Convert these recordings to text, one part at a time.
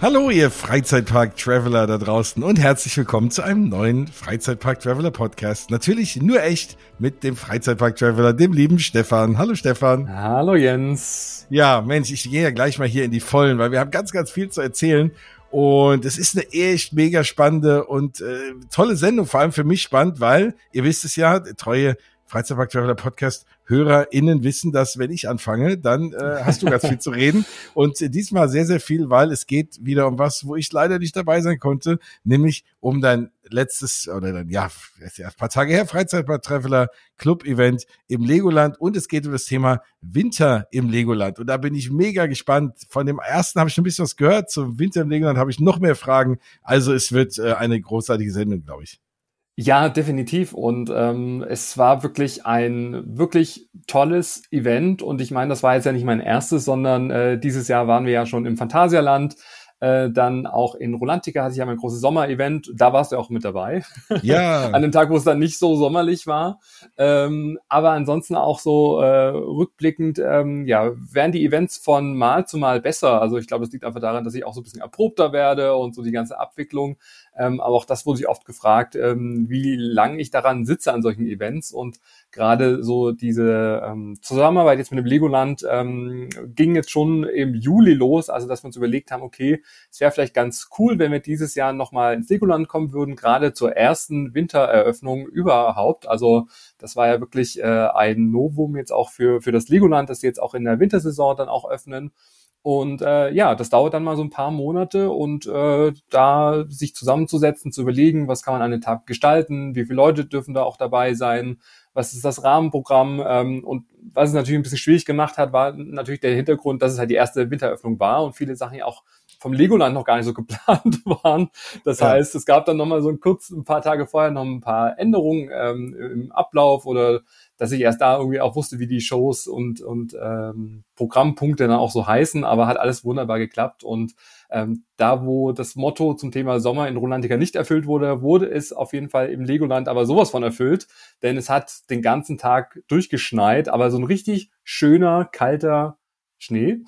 Hallo, ihr Freizeitpark-Traveler da draußen und herzlich willkommen zu einem neuen Freizeitpark-Traveler-Podcast. Natürlich nur echt mit dem Freizeitpark-Traveler, dem lieben Stefan. Hallo, Stefan. Hallo, Jens. Ja, Mensch, ich gehe ja gleich mal hier in die Vollen, weil wir haben ganz, ganz viel zu erzählen. Und es ist eine echt mega spannende und äh, tolle Sendung, vor allem für mich spannend, weil ihr wisst es ja, treue Freizeitpark Traveler Podcast HörerInnen wissen, dass wenn ich anfange, dann äh, hast du ganz viel zu reden. Und äh, diesmal sehr, sehr viel, weil es geht wieder um was, wo ich leider nicht dabei sein konnte, nämlich um dein letztes oder dann ja, ein paar Tage her, Freizeitpark Traveler Club Event im Legoland und es geht um das Thema Winter im Legoland. Und da bin ich mega gespannt. Von dem ersten habe ich schon ein bisschen was gehört, zum Winter im Legoland habe ich noch mehr Fragen. Also es wird äh, eine großartige Sendung, glaube ich. Ja, definitiv. Und ähm, es war wirklich ein wirklich tolles Event. Und ich meine, das war jetzt ja nicht mein erstes, sondern äh, dieses Jahr waren wir ja schon im Phantasialand. Äh, dann auch in Rolantica hatte ich ja mein großes Sommer-Event. Da warst du auch mit dabei. Ja. An dem Tag, wo es dann nicht so sommerlich war. Ähm, aber ansonsten auch so äh, rückblickend, ähm, ja, werden die Events von Mal zu Mal besser. Also ich glaube, es liegt einfach daran, dass ich auch so ein bisschen erprobter werde und so die ganze Abwicklung. Ähm, aber auch das wurde ich oft gefragt, ähm, wie lange ich daran sitze an solchen Events. Und gerade so diese ähm, Zusammenarbeit jetzt mit dem Legoland ähm, ging jetzt schon im Juli los, also dass wir uns überlegt haben, okay, es wäre vielleicht ganz cool, wenn wir dieses Jahr nochmal ins Legoland kommen würden, gerade zur ersten Wintereröffnung überhaupt. Also das war ja wirklich äh, ein Novum jetzt auch für, für das Legoland, dass sie jetzt auch in der Wintersaison dann auch öffnen. Und äh, ja, das dauert dann mal so ein paar Monate und äh, da sich zusammenzusetzen, zu überlegen, was kann man an den Tag gestalten, wie viele Leute dürfen da auch dabei sein, was ist das Rahmenprogramm ähm, und was es natürlich ein bisschen schwierig gemacht hat, war natürlich der Hintergrund, dass es halt die erste Winteröffnung war und viele Sachen ja auch vom Legoland noch gar nicht so geplant waren. Das ja. heißt, es gab dann nochmal so ein kurz, ein paar Tage vorher noch ein paar Änderungen ähm, im Ablauf oder dass ich erst da irgendwie auch wusste, wie die Shows und, und ähm, Programmpunkte dann auch so heißen, aber hat alles wunderbar geklappt. Und ähm, da, wo das Motto zum Thema Sommer in Rolantica nicht erfüllt wurde, wurde es auf jeden Fall im Legoland aber sowas von erfüllt, denn es hat den ganzen Tag durchgeschneit, aber so ein richtig schöner, kalter Schnee.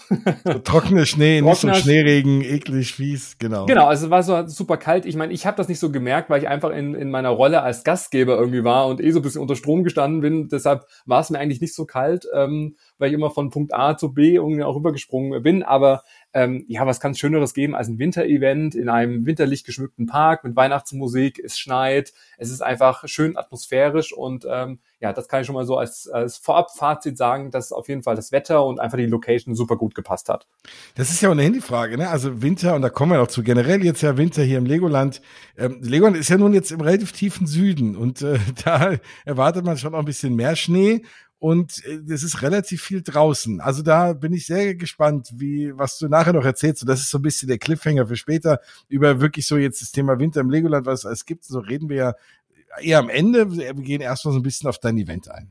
so trockener Schnee, nicht so Schneeregen, eklig, fies, genau. Genau, also es war so super kalt. Ich meine, ich habe das nicht so gemerkt, weil ich einfach in, in meiner Rolle als Gastgeber irgendwie war und eh so ein bisschen unter Strom gestanden bin. Deshalb war es mir eigentlich nicht so kalt, ähm, weil ich immer von Punkt A zu B irgendwie auch rübergesprungen bin. Aber ähm, ja, was kann es Schöneres geben als ein Winterevent in einem winterlich geschmückten Park mit Weihnachtsmusik, es schneit, es ist einfach schön atmosphärisch und ähm, ja, das kann ich schon mal so als, als Vorab-Fazit sagen, dass auf jeden Fall das Wetter und einfach die Location super gut gepasst hat. Das ist ja ohnehin die Frage, ne? Also Winter, und da kommen wir noch zu, generell jetzt ja Winter hier im Legoland. Ähm, Legoland ist ja nun jetzt im relativ tiefen Süden und äh, da erwartet man schon auch ein bisschen mehr Schnee und äh, es ist relativ viel draußen. Also da bin ich sehr gespannt, wie was du nachher noch erzählst. Und das ist so ein bisschen der Cliffhanger für später über wirklich so jetzt das Thema Winter im Legoland, was es gibt. So reden wir ja eher am Ende. Wir gehen erstmal so ein bisschen auf dein Event ein.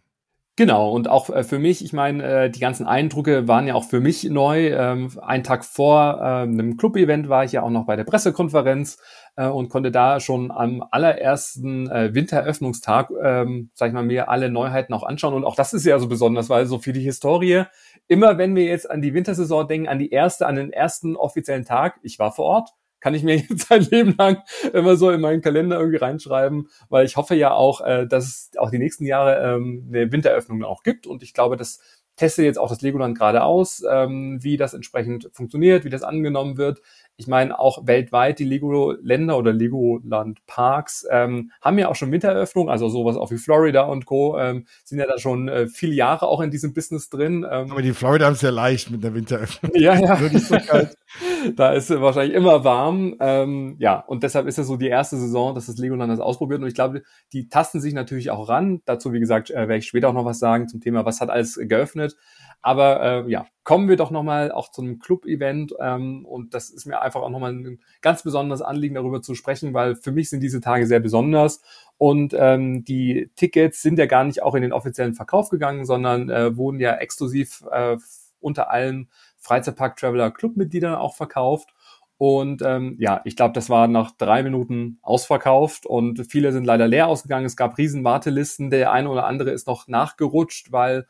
Genau, und auch äh, für mich, ich meine, äh, die ganzen Eindrücke waren ja auch für mich neu. Ähm, einen Tag vor ähm, einem Club-Event war ich ja auch noch bei der Pressekonferenz äh, und konnte da schon am allerersten Wintereröffnungstag, ähm, sag ich mal, mir alle Neuheiten auch anschauen. Und auch das ist ja so besonders, weil so für die Historie, immer wenn wir jetzt an die Wintersaison denken, an die erste, an den ersten offiziellen Tag, ich war vor Ort, kann ich mir jetzt ein Leben lang immer so in meinen Kalender irgendwie reinschreiben, weil ich hoffe ja auch, äh, dass es auch die nächsten Jahre ähm, eine Winteröffnung auch gibt und ich glaube, das teste jetzt auch das Legoland gerade aus, ähm, wie das entsprechend funktioniert, wie das angenommen wird. Ich meine, auch weltweit die Lego-Länder oder Legoland-Parks ähm, haben ja auch schon Wintereröffnung, also sowas auch wie Florida und Co. Ähm, sind ja da schon äh, viele Jahre auch in diesem Business drin. Ähm, Aber die Florida haben es ja leicht mit der Winteröffnung. Ja, ja. so kalt. da ist es wahrscheinlich immer warm. Ähm, ja, und deshalb ist es so die erste Saison, dass das Legoland das ausprobiert. Und ich glaube, die tasten sich natürlich auch ran. Dazu, wie gesagt, äh, werde ich später auch noch was sagen zum Thema, was hat alles geöffnet. Aber äh, ja, kommen wir doch nochmal auch zu einem Club-Event. Ähm, und das ist mir einfach auch nochmal ein ganz besonderes Anliegen, darüber zu sprechen, weil für mich sind diese Tage sehr besonders. Und ähm, die Tickets sind ja gar nicht auch in den offiziellen Verkauf gegangen, sondern äh, wurden ja exklusiv äh, unter allen Freizeitpark Traveler Club-Mitgliedern auch verkauft. Und ähm, ja, ich glaube, das war nach drei Minuten ausverkauft und viele sind leider leer ausgegangen. Es gab riesen Wartelisten. Der eine oder andere ist noch nachgerutscht, weil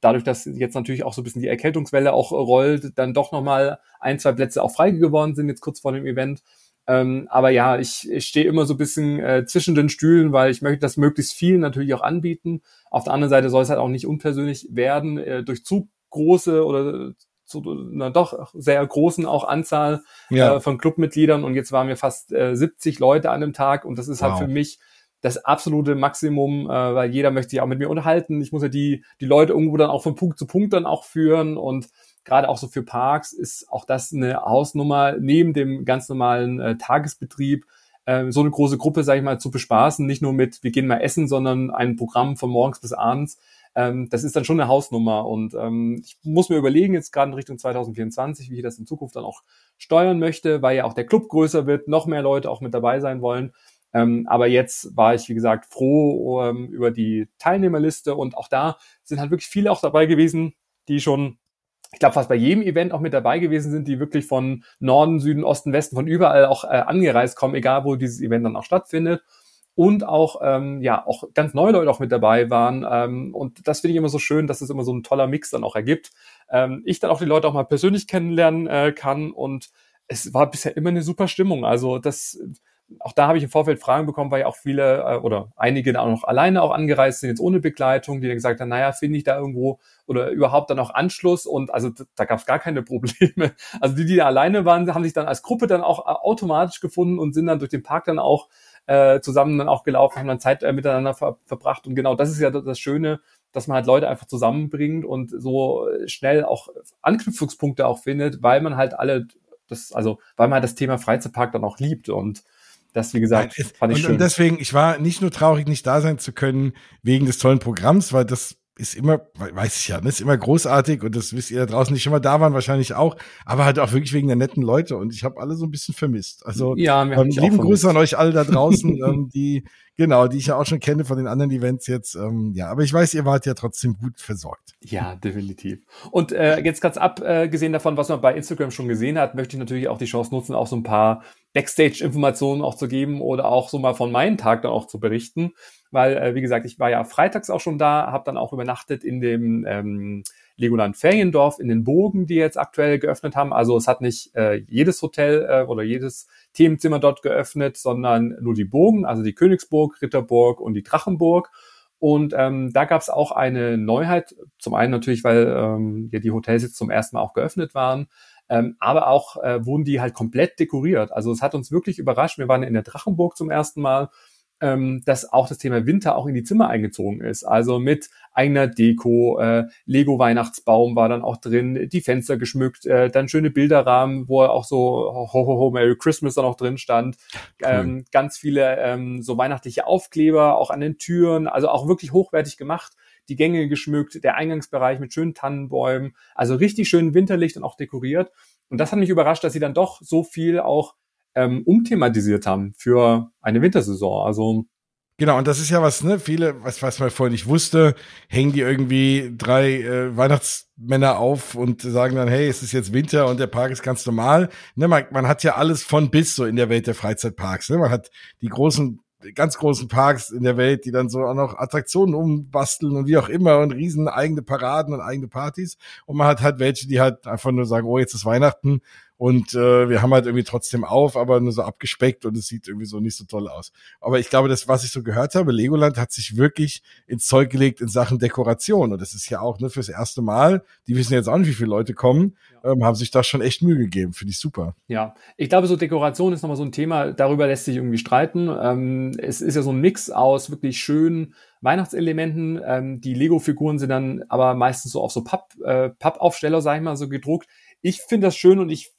dadurch, dass jetzt natürlich auch so ein bisschen die Erkältungswelle auch rollt, dann doch nochmal ein, zwei Plätze auch frei geworden sind, jetzt kurz vor dem Event. Ähm, aber ja, ich, ich stehe immer so ein bisschen äh, zwischen den Stühlen, weil ich möchte das möglichst viel natürlich auch anbieten. Auf der anderen Seite soll es halt auch nicht unpersönlich werden äh, durch zu große oder zu einer doch sehr großen auch Anzahl ja. äh, von Clubmitgliedern und jetzt waren wir fast äh, 70 Leute an dem Tag und das ist halt wow. halt für mich das absolute Maximum, äh, weil jeder möchte sich auch mit mir unterhalten. Ich muss ja die, die Leute irgendwo dann auch von Punkt zu Punkt dann auch führen und gerade auch so für Parks ist auch das eine Hausnummer neben dem ganz normalen äh, Tagesbetrieb äh, so eine große Gruppe, sage ich mal, zu bespaßen, nicht nur mit wir gehen mal essen, sondern ein Programm von morgens bis abends. Ähm, das ist dann schon eine Hausnummer und ähm, ich muss mir überlegen jetzt gerade in Richtung 2024, wie ich das in Zukunft dann auch steuern möchte, weil ja auch der Club größer wird, noch mehr Leute auch mit dabei sein wollen. Ähm, aber jetzt war ich, wie gesagt, froh ähm, über die Teilnehmerliste und auch da sind halt wirklich viele auch dabei gewesen, die schon, ich glaube, fast bei jedem Event auch mit dabei gewesen sind, die wirklich von Norden, Süden, Osten, Westen, von überall auch äh, angereist kommen, egal wo dieses Event dann auch stattfindet. Und auch, ähm, ja, auch ganz neue Leute auch mit dabei waren. Ähm, und das finde ich immer so schön, dass es immer so ein toller Mix dann auch ergibt. Ähm, ich dann auch die Leute auch mal persönlich kennenlernen äh, kann und es war bisher immer eine super Stimmung. Also das auch da habe ich im Vorfeld Fragen bekommen, weil ja auch viele äh, oder einige da auch noch alleine auch angereist sind, jetzt ohne Begleitung, die dann gesagt haben, naja, finde ich da irgendwo oder überhaupt dann auch Anschluss und also da gab es gar keine Probleme. Also die, die da alleine waren, haben sich dann als Gruppe dann auch äh, automatisch gefunden und sind dann durch den Park dann auch äh, zusammen dann auch gelaufen, haben dann Zeit äh, miteinander ver verbracht und genau das ist ja das Schöne, dass man halt Leute einfach zusammenbringt und so schnell auch Anknüpfungspunkte auch findet, weil man halt alle das, also weil man halt das Thema Freizeitpark dann auch liebt und das, wie gesagt, Nein, fand ich und, schön. Und deswegen, ich war nicht nur traurig, nicht da sein zu können wegen des tollen Programms, weil das ist immer, weiß ich ja, ne, ist immer großartig und das wisst ihr da draußen, die schon mal da waren, wahrscheinlich auch, aber halt auch wirklich wegen der netten Leute und ich habe alle so ein bisschen vermisst. Also ja, ähm, lieben Grüße an euch alle da draußen, ähm, die genau, die ich ja auch schon kenne von den anderen Events jetzt. Ähm, ja, aber ich weiß, ihr wart ja trotzdem gut versorgt. Ja, definitiv. Und äh, jetzt ganz abgesehen davon, was man bei Instagram schon gesehen hat, möchte ich natürlich auch die Chance nutzen, auch so ein paar Backstage-Informationen auch zu geben oder auch so mal von meinem Tag dann auch zu berichten weil, äh, wie gesagt, ich war ja freitags auch schon da, habe dann auch übernachtet in dem ähm, Legoland Feriendorf, in den Burgen, die jetzt aktuell geöffnet haben. Also es hat nicht äh, jedes Hotel äh, oder jedes Themenzimmer dort geöffnet, sondern nur die Burgen, also die Königsburg, Ritterburg und die Drachenburg. Und ähm, da gab es auch eine Neuheit. Zum einen natürlich, weil ähm, ja die Hotels jetzt zum ersten Mal auch geöffnet waren. Ähm, aber auch äh, wurden die halt komplett dekoriert. Also es hat uns wirklich überrascht. Wir waren in der Drachenburg zum ersten Mal ähm, dass auch das Thema Winter auch in die Zimmer eingezogen ist. Also mit eigener Deko, äh, Lego Weihnachtsbaum war dann auch drin, die Fenster geschmückt, äh, dann schöne Bilderrahmen, wo auch so Ho Ho Ho Merry Christmas dann auch drin stand. Cool. Ähm, ganz viele ähm, so weihnachtliche Aufkleber auch an den Türen, also auch wirklich hochwertig gemacht. Die Gänge geschmückt, der Eingangsbereich mit schönen Tannenbäumen, also richtig schön Winterlicht und auch dekoriert. Und das hat mich überrascht, dass sie dann doch so viel auch ähm, umthematisiert haben für eine Wintersaison. Also Genau, und das ist ja was, ne, viele, was, was man vorher nicht wusste, hängen die irgendwie drei äh, Weihnachtsmänner auf und sagen dann, hey, es ist jetzt Winter und der Park ist ganz normal. Ne, man, man hat ja alles von bis so in der Welt der Freizeitparks. Ne? Man hat die großen, ganz großen Parks in der Welt, die dann so auch noch Attraktionen umbasteln und wie auch immer und riesen eigene Paraden und eigene Partys. Und man hat halt welche, die halt einfach nur sagen, oh, jetzt ist Weihnachten und äh, wir haben halt irgendwie trotzdem auf, aber nur so abgespeckt und es sieht irgendwie so nicht so toll aus. Aber ich glaube, das, was ich so gehört habe, Legoland hat sich wirklich ins Zeug gelegt in Sachen Dekoration. Und das ist ja auch ne, fürs erste Mal, die wissen jetzt auch nicht, wie viele Leute kommen, ja. ähm, haben sich da schon echt Mühe gegeben. Finde ich super. Ja, ich glaube, so Dekoration ist nochmal so ein Thema, darüber lässt sich irgendwie streiten. Ähm, es ist ja so ein Mix aus wirklich schönen Weihnachtselementen. Ähm, die Lego-Figuren sind dann aber meistens so auf so Papp, äh, Pappaufsteller, sag ich mal, so gedruckt. Ich finde das schön und ich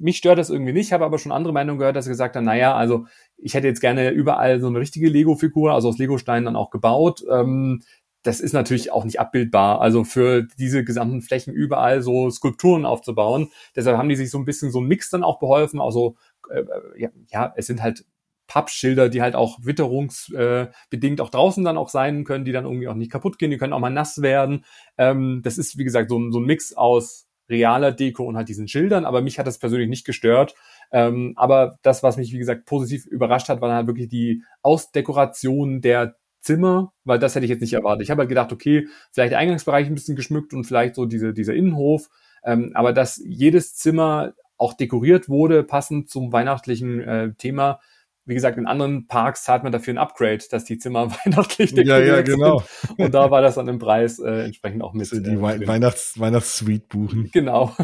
mich stört das irgendwie nicht, habe aber schon andere Meinungen gehört, dass sie gesagt haben, naja, also ich hätte jetzt gerne überall so eine richtige Lego-Figur, also aus Lego-Steinen dann auch gebaut. Ähm, das ist natürlich auch nicht abbildbar. Also für diese gesamten Flächen überall so Skulpturen aufzubauen. Deshalb haben die sich so ein bisschen so ein Mix dann auch beholfen. Also äh, ja, ja, es sind halt Pappschilder, die halt auch witterungsbedingt äh, auch draußen dann auch sein können, die dann irgendwie auch nicht kaputt gehen, die können auch mal nass werden. Ähm, das ist, wie gesagt, so, so ein Mix aus realer Deko und halt diesen Schildern, aber mich hat das persönlich nicht gestört. Ähm, aber das, was mich, wie gesagt, positiv überrascht hat, waren halt wirklich die Ausdekoration der Zimmer, weil das hätte ich jetzt nicht erwartet. Ich habe halt gedacht, okay, vielleicht Eingangsbereich ein bisschen geschmückt und vielleicht so diese, dieser Innenhof, ähm, aber dass jedes Zimmer auch dekoriert wurde, passend zum weihnachtlichen äh, Thema, wie gesagt, in anderen Parks zahlt man dafür ein Upgrade, dass die Zimmer weihnachtlich dekoriert ja, ja, genau. sind. Und da war das dann im Preis äh, entsprechend auch mit. Also die äh, Weihnachts Weihnachtssuite buchen. Genau.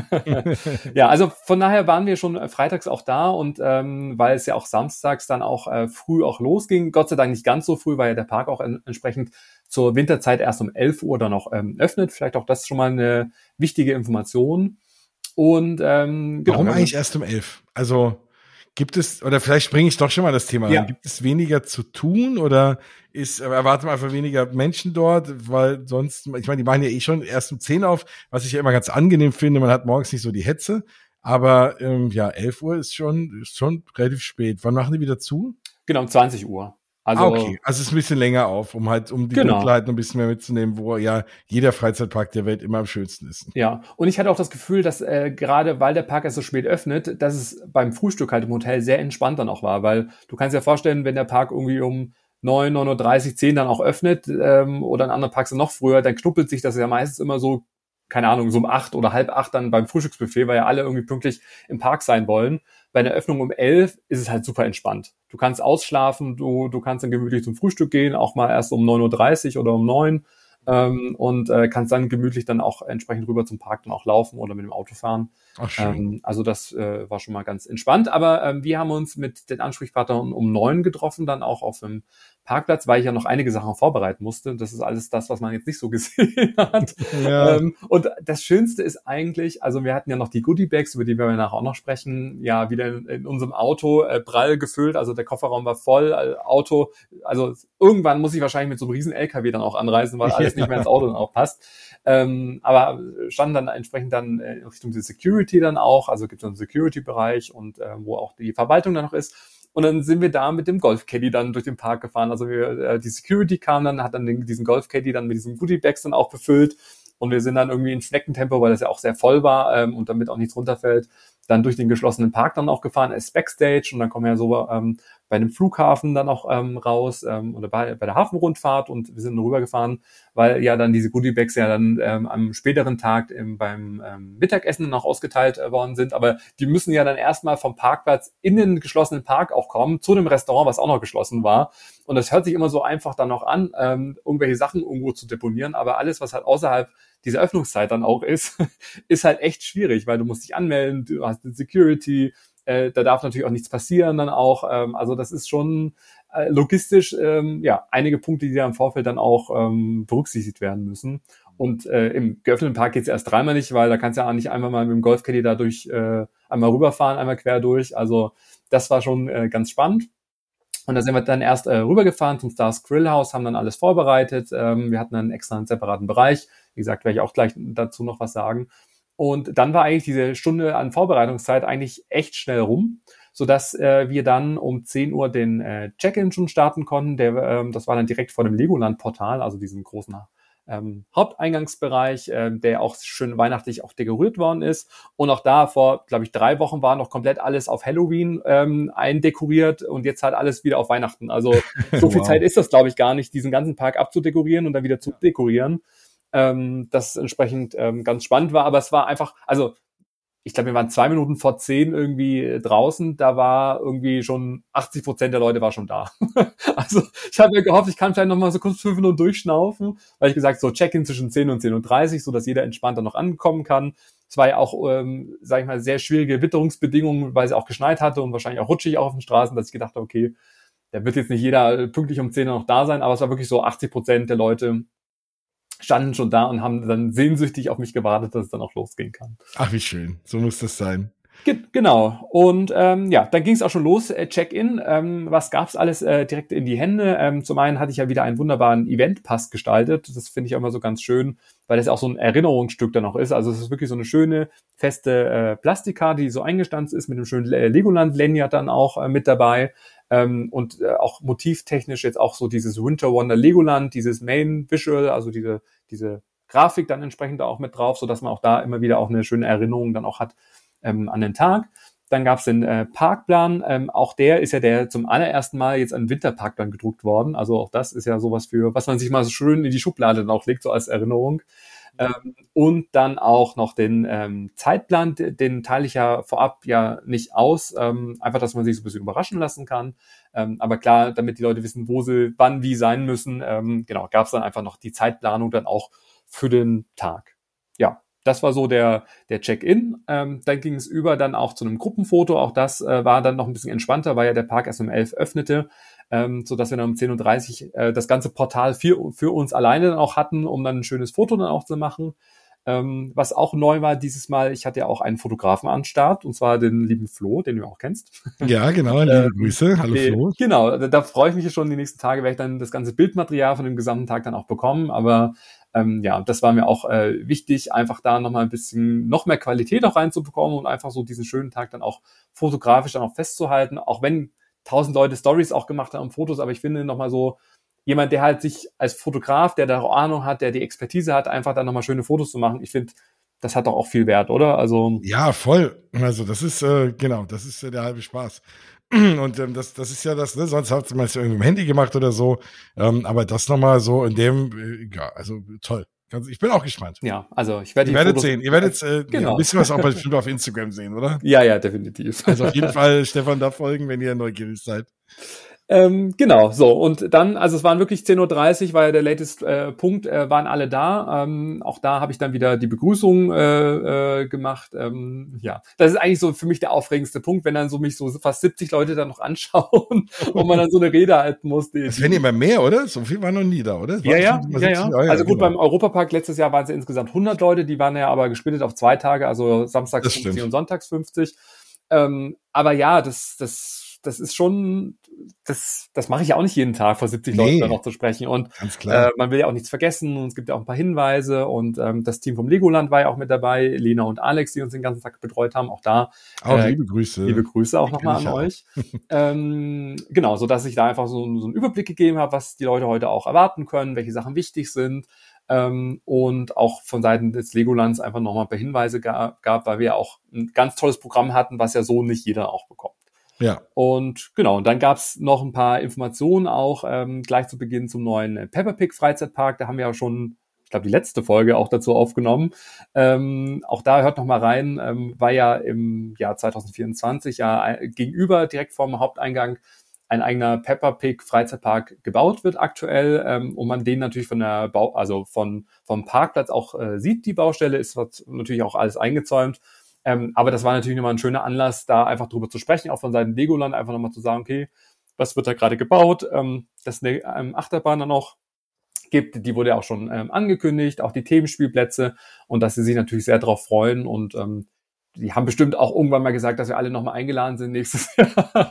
ja, also von daher waren wir schon freitags auch da und ähm, weil es ja auch samstags dann auch äh, früh auch losging, Gott sei Dank nicht ganz so früh, weil ja der Park auch en entsprechend zur Winterzeit erst um 11 Uhr dann auch ähm, öffnet. Vielleicht auch das schon mal eine wichtige Information. Und ähm, genau, Warum eigentlich erst um 11? Also Gibt es, oder vielleicht bringe ich doch schon mal das Thema ja. Gibt es weniger zu tun oder ist, erwarten wir einfach weniger Menschen dort, weil sonst, ich meine, die machen ja eh schon erst um 10 auf, was ich ja immer ganz angenehm finde. Man hat morgens nicht so die Hetze. Aber ähm, ja, 11 Uhr ist schon, ist schon relativ spät. Wann machen die wieder zu? Genau, um 20 Uhr. Also, ah, okay, also es ist ein bisschen länger auf, um halt, um die genau. Dunkelheit ein bisschen mehr mitzunehmen, wo ja jeder Freizeitpark der Welt immer am schönsten ist. Ja, und ich hatte auch das Gefühl, dass äh, gerade weil der Park erst so spät öffnet, dass es beim Frühstück halt im Hotel sehr entspannt dann auch war, weil du kannst dir vorstellen, wenn der Park irgendwie um 9, 9.30 10 dann auch öffnet ähm, oder in anderen Parks noch früher, dann knuppelt sich das ja meistens immer so keine Ahnung, so um acht oder halb acht dann beim Frühstücksbuffet, weil ja alle irgendwie pünktlich im Park sein wollen. Bei einer Öffnung um elf ist es halt super entspannt. Du kannst ausschlafen, du, du kannst dann gemütlich zum Frühstück gehen, auch mal erst um 9.30 Uhr oder um neun ähm, und äh, kannst dann gemütlich dann auch entsprechend rüber zum Park dann auch laufen oder mit dem Auto fahren. Ach, schön. Ähm, also das äh, war schon mal ganz entspannt. Aber ähm, wir haben uns mit den Ansprechpartnern um neun getroffen, dann auch auf dem Parkplatz, weil ich ja noch einige Sachen vorbereiten musste. Das ist alles das, was man jetzt nicht so gesehen hat. Ja. Ähm, und das Schönste ist eigentlich, also wir hatten ja noch die Goodie Bags, über die wir nachher auch noch sprechen, ja wieder in, in unserem Auto äh, prall gefüllt. Also der Kofferraum war voll, äh, Auto. Also irgendwann muss ich wahrscheinlich mit so einem riesen LKW dann auch anreisen, weil alles nicht mehr ins Auto dann auch passt. Ähm, aber standen dann entsprechend dann äh, Richtung die Security dann auch. Also gibt es einen Security-Bereich und äh, wo auch die Verwaltung dann noch ist. Und dann sind wir da mit dem Golf-Caddy dann durch den Park gefahren. Also wir, äh, die Security kam dann, hat dann den, diesen Golf-Caddy dann mit diesen Goodie-Bags dann auch befüllt. Und wir sind dann irgendwie in Schneckentempo, weil das ja auch sehr voll war ähm, und damit auch nichts runterfällt, dann durch den geschlossenen Park dann auch gefahren, als Backstage. Und dann kommen ja so ähm, bei einem Flughafen dann auch ähm, raus ähm, oder bei, bei der Hafenrundfahrt und wir sind rübergefahren, weil ja dann diese Goodiebags ja dann ähm, am späteren Tag im, beim ähm, Mittagessen noch ausgeteilt äh, worden sind. Aber die müssen ja dann erstmal vom Parkplatz in den geschlossenen Park auch kommen, zu dem Restaurant, was auch noch geschlossen war. Und das hört sich immer so einfach dann noch an, ähm, irgendwelche Sachen irgendwo zu deponieren, aber alles, was halt außerhalb dieser Öffnungszeit dann auch ist, ist halt echt schwierig, weil du musst dich anmelden, du hast eine Security, äh, da darf natürlich auch nichts passieren dann auch. Ähm, also das ist schon äh, logistisch ähm, ja einige Punkte, die da im Vorfeld dann auch ähm, berücksichtigt werden müssen. Und äh, im geöffneten Park geht's erst dreimal nicht, weil da kannst du ja auch nicht einmal mal mit dem Golfcaddy da durch äh, einmal rüberfahren, einmal quer durch. Also das war schon äh, ganz spannend. Und da sind wir dann erst äh, rübergefahren zum Stars Grill House, haben dann alles vorbereitet. Ähm, wir hatten dann extra einen separaten Bereich. Wie gesagt, werde ich auch gleich dazu noch was sagen. Und dann war eigentlich diese Stunde an Vorbereitungszeit eigentlich echt schnell rum, so dass äh, wir dann um 10 Uhr den äh, Check-in schon starten konnten. Der, ähm, das war dann direkt vor dem Legoland-Portal, also diesem großen ähm, Haupteingangsbereich, äh, der auch schön weihnachtlich auch dekoriert worden ist. Und auch da vor, glaube ich, drei Wochen war noch komplett alles auf Halloween ähm, eindekoriert und jetzt halt alles wieder auf Weihnachten. Also so viel wow. Zeit ist das, glaube ich, gar nicht, diesen ganzen Park abzudekorieren und dann wieder zu dekorieren ähm, das entsprechend ähm, ganz spannend war. Aber es war einfach, also ich glaube, wir waren zwei Minuten vor zehn irgendwie draußen, da war irgendwie schon 80 Prozent der Leute war schon da. also ich habe mir gehofft, ich kann vielleicht noch mal so kurz fünf Minuten durchschnaufen, weil ich gesagt so Check-in zwischen 10 und 10 und 30, so dass jeder entspannter noch ankommen kann. Es war ja auch, ähm, sage ich mal, sehr schwierige Witterungsbedingungen, weil es auch geschneit hatte und wahrscheinlich auch rutschig auf den Straßen, dass ich gedacht habe, okay, da wird jetzt nicht jeder pünktlich um 10 Uhr noch da sein, aber es war wirklich so 80 Prozent der Leute standen schon da und haben dann sehnsüchtig auf mich gewartet, dass es dann auch losgehen kann. Ach, wie schön. So muss das sein. Ge genau. Und ähm, ja, dann ging es auch schon los, äh, Check-in. Ähm, was gab's alles äh, direkt in die Hände? Ähm, zum einen hatte ich ja wieder einen wunderbaren Event-Pass gestaltet. Das finde ich auch immer so ganz schön, weil das auch so ein Erinnerungsstück dann auch ist. Also es ist wirklich so eine schöne, feste äh, Plastikkarte, die so eingestanzt ist, mit einem schönen Legoland-Lanyard dann auch äh, mit dabei. Ähm, und äh, auch motivtechnisch jetzt auch so dieses Winter Wonder Legoland, dieses Main Visual, also diese, diese Grafik dann entsprechend auch mit drauf, so dass man auch da immer wieder auch eine schöne Erinnerung dann auch hat ähm, an den Tag. Dann gab es den äh, Parkplan. Ähm, auch der ist ja der zum allerersten Mal jetzt ein Winterparkplan gedruckt worden. Also auch das ist ja sowas für, was man sich mal so schön in die Schublade dann auch legt, so als Erinnerung. Ähm, und dann auch noch den ähm, Zeitplan, den teile ich ja vorab ja nicht aus, ähm, einfach, dass man sich so ein bisschen überraschen lassen kann. Ähm, aber klar, damit die Leute wissen, wo sie wann wie sein müssen, ähm, genau, gab es dann einfach noch die Zeitplanung dann auch für den Tag. Ja, das war so der, der Check-in. Ähm, dann ging es über dann auch zu einem Gruppenfoto. Auch das äh, war dann noch ein bisschen entspannter, weil ja der Park erst um 11 öffnete ähm, so dass wir dann um 10.30 Uhr äh, das ganze Portal für, für uns alleine dann auch hatten, um dann ein schönes Foto dann auch zu machen. Ähm, was auch neu war dieses Mal, ich hatte ja auch einen Fotografen an Start, und zwar den lieben Flo, den du auch kennst. Ja, genau, liebe ähm, Grüße. Hallo die, Flo. Genau, da, da freue ich mich schon die nächsten Tage, werde ich dann das ganze Bildmaterial von dem gesamten Tag dann auch bekommen. Aber ähm, ja, das war mir auch äh, wichtig, einfach da nochmal ein bisschen noch mehr Qualität auch reinzubekommen und einfach so diesen schönen Tag dann auch fotografisch dann auch festzuhalten, auch wenn tausend Leute Stories auch gemacht haben, Fotos, aber ich finde nochmal so, jemand, der halt sich als Fotograf, der da Ahnung hat, der die Expertise hat, einfach dann nochmal schöne Fotos zu machen, ich finde, das hat doch auch viel Wert, oder? Also ja, voll. Also das ist äh, genau, das ist äh, der halbe Spaß. Und ähm, das, das ist ja das, ne? sonst hat man es irgendwie im Handy gemacht oder so. Ähm, aber das nochmal so in dem, äh, ja, also toll. Ich bin auch gespannt. Ja, also ich werde Ihr werdet sehen. Ihr werdet äh, genau. ja, ein bisschen was auch bestimmt auf Instagram sehen, oder? Ja, ja, definitiv. Also auf jeden Fall Stefan da folgen, wenn ihr neugierig seid. Ähm, genau, so. Und dann, also es waren wirklich 10.30 Uhr, war ja der latest äh, Punkt, äh, waren alle da. Ähm, auch da habe ich dann wieder die Begrüßung äh, äh, gemacht. Ähm, ja, das ist eigentlich so für mich der aufregendste Punkt, wenn dann so mich so fast 70 Leute dann noch anschauen und man dann so eine Rede halten muss. Die, das werden immer mehr, oder? So viel waren noch nie da, oder? Ja, ja, ja, ja. Ja. Also gut, genau. beim Europapark letztes Jahr waren es ja insgesamt 100 Leute, die waren ja aber gesplittet auf zwei Tage, also samstags 50 und sonntags 50. Ähm, aber ja, das, das das ist schon, das, das mache ich ja auch nicht jeden Tag vor 70 nee, Leuten noch zu sprechen. Und äh, man will ja auch nichts vergessen und es gibt ja auch ein paar Hinweise und ähm, das Team vom Legoland war ja auch mit dabei, Lena und Alex, die uns den ganzen Tag betreut haben, auch da. Auch äh, liebe Grüße. Liebe Grüße auch nochmal an auch. euch. ähm, genau, so dass ich da einfach so, so einen Überblick gegeben habe, was die Leute heute auch erwarten können, welche Sachen wichtig sind ähm, und auch von Seiten des Legolands einfach nochmal ein paar Hinweise gab, gab, weil wir ja auch ein ganz tolles Programm hatten, was ja so nicht jeder auch bekommt. Ja. Und genau, und dann gab's noch ein paar Informationen auch ähm, gleich zu Beginn zum neuen Pepper Pig Freizeitpark. Da haben wir ja schon, ich glaube, die letzte Folge auch dazu aufgenommen. Ähm, auch da hört noch mal rein, ähm, war ja im Jahr 2024 ja gegenüber direkt vorm Haupteingang ein eigener Pepper Pig Freizeitpark gebaut wird aktuell ähm, und man den natürlich von der Bau, also von vom Parkplatz auch äh, sieht. Die Baustelle ist natürlich auch alles eingezäumt ähm, aber das war natürlich nochmal ein schöner Anlass, da einfach drüber zu sprechen, auch von Seiten Legoland, einfach nochmal zu sagen, okay, was wird da gerade gebaut, ähm, dass eine ähm, Achterbahn dann noch gibt, die wurde ja auch schon ähm, angekündigt, auch die Themenspielplätze und dass sie sich natürlich sehr darauf freuen und ähm, die haben bestimmt auch irgendwann mal gesagt, dass wir alle nochmal eingeladen sind nächstes Jahr.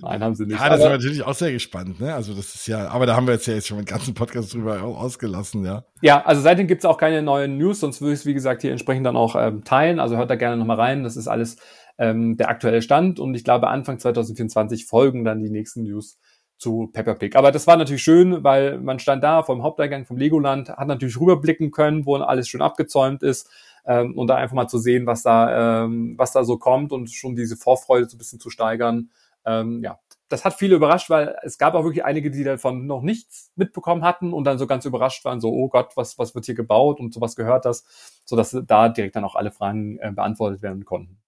Nein, haben sie nicht. Ja, das ist natürlich auch sehr gespannt, ne? Also das ist ja, aber da haben wir jetzt ja jetzt schon den ganzen Podcast drüber ausgelassen, ja. Ja, also seitdem gibt's auch keine neuen News, sonst würde ich es, wie gesagt, hier entsprechend dann auch ähm, teilen. Also hört da gerne nochmal rein. Das ist alles ähm, der aktuelle Stand und ich glaube, Anfang 2024 folgen dann die nächsten News zu Pepper Pig. Aber das war natürlich schön, weil man stand da vom Haupteingang vom Legoland, hat natürlich rüberblicken können, wo alles schön abgezäumt ist ähm, und da einfach mal zu sehen, was da, ähm, was da so kommt und schon diese Vorfreude so ein bisschen zu steigern. Ähm, ja, das hat viele überrascht, weil es gab auch wirklich einige, die davon noch nichts mitbekommen hatten und dann so ganz überrascht waren, so, oh Gott, was, was wird hier gebaut und sowas gehört das, sodass da direkt dann auch alle Fragen äh, beantwortet werden konnten.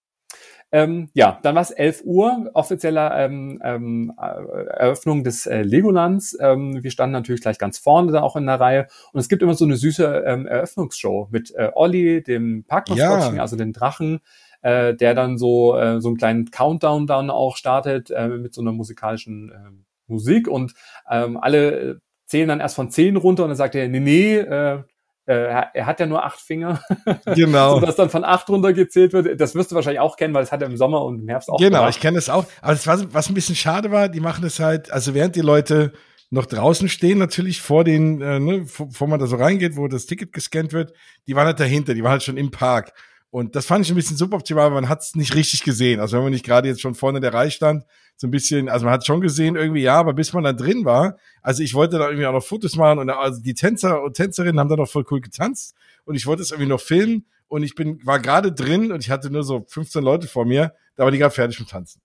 Ähm, ja, dann war es 11 Uhr, offizieller ähm, ähm, Eröffnung des äh, Legolands. Ähm, wir standen natürlich gleich ganz vorne da auch in der Reihe. Und es gibt immer so eine süße ähm, Eröffnungsshow mit äh, Olli, dem Parkmaskottchen, ja. also den Drachen, äh, der dann so, äh, so einen kleinen Countdown dann auch startet äh, mit so einer musikalischen äh, Musik. Und ähm, alle zählen dann erst von 10 runter und dann sagt er, nee, nee, äh, äh, er hat ja nur acht Finger. Genau. so dass dann von acht runtergezählt wird. Das wirst du wahrscheinlich auch kennen, weil es hat er im Sommer und im Herbst auch Genau, gemacht. ich kenne das auch. Aber das war, was ein bisschen schade war, die machen das halt, also während die Leute noch draußen stehen, natürlich vor den, äh, ne, bevor man da so reingeht, wo das Ticket gescannt wird, die waren halt dahinter, die waren halt schon im Park. Und das fand ich ein bisschen suboptimal, man hat es nicht richtig gesehen. Also wenn man nicht gerade jetzt schon vorne der Reihe stand, so ein bisschen, also man hat schon gesehen irgendwie, ja, aber bis man da drin war, also ich wollte da irgendwie auch noch Fotos machen und also die Tänzer und Tänzerinnen haben da noch voll cool getanzt und ich wollte es irgendwie noch filmen und ich bin, war gerade drin und ich hatte nur so 15 Leute vor mir, da war die gerade fertig mit Tanzen.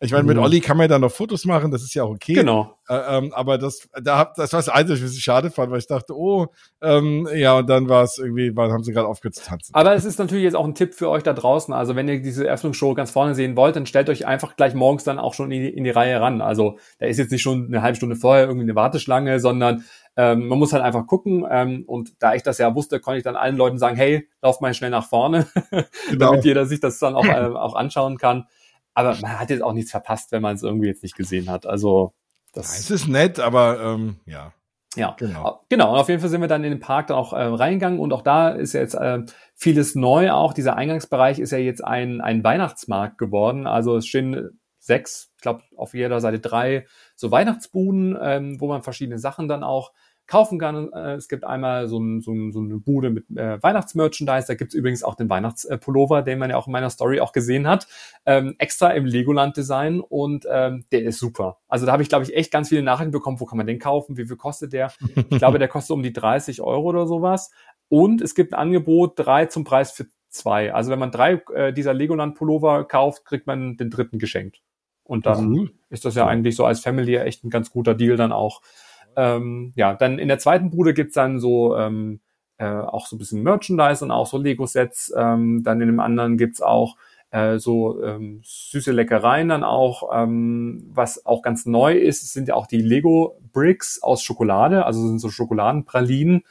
ich meine, mit mhm. Olli kann man ja dann noch Fotos machen, das ist ja auch okay. Genau. Äh, ähm, aber das, da, das war das Einzige, was ich schade fand, weil ich dachte, oh, ähm, ja, und dann war es irgendwie, wann haben sie gerade aufgehört zu tanzen. Aber es ist natürlich jetzt auch ein Tipp für euch da draußen. Also wenn ihr diese Eröffnungsshow ganz vorne sehen wollt, dann stellt euch einfach gleich morgens dann auch schon in die, in die Reihe ran. Also da ist jetzt nicht schon eine halbe Stunde vorher irgendwie eine Warteschlange, sondern ähm, man muss halt einfach gucken. Ähm, und da ich das ja wusste, konnte ich dann allen Leuten sagen, hey, lauf mal schnell nach vorne, genau. damit jeder sich das dann auch, äh, auch anschauen kann. Aber man hat jetzt auch nichts verpasst, wenn man es irgendwie jetzt nicht gesehen hat. Also das es ist nett, aber ähm, ja. Ja, genau. Genau. Und auf jeden Fall sind wir dann in den Park dann auch äh, reingegangen und auch da ist ja jetzt äh, vieles neu. Auch dieser Eingangsbereich ist ja jetzt ein, ein Weihnachtsmarkt geworden. Also es stehen sechs, ich glaube auf jeder Seite drei so Weihnachtsbuden, ähm, wo man verschiedene Sachen dann auch kaufen kann. Äh, es gibt einmal so, ein, so, ein, so eine Bude mit äh, Weihnachtsmerchandise. Da gibt es übrigens auch den Weihnachtspullover, den man ja auch in meiner Story auch gesehen hat. Ähm, extra im Legoland-Design und ähm, der ist super. Also da habe ich, glaube ich, echt ganz viele Nachrichten bekommen, wo kann man den kaufen, wie viel kostet der? Ich glaube, der kostet um die 30 Euro oder sowas. Und es gibt ein Angebot, drei zum Preis für zwei. Also wenn man drei äh, dieser Legoland-Pullover kauft, kriegt man den dritten geschenkt. Und dann mhm. ist das ja eigentlich so als Family echt ein ganz guter Deal dann auch. Ähm, ja, dann in der zweiten Bude gibt's dann so ähm, äh, auch so ein bisschen Merchandise und auch so Lego-Sets. Ähm, dann in dem anderen gibt's auch äh, so ähm, süße Leckereien dann auch. Ähm, was auch ganz neu ist, sind ja auch die Lego-Bricks aus Schokolade, also sind so Schokoladenpralinen,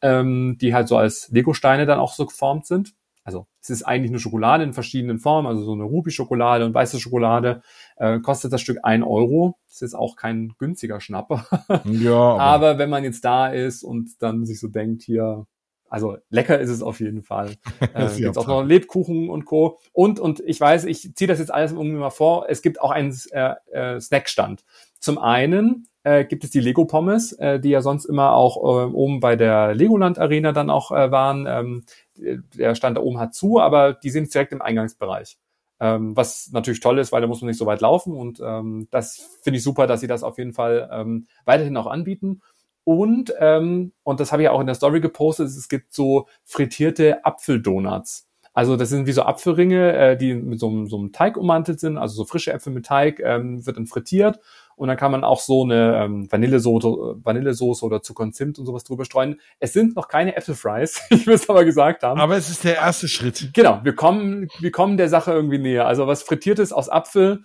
ähm, die halt so als Lego-Steine dann auch so geformt sind. Also es ist eigentlich eine Schokolade in verschiedenen Formen, also so eine Ruby-Schokolade und weiße Schokolade. Äh, kostet das Stück ein Euro. Ist jetzt auch kein günstiger Schnapper. ja. Aber, aber wenn man jetzt da ist und dann sich so denkt, hier, also lecker ist es auf jeden Fall. Äh, gibt auch noch Lebkuchen und Co. Und, und ich weiß, ich ziehe das jetzt alles irgendwie mal vor, es gibt auch einen äh, äh, Snackstand. Zum einen äh, gibt es die Lego Pommes, äh, die ja sonst immer auch äh, oben bei der Legoland Arena dann auch äh, waren. Ähm, der Stand da oben hat zu, aber die sind direkt im Eingangsbereich. Ähm, was natürlich toll ist, weil da muss man nicht so weit laufen und ähm, das finde ich super, dass sie das auf jeden Fall ähm, weiterhin auch anbieten. Und, ähm, und das habe ich auch in der Story gepostet, es gibt so frittierte Apfeldonuts. Also das sind wie so Apfelringe, äh, die mit so, so einem Teig ummantelt sind, also so frische Äpfel mit Teig, ähm, wird dann frittiert und dann kann man auch so eine ähm, Vanillesoße, Vanillesoße oder Zucker und Zimt und sowas drüber streuen. Es sind noch keine Apfelfries, ich will es aber gesagt haben. Aber es ist der erste Schritt. Genau, wir kommen, wir kommen der Sache irgendwie näher. Also was frittiertes aus Apfel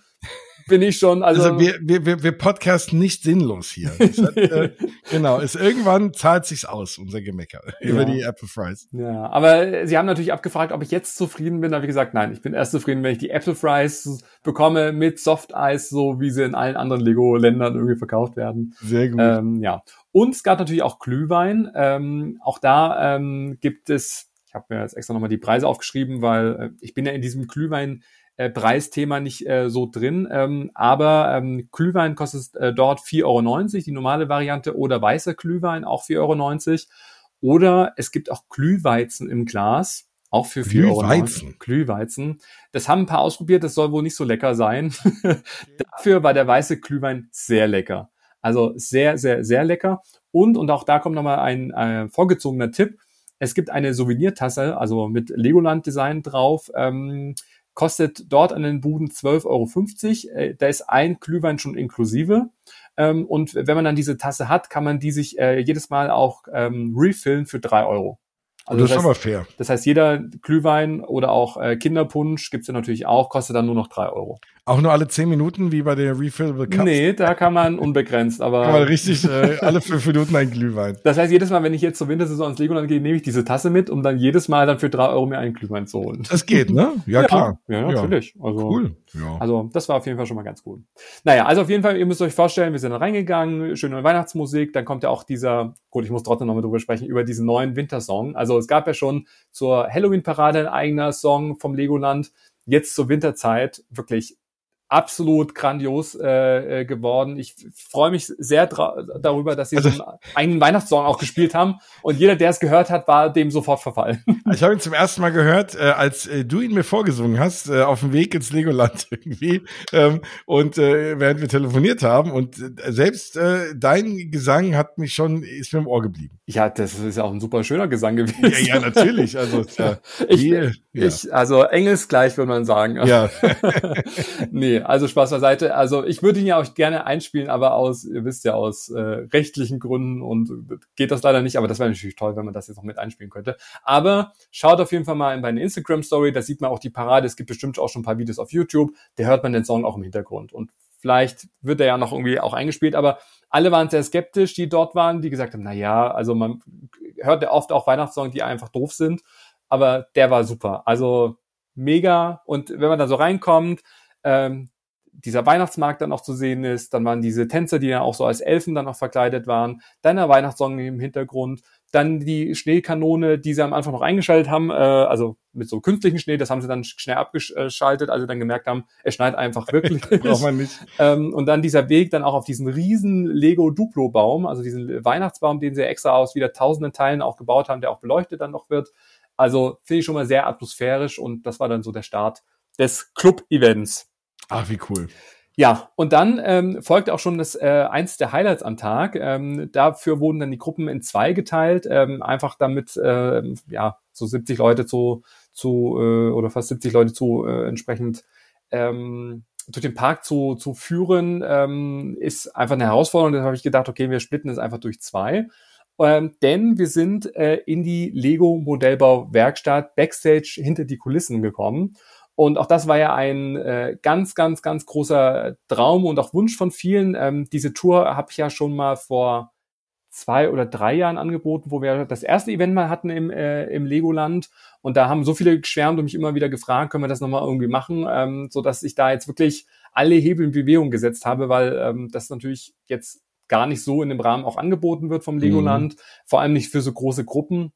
bin ich schon. Also, also wir, wir, wir podcasten nicht sinnlos hier. Hat, äh, genau, ist irgendwann zahlt sich's aus, unser Gemecker ja. über die Apple Fries. Ja, aber Sie haben natürlich abgefragt, ob ich jetzt zufrieden bin. Da habe ich gesagt, nein, ich bin erst zufrieden, wenn ich die Apple Fries bekomme mit Soft Eis, so wie sie in allen anderen Lego-Ländern irgendwie verkauft werden. Sehr gut. Ähm, ja. Und es gab natürlich auch Glühwein. Ähm, auch da ähm, gibt es, ich habe mir jetzt extra nochmal die Preise aufgeschrieben, weil äh, ich bin ja in diesem Glühwein äh, Preisthema nicht äh, so drin. Ähm, aber ähm, Glühwein kostet äh, dort 4,90 Euro, die normale Variante, oder weißer Glühwein auch 4,90 Euro. Oder es gibt auch Glühweizen im Glas. Auch für 4 Glühweizen. Euro. Glühweizen. Das haben ein paar ausprobiert, das soll wohl nicht so lecker sein. Dafür war der weiße Glühwein sehr lecker. Also sehr, sehr, sehr lecker. Und, und auch da kommt nochmal ein äh, vorgezogener Tipp. Es gibt eine Souvenirtasse, also mit Legoland-Design drauf. Ähm, kostet dort an den Buden 12,50 Euro. Äh, da ist ein Glühwein schon inklusive. Ähm, und wenn man dann diese Tasse hat, kann man die sich äh, jedes Mal auch ähm, refillen für drei Euro. Also das, das ist heißt, aber fair. Das heißt, jeder Glühwein oder auch äh, Kinderpunsch gibt's ja natürlich auch, kostet dann nur noch drei Euro. Auch nur alle zehn Minuten, wie bei der Refillable Cups? Nee, da kann man unbegrenzt, aber. Kann man richtig, äh, alle fünf Minuten ein Glühwein. Das heißt, jedes Mal, wenn ich jetzt zur Wintersaison ins Legoland gehe, nehme ich diese Tasse mit, um dann jedes Mal dann für drei Euro mir einen Glühwein zu holen. Das geht, ne? Ja, ja klar. Ja, natürlich. Also, cool. Ja. Also, das war auf jeden Fall schon mal ganz cool. Naja, also auf jeden Fall, ihr müsst euch vorstellen, wir sind da reingegangen, schöne Weihnachtsmusik, dann kommt ja auch dieser, gut, ich muss trotzdem nochmal drüber sprechen, über diesen neuen Wintersong. Also, es gab ja schon zur Halloween-Parade ein eigener Song vom Legoland. Jetzt zur Winterzeit wirklich absolut grandios äh, äh geworden. Ich freue mich sehr darüber, dass sie also, so einen Weihnachtssong auch gespielt haben und jeder, der es gehört hat, war dem sofort verfallen. Ich habe ihn zum ersten Mal gehört, äh, als äh, du ihn mir vorgesungen hast, äh, auf dem Weg ins Legoland irgendwie ähm, und äh, während wir telefoniert haben und äh, selbst äh, dein Gesang hat mich schon, ist mir im Ohr geblieben. Ja, das ist ja auch ein super schöner Gesang gewesen. Ja, ja natürlich. Also, ja, ich, ja. ich, also engelsgleich würde man sagen. Ja. nee, also Spaß beiseite. Also ich würde ihn ja auch gerne einspielen, aber aus, ihr wisst ja, aus äh, rechtlichen Gründen und geht das leider nicht. Aber das wäre natürlich toll, wenn man das jetzt noch mit einspielen könnte. Aber schaut auf jeden Fall mal in meine Instagram-Story, da sieht man auch die Parade. Es gibt bestimmt auch schon ein paar Videos auf YouTube. Da hört man den Song auch im Hintergrund. Und vielleicht wird er ja noch irgendwie auch eingespielt, aber alle waren sehr skeptisch, die dort waren, die gesagt haben, na ja, also man hört ja oft auch Weihnachtssongs, die einfach doof sind, aber der war super. Also mega. Und wenn man da so reinkommt, ähm, dieser Weihnachtsmarkt dann auch zu sehen ist, dann waren diese Tänzer, die ja auch so als Elfen dann noch verkleidet waren, dann der Weihnachtssong im Hintergrund, dann die Schneekanone, die sie am Anfang noch eingeschaltet haben, äh, also mit so künstlichen Schnee, das haben sie dann schnell abgeschaltet, als sie dann gemerkt haben, es schneit einfach wirklich. Braucht man nicht. Ähm, und dann dieser Weg dann auch auf diesen riesen Lego Duplo Baum, also diesen Weihnachtsbaum, den sie extra aus wieder tausenden Teilen auch gebaut haben, der auch beleuchtet dann noch wird. Also finde ich schon mal sehr atmosphärisch und das war dann so der Start des Club-Events. Ach, wie cool. Ja, und dann ähm, folgte auch schon das äh, eins der Highlights am Tag. Ähm, dafür wurden dann die Gruppen in zwei geteilt, ähm, einfach damit äh, ja so 70 Leute zu zu äh, oder fast 70 Leute zu äh, entsprechend ähm, durch den Park zu, zu führen, ähm, ist einfach eine Herausforderung. Da habe ich gedacht, okay, wir splitten es einfach durch zwei. Ähm, denn wir sind äh, in die Lego Modellbau Werkstatt Backstage hinter die Kulissen gekommen und auch das war ja ein äh, ganz, ganz, ganz großer Traum und auch Wunsch von vielen. Ähm, diese Tour habe ich ja schon mal vor zwei oder drei Jahren angeboten, wo wir das erste Event mal hatten im, äh, im Legoland. Und da haben so viele geschwärmt und mich immer wieder gefragt, können wir das nochmal irgendwie machen, ähm, so dass ich da jetzt wirklich alle Hebel in Bewegung gesetzt habe, weil ähm, das natürlich jetzt gar nicht so in dem Rahmen auch angeboten wird vom Legoland, mhm. vor allem nicht für so große Gruppen.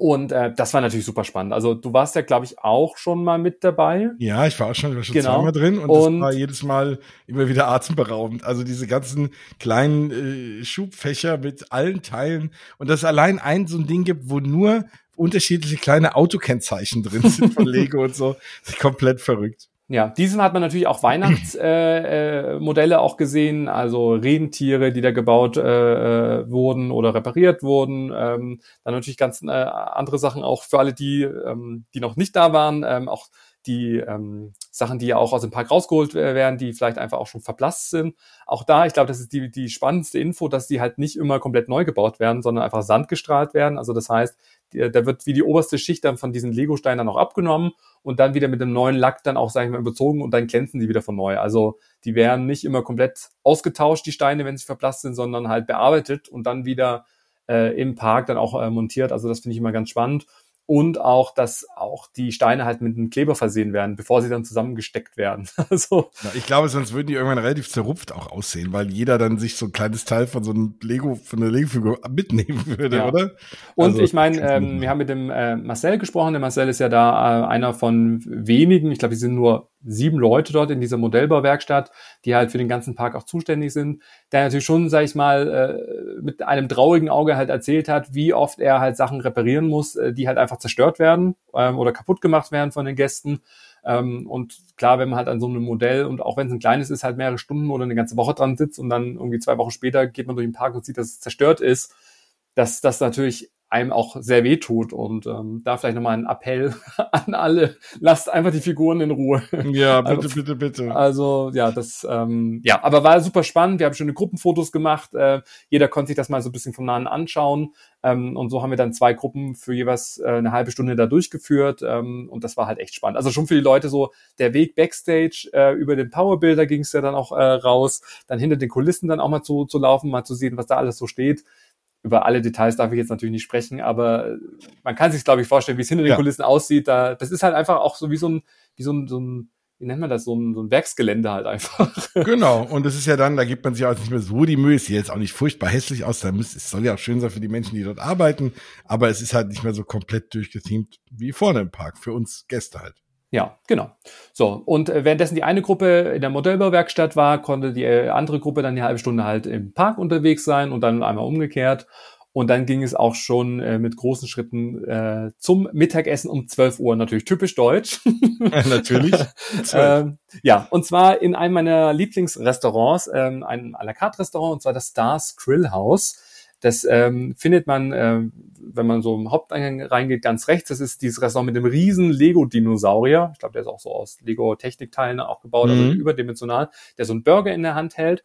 Und äh, das war natürlich super spannend. Also du warst ja, glaube ich, auch schon mal mit dabei. Ja, ich war auch schon, ich war schon genau. zweimal drin und, und das war jedes Mal immer wieder atemberaubend. Also diese ganzen kleinen äh, Schubfächer mit allen Teilen und dass es allein ein so ein Ding gibt, wo nur unterschiedliche kleine Autokennzeichen drin sind von Lego und so. Das ist komplett verrückt. Ja, diesem hat man natürlich auch Weihnachtsmodelle äh, äh, auch gesehen, also Rentiere, die da gebaut äh, äh, wurden oder repariert wurden. Ähm, dann natürlich ganz äh, andere Sachen auch für alle, die, ähm, die noch nicht da waren, ähm, auch die ähm, Sachen, die ja auch aus dem Park rausgeholt werden, die vielleicht einfach auch schon verblasst sind. Auch da, ich glaube, das ist die, die spannendste Info, dass die halt nicht immer komplett neu gebaut werden, sondern einfach sandgestrahlt werden. Also das heißt, da wird wie die oberste Schicht dann von diesen Lego-Steinen dann auch abgenommen und dann wieder mit dem neuen Lack dann auch, sag ich mal, überzogen und dann glänzen die wieder von neu. Also die werden nicht immer komplett ausgetauscht, die Steine, wenn sie verblasst sind, sondern halt bearbeitet und dann wieder äh, im Park dann auch äh, montiert. Also das finde ich immer ganz spannend und auch, dass auch die Steine halt mit einem Kleber versehen werden, bevor sie dann zusammengesteckt werden. also ja, ich glaube, sonst würden die irgendwann relativ zerrupft auch aussehen, weil jeder dann sich so ein kleines Teil von so einem Lego, von einer Lego-Figur mitnehmen würde, ja. oder? Und also, ich meine, ähm, wir haben mit dem äh, Marcel gesprochen. Der Marcel ist ja da äh, einer von wenigen, ich glaube, die sind nur sieben Leute dort in dieser Modellbauwerkstatt, die halt für den ganzen Park auch zuständig sind, der natürlich schon, sag ich mal, äh, mit einem traurigen Auge halt erzählt hat, wie oft er halt Sachen reparieren muss, äh, die halt einfach zerstört werden ähm, oder kaputt gemacht werden von den Gästen. Ähm, und klar, wenn man halt an so einem Modell und auch wenn es ein kleines ist, halt mehrere Stunden oder eine ganze Woche dran sitzt und dann irgendwie zwei Wochen später geht man durch den Park und sieht, dass es zerstört ist, dass das natürlich einem auch sehr weh tut. Und ähm, da vielleicht nochmal ein Appell an alle, lasst einfach die Figuren in Ruhe. Ja, bitte, also, bitte, bitte. Also ja, das, ähm, ja, aber war super spannend. Wir haben schöne Gruppenfotos gemacht. Äh, jeder konnte sich das mal so ein bisschen vom Nahen anschauen. Ähm, und so haben wir dann zwei Gruppen für jeweils äh, eine halbe Stunde da durchgeführt. Ähm, und das war halt echt spannend. Also schon für die Leute so der Weg Backstage äh, über den Powerbuilder ging es ja dann auch äh, raus. Dann hinter den Kulissen dann auch mal zu, zu laufen, mal zu sehen, was da alles so steht über alle Details darf ich jetzt natürlich nicht sprechen, aber man kann sich, glaube ich, vorstellen, wie es hinter den ja. Kulissen aussieht. Da, das ist halt einfach auch so wie so ein, wie so ein, so ein wie nennt man das, so ein, so ein Werksgelände halt einfach. Genau, und das ist ja dann, da gibt man sich auch nicht mehr so die Mühe, es sieht jetzt auch nicht furchtbar hässlich aus, da muss, es soll ja auch schön sein für die Menschen, die dort arbeiten, aber es ist halt nicht mehr so komplett durchgeteamt wie vorne im Park, für uns Gäste halt. Ja, genau. So, und äh, währenddessen die eine Gruppe in der Modellbauwerkstatt war, konnte die äh, andere Gruppe dann eine halbe Stunde halt im Park unterwegs sein und dann einmal umgekehrt. Und dann ging es auch schon äh, mit großen Schritten äh, zum Mittagessen um 12 Uhr, natürlich typisch deutsch. Ja, natürlich. ähm, ja, und zwar in einem meiner Lieblingsrestaurants, ähm, ein à la carte Restaurant, und zwar das Stars Grill House. Das ähm, findet man, äh, wenn man so im Haupteingang reingeht, ganz rechts. Das ist dieses Restaurant mit dem riesen Lego-Dinosaurier. Ich glaube, der ist auch so aus Lego-Technikteilen auch gebaut, also Mhm. überdimensional, der so einen Burger in der Hand hält.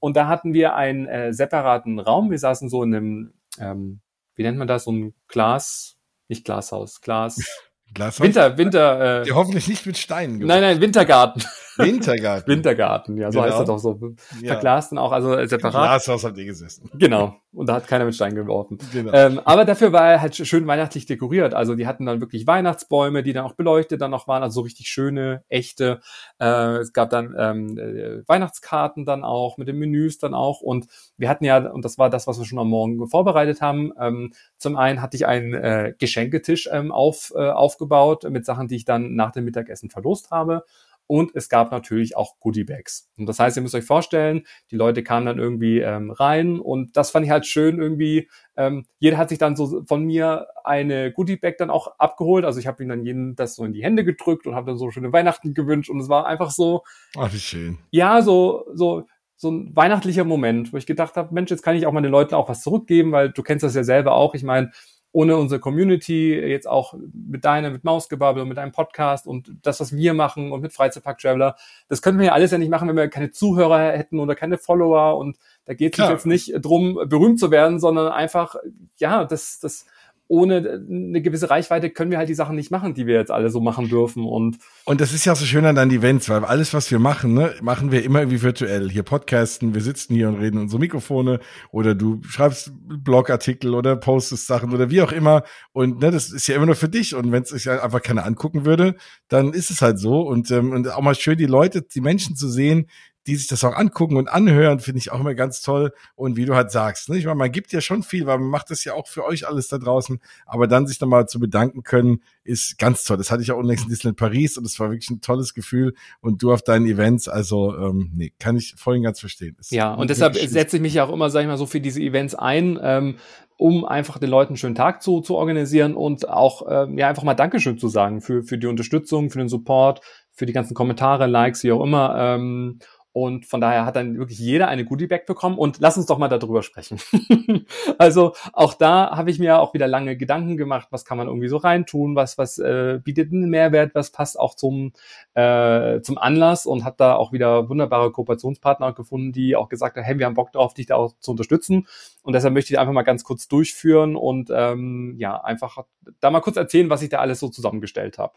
Und da hatten wir einen äh, separaten Raum. Wir saßen so in einem, ähm, wie nennt man das, so ein Glas, nicht Glashaus, Glas, Glashaus? Winter, Winter, äh, Ja, hoffentlich nicht mit Steinen. nein, nein, Wintergarten. Wintergarten. Wintergarten, ja, so Genau. heißt das doch so. Ja. Verglast und auch, also separat. Glashaus habt ihr gesessen. Genau. Und da hat keiner mit Stein geworfen. Genau. Ähm, aber dafür war er halt schön weihnachtlich dekoriert. Also die hatten dann wirklich Weihnachtsbäume, die dann auch beleuchtet dann noch waren, also so richtig schöne, echte. Äh, es gab dann ähm, äh, Weihnachtskarten dann auch, mit den Menüs dann auch. Und wir hatten ja, und das war das, was wir schon am Morgen vorbereitet haben, ähm, zum einen hatte ich einen äh, Geschenketisch ähm, auf, äh, aufgebaut mit Sachen, die ich dann nach dem Mittagessen verlost habe. Und es gab natürlich auch Goodiebags. Und das heißt, ihr müsst euch vorstellen, die Leute kamen dann irgendwie ähm, rein und das fand ich halt schön irgendwie. Ähm, jeder hat sich dann so von mir eine Goodiebag dann auch abgeholt. Also ich habe ihnen dann jeden das so in die Hände gedrückt und habe dann so schöne Weihnachten gewünscht und es war einfach so, Ach, wie schön. ja, so, so, so ein weihnachtlicher Moment, wo ich gedacht habe, Mensch, jetzt kann ich auch mal den Leuten auch was zurückgeben, weil du kennst das ja selber auch. Ich meine, ohne unsere Community, jetzt auch mit deiner, mit Mausgebabbel und mit deinem Podcast und das, was wir machen und mit Freizeitpark Traveler, das könnten wir ja alles ja nicht machen, wenn wir keine Zuhörer hätten oder keine Follower. Und da geht es jetzt nicht drum, berühmt zu werden, sondern einfach, ja, das, das, ohne eine gewisse Reichweite können wir halt die Sachen nicht machen, die wir jetzt alle so machen dürfen und Und das ist ja so schön an den Events, weil alles, was wir machen, ne, machen wir immer irgendwie virtuell. Hier podcasten, wir sitzen hier und reden unsere Mikrofone oder du schreibst Blogartikel oder postest Sachen oder wie auch immer. Und ne, das ist ja immer nur für dich. Und wenn es sich einfach keiner angucken würde, dann ist es halt so. Und, ähm, und auch mal schön die Leute, die Menschen zu sehen, die sich das auch angucken und anhören, finde ich auch immer ganz toll. Und wie du halt sagst, ne, ich meine, man gibt ja schon viel, weil man macht das ja auch für euch alles da draußen. Aber dann sich nochmal zu bedanken können, ist ganz toll. Das hatte ich auch unlängst in Disneyland Paris und es war wirklich ein tolles Gefühl. Und du auf deinen Events, also ähm, nee, kann ich voll und ganz verstehen. Ist Ja, und deshalb setze ich mich ja auch immer, sag ich mal, so für diese Events ein, ähm, um einfach den Leuten einen schönen Tag zu, zu organisieren und auch ähm, ja einfach mal Dankeschön zu sagen für, für die Unterstützung, für den Support, für die ganzen Kommentare, Likes, wie auch immer. Ähm, und von daher hat dann wirklich jeder eine Goodie-Bag bekommen und lass uns doch mal darüber sprechen. also auch da habe ich mir auch wieder lange Gedanken gemacht, was kann man irgendwie so reintun, was, was äh, bietet einen Mehrwert, was passt auch zum, äh, zum Anlass und hat da auch wieder wunderbare Kooperationspartner gefunden, die auch gesagt haben, hey, wir haben Bock drauf, dich da auch zu unterstützen. Und deshalb möchte ich einfach mal ganz kurz durchführen und ähm, ja, einfach da mal kurz erzählen, was ich da alles so zusammengestellt habe.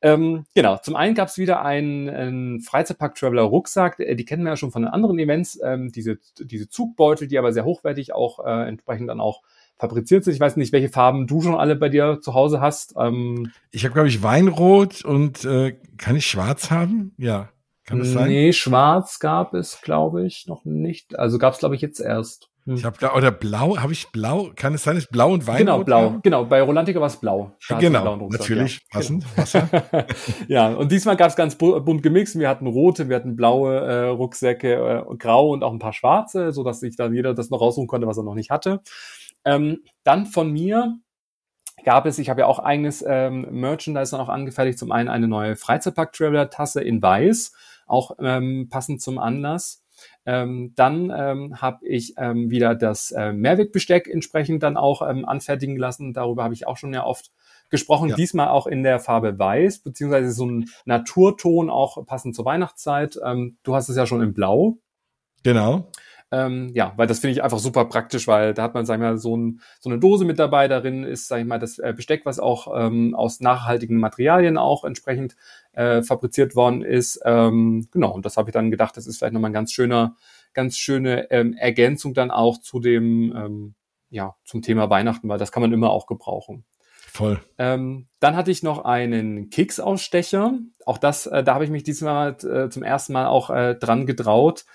Ähm, genau, zum einen gab es wieder einen, einen Freizeitpark-Traveler-Rucksack, äh, die kennen wir ja schon von den anderen Events, ähm, diese, diese Zugbeutel, die aber sehr hochwertig auch äh, entsprechend dann auch fabriziert sind. Ich weiß nicht, welche Farben du schon alle bei dir zu Hause hast. Ähm, Ich habe, glaube ich, Weinrot und äh, kann ich schwarz haben? Ja. Kann das sein? Nee, schwarz gab es, glaube ich, noch nicht. Also gab es, glaube ich, jetzt erst. Hm. Ich habe oder blau, habe ich blau? Kann es sein, dass blau und Weinrot Genau, blau. habe? Genau, bei Rolantica war es blau. Da Genau, natürlich, ja. passend. Wasser. ja, und diesmal gab es ganz bu- bunt gemixt. Wir hatten rote, wir hatten blaue äh, Rucksäcke, äh, grau und auch ein paar schwarze, so dass sich dann jeder das noch raussuchen konnte, was er noch nicht hatte. Ähm, dann von mir gab es, ich habe ja auch eigenes ähm, Merchandise dann auch angefertigt. Zum einen eine neue Freizeitpark-Traveler-Tasse in weiß, auch ähm, passend zum Anlass. Ähm, dann ähm, habe ich ähm, wieder das äh, Mehrwegbesteck entsprechend dann auch ähm, anfertigen lassen. Darüber habe ich auch schon ja oft gesprochen. Ja. Diesmal auch in der Farbe Weiß, beziehungsweise so ein Naturton, auch passend zur Weihnachtszeit. Ähm, du hast es ja schon in Blau. Genau. Ähm, ja, weil das finde ich einfach super praktisch, weil da hat man, sag ich mal, so, ein, so eine Dose mit dabei. Darin ist, sag ich mal, das äh, Besteck, was auch ähm, aus nachhaltigen Materialien auch entsprechend äh, fabriziert worden ist. Ähm, genau, und das habe ich dann gedacht, das ist vielleicht nochmal ein ganz schöner, ganz schöne ähm, Ergänzung dann auch zu dem, ähm, ja, zum Thema Weihnachten, weil das kann man immer auch gebrauchen. Voll. Ähm, dann hatte ich noch einen Keksausstecher. Auch das, äh, da habe ich mich diesmal äh, zum ersten Mal auch äh, dran getraut.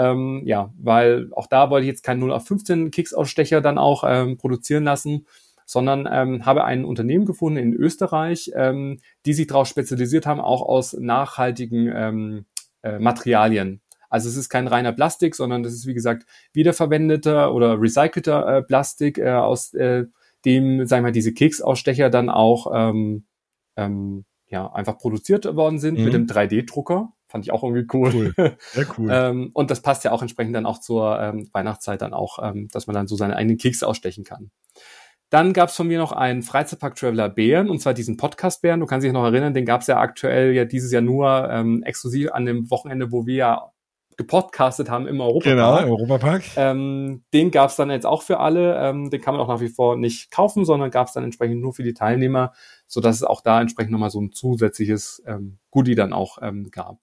Ähm, ja, weil auch da wollte ich jetzt keinen 0 auf 15 Keksausstecher dann auch ähm, produzieren lassen, sondern ähm, habe ein Unternehmen gefunden in Österreich, ähm, die sich darauf spezialisiert haben, auch aus nachhaltigen ähm, äh, Materialien. Also es ist kein reiner Plastik, sondern das ist wie gesagt wiederverwendeter oder recycelter äh, Plastik, äh, aus äh, dem, sagen wir mal, diese Keksausstecher dann auch ähm, ähm, ja, einfach produziert worden sind mhm. mit dem 3D-Drucker. Fand ich auch irgendwie cool. cool. Sehr cool. ähm, und das passt ja auch entsprechend dann auch zur ähm, Weihnachtszeit dann auch, ähm, dass man dann so seine eigenen Kekse ausstechen kann. Dann gab's von mir noch einen Freizeitpark Traveler Bären, und zwar diesen Podcast Bären. Du kannst dich noch erinnern, den gab's ja aktuell ja dieses Jahr nur ähm, exklusiv an dem Wochenende, wo wir ja gepodcastet haben im Europapark. Genau, im Europapark. Ähm, den gab's dann jetzt auch für alle. Ähm, den kann man auch nach wie vor nicht kaufen, sondern gab's dann entsprechend nur für die Teilnehmer, so dass es auch da entsprechend nochmal so ein zusätzliches ähm, Goodie dann auch ähm, gab.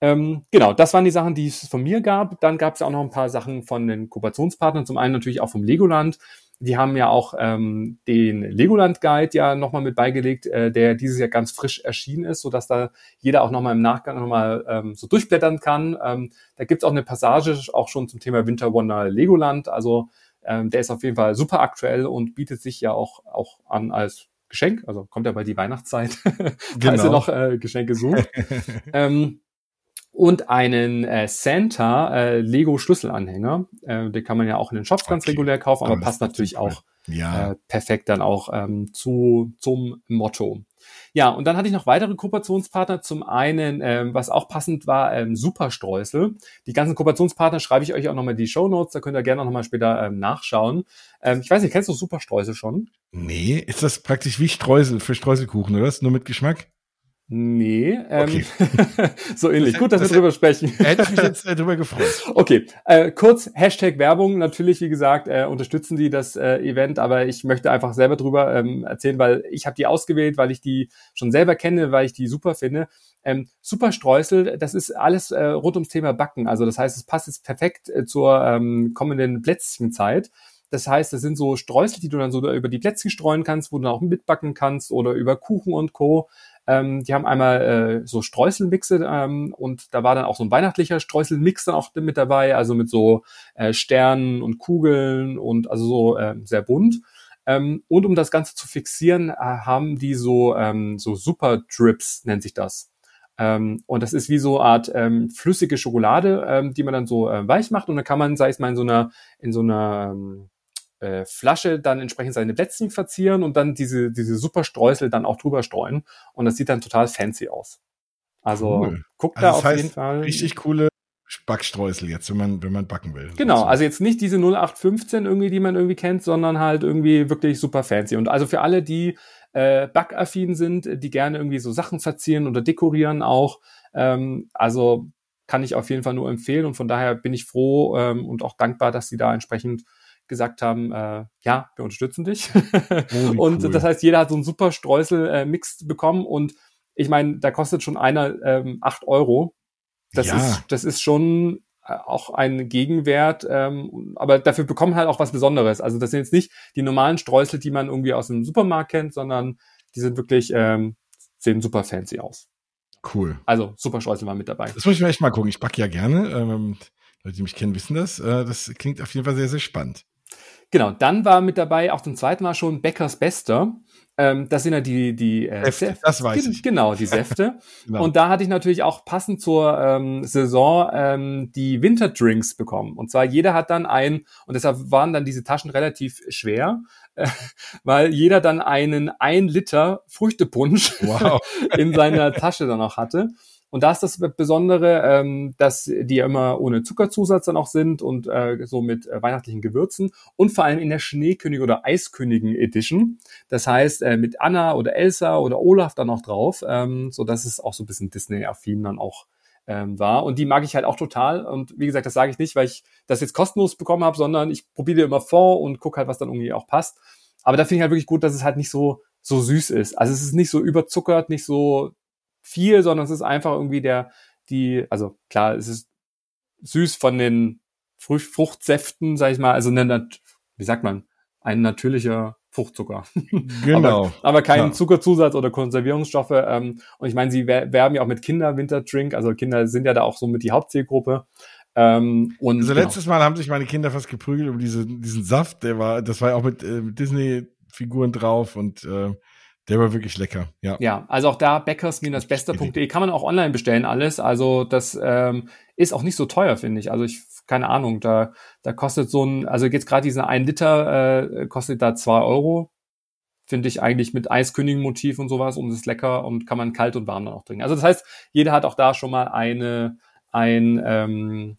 Ähm, genau, das waren die Sachen, die es von mir gab. Dann gab es auch noch ein paar Sachen von den Kooperationspartnern. Zum einen natürlich auch vom Legoland. Die haben ja auch ähm, den Legoland Guide ja nochmal mit beigelegt, äh, der dieses Jahr ganz frisch erschienen ist, so dass da jeder auch nochmal im Nachgang nochmal ähm, so durchblättern kann. Ähm, da gibt's auch eine Passage auch schon zum Thema Winter Wonder Legoland. Also ähm, der ist auf jeden Fall super aktuell und bietet sich ja auch, auch an als Geschenk. Also kommt ja bei die Weihnachtszeit, falls genau. ihr noch äh, Geschenke sucht. ähm, und einen äh, Santa äh, Lego Schlüsselanhänger. Äh, den kann man ja auch in den Shops okay. ganz regulär kaufen, aber passt natürlich auch ja. äh, perfekt dann auch ähm, zu zum Motto. Ja, und dann hatte ich noch weitere Kooperationspartner. Zum einen, ähm, was auch passend war, ähm, Superstreusel. Die ganzen Kooperationspartner schreibe ich euch auch nochmal in die Show Notes. Da könnt ihr gerne auch nochmal später ähm, nachschauen. Ähm, ich weiß nicht, kennst du Superstreusel schon? Nee, ist das praktisch wie Streusel für Streuselkuchen, oder? Ist nur mit Geschmack? Nee, ähm, okay. so ähnlich. Das Gut, dass das wir drüber sprechen. Hätte ich mich jetzt äh, drüber gefreut. Okay, äh, kurz Hashtag Werbung. Natürlich, wie gesagt, äh, unterstützen die das äh, Event, aber ich möchte einfach selber drüber ähm, erzählen, weil ich habe die ausgewählt, weil ich die schon selber kenne, weil ich die super finde. Ähm, super Streusel, das ist alles äh, rund ums Thema Backen. Also das heißt, es passt jetzt perfekt äh, zur ähm, kommenden Plätzchenzeit. Das heißt, das sind so Streusel, die du dann so über die Plätzchen streuen kannst, wo du dann auch mitbacken kannst oder über Kuchen und Co. Ähm, die haben einmal äh, so Streuselmixe ähm, und da war dann auch so ein weihnachtlicher Streuselmix dann auch mit dabei, also mit so äh, Sternen und Kugeln und also so äh, sehr bunt. Ähm, und um das Ganze zu fixieren, äh, haben die so, ähm, so Super Drips, nennt sich das. Ähm, und das ist wie so eine Art ähm, flüssige Schokolade, ähm, die man dann so äh, weich macht. Und dann kann man, sei es mal in so einer, in so einer ähm, äh, Flasche dann entsprechend seine Plätzchen verzieren und dann diese, diese super Streusel dann auch drüber streuen. Und das sieht dann total fancy aus. Also cool. guckt also da auf heißt, jeden Fall. Richtig coole Backstreusel jetzt, wenn man, wenn man backen will. Genau, also jetzt nicht diese 0815 irgendwie, die man irgendwie kennt, sondern halt irgendwie wirklich super fancy. Und also für alle, die äh, backaffin sind, die gerne irgendwie so Sachen verzieren oder dekorieren auch, ähm, also kann ich auf jeden Fall nur empfehlen und von daher bin ich froh ähm, und auch dankbar, dass sie da entsprechend gesagt haben, äh, ja, wir unterstützen dich. Oh, und cool. das heißt, jeder hat so einen super Streusel-Mix äh, bekommen und ich meine, da kostet schon einer ähm, 8 Euro. Das ja. ist, das ist schon äh, auch ein Gegenwert, ähm, aber dafür bekommen halt auch was Besonderes. Also das sind jetzt nicht die normalen Streusel, die man irgendwie aus dem Supermarkt kennt, sondern die sind wirklich, ähm, sehen super fancy aus. Cool. Also Super Streusel war mit dabei. Das muss ich mir echt mal gucken. Ich backe ja gerne. Ähm, Leute, die mich kennen, wissen das. Äh, das klingt auf jeden Fall sehr, sehr spannend. Genau, dann war mit dabei auch zum zweiten Mal schon Beckers Bester. Ähm, das sind ja die, die äh, Säfte, Säfte. das weiß ich. Genau, die Säfte. genau. Und da hatte ich natürlich auch passend zur ähm, Saison ähm, die Winterdrinks bekommen. Und zwar jeder hat dann ein, und deshalb waren dann diese Taschen relativ schwer, äh, weil jeder dann einen ein Liter Früchtepunsch wow. in seiner Tasche dann auch hatte. Und da ist das Besondere, ähm, dass die ja immer ohne Zuckerzusatz dann auch sind und äh, so mit äh, weihnachtlichen Gewürzen und vor allem in der Schneekönigin oder Eiskönigin Edition. Das heißt äh, mit Anna oder Elsa oder Olaf dann auch drauf, ähm, so dass es auch so ein bisschen Disney-affin dann auch ähm, war. Und die mag ich halt auch total. Und wie gesagt, das sage ich nicht, weil ich das jetzt kostenlos bekommen habe, sondern ich probiere immer vor und gucke halt, was dann irgendwie auch passt. Aber da finde ich halt wirklich gut, dass es halt nicht so so süß ist. Also es ist nicht so überzuckert, nicht so viel, sondern es ist einfach irgendwie der, die, also klar, es ist süß von den Frucht, Fruchtsäften, sag ich mal, also eine, wie sagt man, ein natürlicher Fruchtzucker. Genau. aber, aber kein ja. Zuckerzusatz oder Konservierungsstoffe. Ähm, und ich meine, sie werben ja auch mit Kinder-Winterdrink, also Kinder sind ja da auch so mit die Hauptzielgruppe. Ähm, und also genau. letztes Mal haben sich meine Kinder fast geprügelt um diese, diesen Saft, der war, das war ja auch mit, äh, mit Disney Figuren drauf und äh, der war wirklich lecker, ja. Ja, also auch da bäckers-bester.de kann man auch online bestellen alles. Also das ähm, ist auch nicht so teuer, finde ich. Also ich, keine Ahnung, da, da kostet so ein, also jetzt gerade diese ein Liter äh, kostet da zwei Euro. Finde ich eigentlich mit Eiskönigen-Motiv und sowas und ist lecker und kann man kalt und warm dann auch trinken. Also das heißt, jeder hat auch da schon mal eine, ein ähm,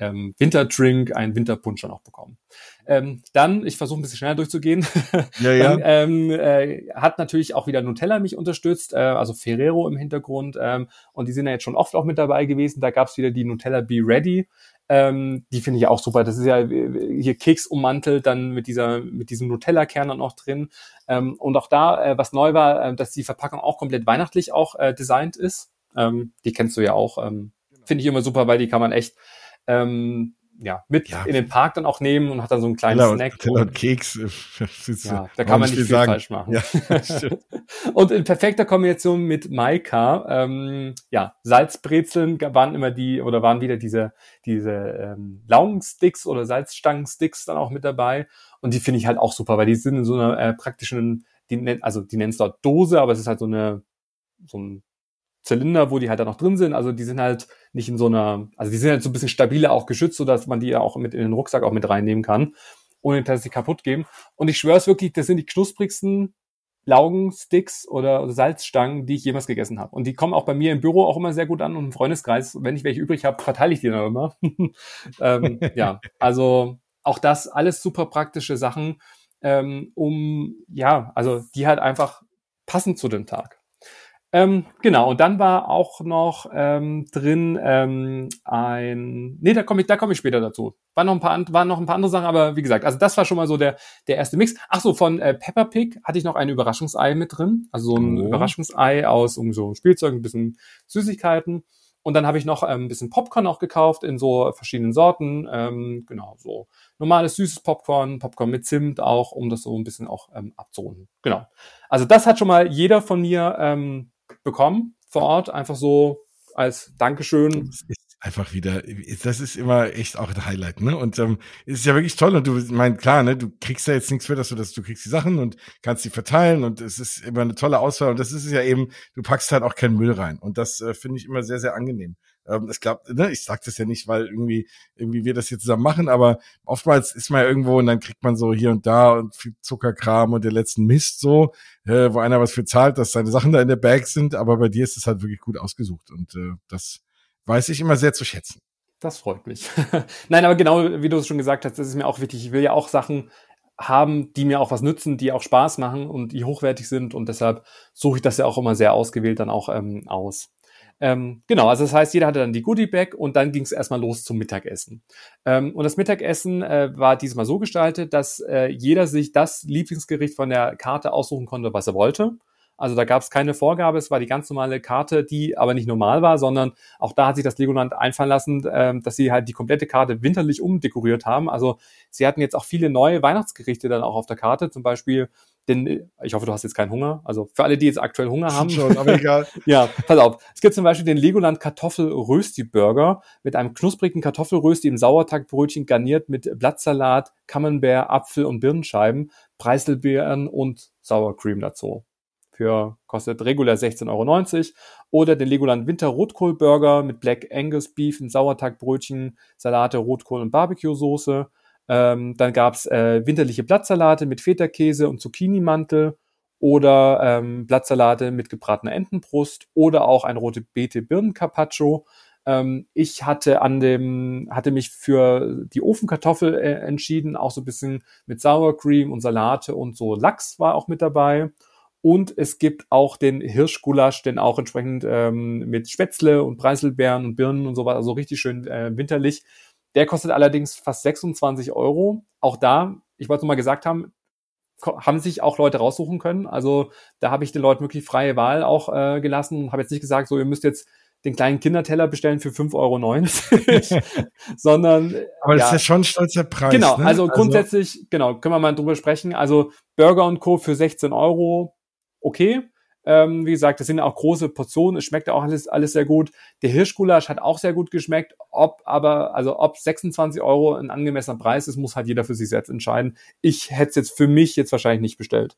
ähm, Winterdrink, einen Winterpunsch dann auch bekommen. Ähm, dann, ich versuche ein bisschen schneller durchzugehen, ja, ja. dann, ähm, äh, hat natürlich auch wieder Nutella mich unterstützt, äh, also Ferrero im Hintergrund ähm, und die sind ja jetzt schon oft auch mit dabei gewesen. Da gab's wieder die Nutella Be Ready. Ähm, die finde ich auch super. Das ist ja äh, hier Keks ummantelt, dann mit dieser, mit diesem Nutella-Kern dann auch drin. Ähm, und auch da, äh, was neu war, äh, dass die Verpackung auch komplett weihnachtlich auch äh, designt ist. Ähm, die kennst du ja auch. Ähm, Finde ich immer super, weil die kann man echt ähm, ja, mit ja. in den Park dann auch nehmen und hat dann so einen kleinen Teller Snack. Und, Teller und Keks. ja, da kann man nicht viel sagen. falsch machen. Ja, und in perfekter Kombination mit Maika, ähm, ja, Salzbrezeln waren immer die, oder waren wieder diese, diese ähm, Laungensticks oder Salzstangensticks dann auch mit dabei. Und die finde ich halt auch super, weil die sind in so einer äh, praktischen, die, also die nennen es dort Dose, aber es ist halt so eine, so ein Zylinder, wo die halt da noch drin sind. Also die sind halt nicht in so einer, also die sind halt so ein bisschen stabiler auch geschützt, so dass man die ja auch mit in den Rucksack auch mit reinnehmen kann, ohne dass sie kaputt gehen. Und ich schwöre es wirklich, das sind die knusprigsten Laugensticks oder, oder Salzstangen, die ich jemals gegessen habe. Und die kommen auch bei mir im Büro auch immer sehr gut an und im Freundeskreis. Wenn ich welche übrig habe, verteile ich die dann immer. ähm, ja, also auch das alles super praktische Sachen, ähm, um ja, also die halt einfach passen zu dem Tag. Ähm, genau, und dann war auch noch ähm, drin ähm, ein, nee, da komme ich, da komme ich später dazu. War noch ein paar, waren noch ein paar andere Sachen, aber wie gesagt, also das war schon mal so der der erste Mix. Ach so, von äh, Peppa Pig hatte ich noch ein Überraschungsei mit drin, also so ein oh. Überraschungsei aus um so Spielzeug, ein bisschen Süßigkeiten. Und dann habe ich noch ähm, ein bisschen Popcorn auch gekauft in so verschiedenen Sorten. Ähm, genau, so normales süßes Popcorn, Popcorn mit Zimt auch, um das so ein bisschen auch ähm, abzurunden. Genau. Also das hat schon mal jeder von mir ähm, bekommen vor Ort, einfach so als Dankeschön. Einfach wieder, das ist immer echt auch ein Highlight, ne? Und ähm, ist ja wirklich toll und du mein klar, ne, du kriegst ja jetzt nichts für, dass du das, du kriegst die Sachen und kannst die verteilen und es ist immer eine tolle Auswahl und das ist es ja eben, du packst halt auch keinen Müll rein und das äh, finde ich immer sehr sehr angenehm. Ähm, es klappt, ne, ich sag das ja nicht, weil irgendwie, irgendwie wir das hier zusammen machen, aber oftmals ist man ja irgendwo und dann kriegt man so hier und da und viel Zuckerkram und der letzten Mist so, äh, wo einer was für zahlt, dass seine Sachen da in der Bag sind, aber bei dir ist es halt wirklich gut ausgesucht und äh, das weiß ich immer sehr zu schätzen. Das freut mich. Nein, aber genau wie du es schon gesagt hast, das ist mir auch wichtig. Ich will ja auch Sachen haben, die mir auch was nützen, die auch Spaß machen und die hochwertig sind und deshalb suche ich das ja auch immer sehr ausgewählt dann auch ähm, aus. Ähm, genau, also das heißt, jeder hatte dann die Goodie Bag und dann ging es erstmal los zum Mittagessen. Ähm, und das Mittagessen äh, war diesmal so gestaltet, dass äh, jeder sich das Lieblingsgericht von der Karte aussuchen konnte, was er wollte. Also da gab es keine Vorgabe, es war die ganz normale Karte, die aber nicht normal war, sondern auch da hat sich das Legoland einfallen lassen, ähm, dass sie halt die komplette Karte winterlich umdekoriert haben. Also sie hatten jetzt auch viele neue Weihnachtsgerichte dann auch auf der Karte, zum Beispiel den, ich hoffe, du hast jetzt keinen Hunger. Also für alle, die jetzt aktuell Hunger haben. Schon, aber egal. ja, pass auf. Es gibt zum Beispiel den Legoland Kartoffelrösti Burger mit einem knusprigen Kartoffelrösti im Sauertagbrötchen garniert mit Blattsalat, Camembert, Apfel und Birnenscheiben, Preiselbeeren und Sour Cream dazu für kostet regulär 16,90 Euro. Oder den Legoland Winter Rotkohl Burger mit Black Angus Beef, ein Sauertagbrötchen, Salate, Rotkohl und Barbecue-Soße. Ähm, dann gab's äh, winterliche Blattsalate mit Feta-Käse und Zucchini-Mantel oder ähm, Blattsalate mit gebratener Entenbrust oder auch ein rote Beete Birnen Carpaccio. Ähm, ich hatte an dem, hatte mich für die Ofenkartoffel äh, entschieden, auch so ein bisschen mit Sour Cream und Salate und so Lachs war auch mit dabei. Und es gibt auch den Hirschgulasch, den auch entsprechend ähm, mit Spätzle und Preiselbeeren und Birnen und so weiter, also richtig schön äh, winterlich. Der kostet allerdings fast 26 Euro. Auch da, ich wollte es mal gesagt haben, haben sich auch Leute raussuchen können. Also da habe ich den Leuten wirklich freie Wahl auch äh, gelassen und habe jetzt nicht gesagt, so ihr müsst jetzt den kleinen Kinderteller bestellen für 5,90 Euro, sondern. Aber das ja, ist ja schon ein stolzer Preis. Genau, ne? also, also grundsätzlich, genau, können wir mal drüber sprechen. Also Burger und Co. für 16 Euro okay. Ähm, wie gesagt, das sind auch große Portionen. Es schmeckt auch alles, alles sehr gut. Der Hirschgulasch hat auch sehr gut geschmeckt. Ob aber, also ob 26 Euro ein angemessener Preis ist, muss halt jeder für sich selbst entscheiden. Ich hätte es jetzt für mich jetzt wahrscheinlich nicht bestellt.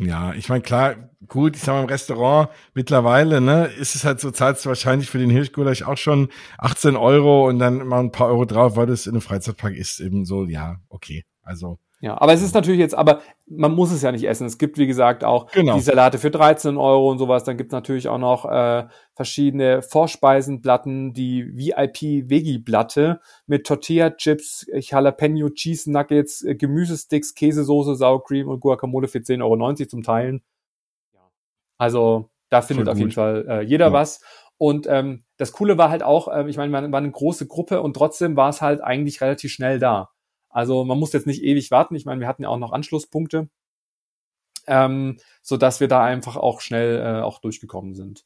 Ja, ich meine, klar, gut, ich sag mal im Restaurant mittlerweile, ne, ist es halt so, zahlst du wahrscheinlich für den Hirschgulasch auch schon 18 Euro und dann mal ein paar Euro drauf, weil das in einem Freizeitpark ist, eben so, ja, okay. Also ja, aber es ist natürlich jetzt, aber man muss es ja nicht essen. Es gibt, wie gesagt, auch genau. die Salate für 13 Euro und sowas. Dann gibt es natürlich auch noch äh, verschiedene Vorspeisenplatten, die VIP-Veggie-Platte mit Tortilla-Chips, Jalapeno Cheese Nuggets, äh, Gemüsesticks, Käsesoße, Sour Cream und Guacamole für 10,90 Euro zum Teilen. Also da findet Voll auf jeden Fall äh, jeder ja. was. Und ähm, das Coole war halt auch, äh, ich meine, man war eine große Gruppe und trotzdem war es halt eigentlich relativ schnell da. Also man muss jetzt nicht ewig warten. Ich meine, wir hatten ja auch noch Anschlusspunkte, ähm, so dass wir da einfach auch schnell äh, auch durchgekommen sind.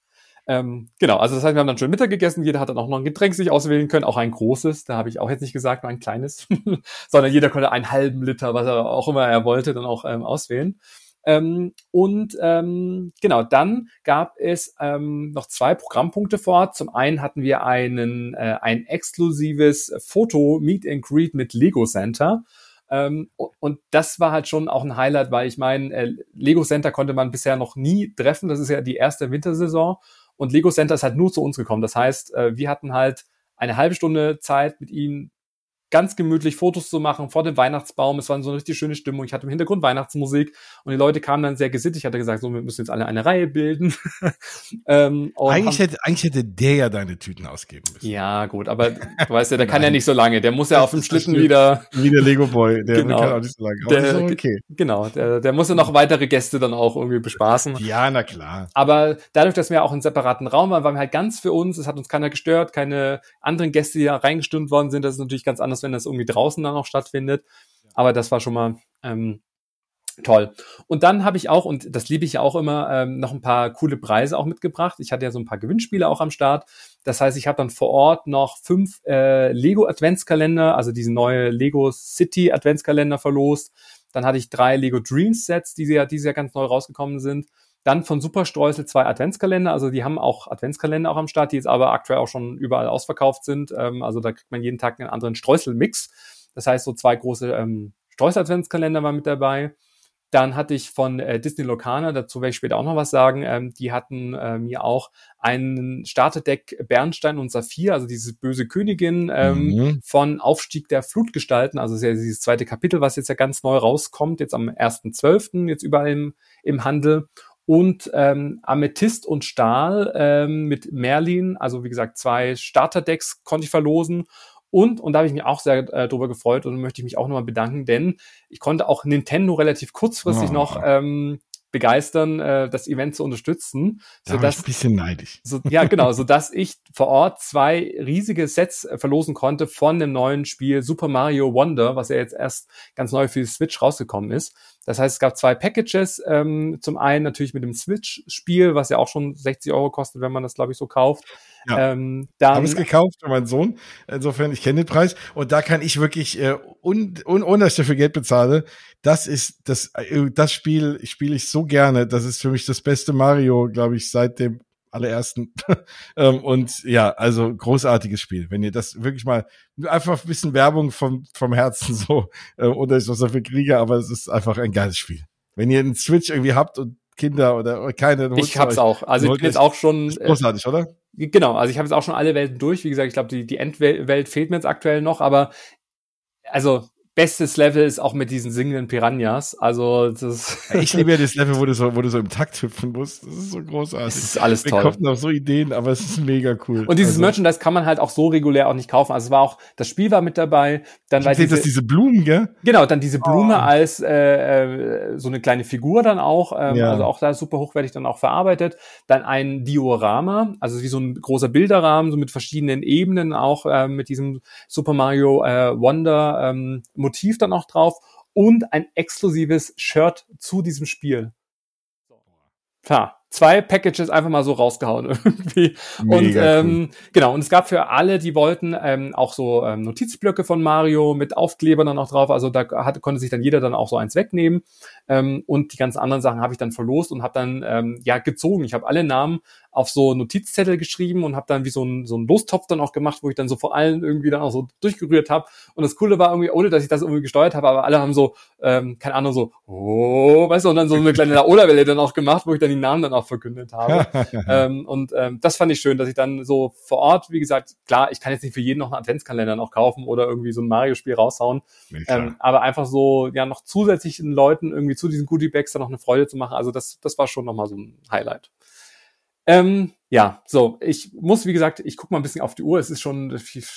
Ähm, genau, also das heißt, wir haben dann schon Mittag gegessen, jeder hat dann auch noch ein Getränk sich auswählen können, auch ein großes, da habe ich auch jetzt nicht gesagt, nur ein kleines, sondern jeder konnte einen halben Liter, was er auch immer er wollte, dann auch ähm, auswählen. Ähm, und ähm, genau, dann gab es ähm, noch zwei Programmpunkte vor Ort. Zum einen hatten wir einen, äh, ein exklusives Foto Meet and Greet mit Lego Center. Ähm, und das war halt schon auch ein Highlight, weil ich meine, äh, Lego Center konnte man bisher noch nie treffen. Das ist ja die erste Wintersaison. Und Lego Center ist halt nur zu uns gekommen. Das heißt, äh, wir hatten halt eine halbe Stunde Zeit, mit ihnen ganz gemütlich Fotos zu machen vor dem Weihnachtsbaum. Es war so eine richtig schöne Stimmung. Ich hatte im Hintergrund Weihnachtsmusik und die Leute kamen dann sehr gesittet. Ich hatte gesagt, so, wir müssen jetzt alle eine Reihe bilden. ähm, eigentlich, hätte, eigentlich hätte der ja deine Tüten ausgeben müssen. Ja, gut, aber du weißt ja, der kann ja nicht so lange. Der muss ja auf dem Schlitten wieder. Wie der Lego Boy, der genau. kann auch nicht so lange. Aber der, okay. Genau, der, der muss ja noch weitere Gäste dann auch irgendwie bespaßen. Ja, na klar. Aber dadurch, dass wir auch einen separaten Raum waren, waren wir halt ganz für uns. Es hat uns keiner gestört, keine anderen Gäste, die da reingestimmt worden sind. Das ist natürlich ganz anders, wenn das irgendwie draußen dann auch stattfindet. Aber das war schon mal ähm, toll. Und dann habe ich auch, und das liebe ich ja auch immer, ähm, noch ein paar coole Preise auch mitgebracht. Ich hatte ja so ein paar Gewinnspiele auch am Start. Das heißt, ich habe dann vor Ort noch fünf äh, Lego Adventskalender, also diesen neue Lego City Adventskalender verlost. Dann hatte ich drei Lego Dreams Sets, die ja dieses Jahr ganz neu rausgekommen sind. Dann von Superstreusel zwei Adventskalender. Also die haben auch Adventskalender auch am Start, die jetzt aber aktuell auch schon überall ausverkauft sind. Ähm, also da kriegt man jeden Tag einen anderen Streuselmix. Das heißt, so zwei große ähm, Streusel-Adventskalender waren mit dabei. Dann hatte ich von äh, Disney Locana, dazu werde ich später auch noch was sagen, ähm, die hatten äh, mir auch einen Starterdeck Bernstein und Saphir, also diese böse Königin ähm, mhm. von Aufstieg der Flutgestalten, also ja dieses zweite Kapitel, was jetzt ja ganz neu rauskommt, jetzt am 1.12., jetzt überall im, im Handel und ähm, Amethyst und Stahl ähm, mit Merlin, also wie gesagt, zwei Starterdecks konnte ich verlosen. Und, und da habe ich mich auch sehr äh, drüber gefreut und möchte ich mich auch nochmal bedanken, denn ich konnte auch Nintendo relativ kurzfristig oh. noch ähm, begeistern, äh, das Event zu unterstützen. Da so dass, ein bisschen neidisch. So, ja, genau, so dass ich vor Ort zwei riesige Sets äh, verlosen konnte von dem neuen Spiel Super Mario Wonder, was ja jetzt erst ganz neu für die Switch rausgekommen ist. Das heißt, es gab zwei Packages. Ähm, zum einen natürlich mit dem Switch-Spiel, was ja auch schon 60 Euro kostet, wenn man das, glaube ich, so kauft. Ja. Ähm, dann, Habe es gekauft für meinen Sohn. Insofern, ich kenne den Preis. Und da kann ich wirklich, äh, un, un, ohne dass ich dafür Geld bezahle, das ist das, äh, das Spiel spiele ich so gerne. Das ist für mich das beste Mario, glaube ich, seit dem allerersten. ähm, und ja, also großartiges Spiel. Wenn ihr das wirklich mal einfach ein bisschen Werbung vom, vom Herzen so, äh, oder ich was dafür kriege, aber es ist einfach ein geiles Spiel. Wenn ihr einen Switch irgendwie habt und Kinder oder, keine. Ich hab's euch, auch. Also ich bin jetzt auch schon. großartig, oder? Genau, also ich habe jetzt auch schon alle Welten durch. Wie gesagt, ich glaube, die, die Endwelt fehlt mir jetzt aktuell noch, aber also bestes Level ist auch mit diesen singenden Piranhas. Also das ich liebe ja das Level, wo du so, wo du so im Takt hüpfen musst. Das ist so großartig. Das ist alles Wir toll. Wir kommen auf so Ideen, aber es ist mega cool. Und dieses also, Merchandise kann man halt auch so regulär auch nicht kaufen. Also es war auch das Spiel war mit dabei. Dann war diese, das diese Blumen, gell? Genau, dann diese Blume oh. als äh, äh, so eine kleine Figur dann auch. Ähm, ja. Also auch da super hochwertig dann auch verarbeitet. Dann ein Diorama, also wie so ein großer Bilderrahmen, so mit verschiedenen Ebenen auch äh, mit diesem Super Mario äh, Wonder ähm, Motiv dann auch drauf und ein exklusives Shirt zu diesem Spiel. Klar, zwei Packages einfach mal so rausgehauen irgendwie. Mega und ähm, cool. genau, und es gab für alle, die wollten, ähm, auch so ähm, Notizblöcke von Mario mit Aufklebern dann auch drauf. Also da hatte, konnte sich dann jeder dann auch so eins wegnehmen. Ähm, und die ganzen anderen Sachen habe ich dann verlost und habe dann ähm, ja gezogen. Ich habe alle Namen auf so Notizzettel geschrieben und habe dann wie so ein, so ein Lostopf dann auch gemacht, wo ich dann so vor allen irgendwie dann auch so durchgerührt habe. Und das Coole war irgendwie, ohne dass ich das irgendwie gesteuert habe, aber alle haben so, ähm, keine Ahnung, so, oh, weißt du, und dann so eine kleine Laola-Welle dann auch gemacht, wo ich dann die Namen dann auch verkündet habe. ähm, und ähm, das fand ich schön, dass ich dann so vor Ort, wie gesagt, klar, ich kann jetzt nicht für jeden noch einen Adventskalender noch kaufen oder irgendwie so ein Mario-Spiel raushauen, ähm, aber einfach so, ja, noch zusätzlichen Leuten irgendwie zu diesen Goodie-Bags dann noch eine Freude zu machen, also das, das war schon nochmal so ein Highlight. Ähm, ja, so, ich muss, wie gesagt, ich gucke mal ein bisschen auf die Uhr. Es ist schon,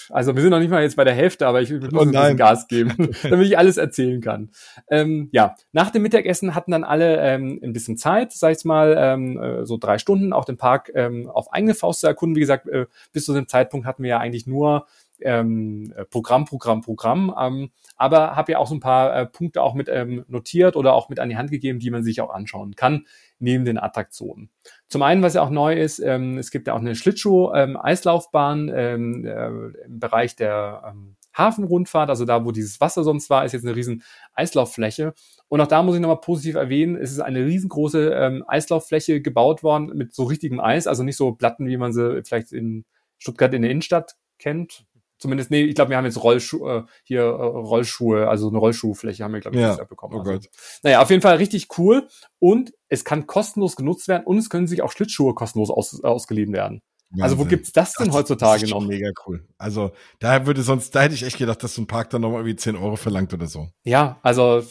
also wir sind noch nicht mal jetzt bei der Hälfte, aber ich muss oh ein bisschen Gas geben, damit ich alles erzählen kann. Ähm, ja, nach dem Mittagessen hatten dann alle ähm, ein bisschen Zeit, sag ich mal, ähm, äh, so drei Stunden, auch den Park ähm, auf eigene Faust zu erkunden. Wie gesagt, äh, bis zu dem Zeitpunkt hatten wir ja eigentlich nur ähm, äh, Programm, Programm, Programm. Ähm, aber habe ja auch so ein paar äh, Punkte auch mit ähm, notiert oder auch mit an die Hand gegeben, die man sich auch anschauen kann neben den Attraktionen. Zum einen, was ja auch neu ist, ähm, es gibt ja auch eine Schlittschuh-Eislaufbahn ähm, äh, im Bereich der ähm, Hafenrundfahrt, also da, wo dieses Wasser sonst war, ist jetzt eine riesen Eislauffläche. Und auch da muss ich nochmal positiv erwähnen, es ist eine riesengroße ähm, Eislauffläche gebaut worden mit so richtigem Eis, also nicht so Platten, wie man sie vielleicht in Stuttgart in der Innenstadt kennt, Zumindest, nee, ich glaube, wir haben jetzt Rollschuhe, äh, hier äh, Rollschuhe, also eine Rollschuhfläche haben wir, glaube ich, ja. bekommen. Oh also. Gott. Naja, auf jeden Fall richtig cool. Und es kann kostenlos genutzt werden und es können sich auch Schlittschuhe kostenlos aus, ausgeliehen werden. Wahnsinn. Also wo gibt's das denn heutzutage das noch? Mega cool. Also da würde sonst, da hätte ich echt gedacht, dass so ein Park dann noch irgendwie 10 Euro verlangt oder so. Ja, also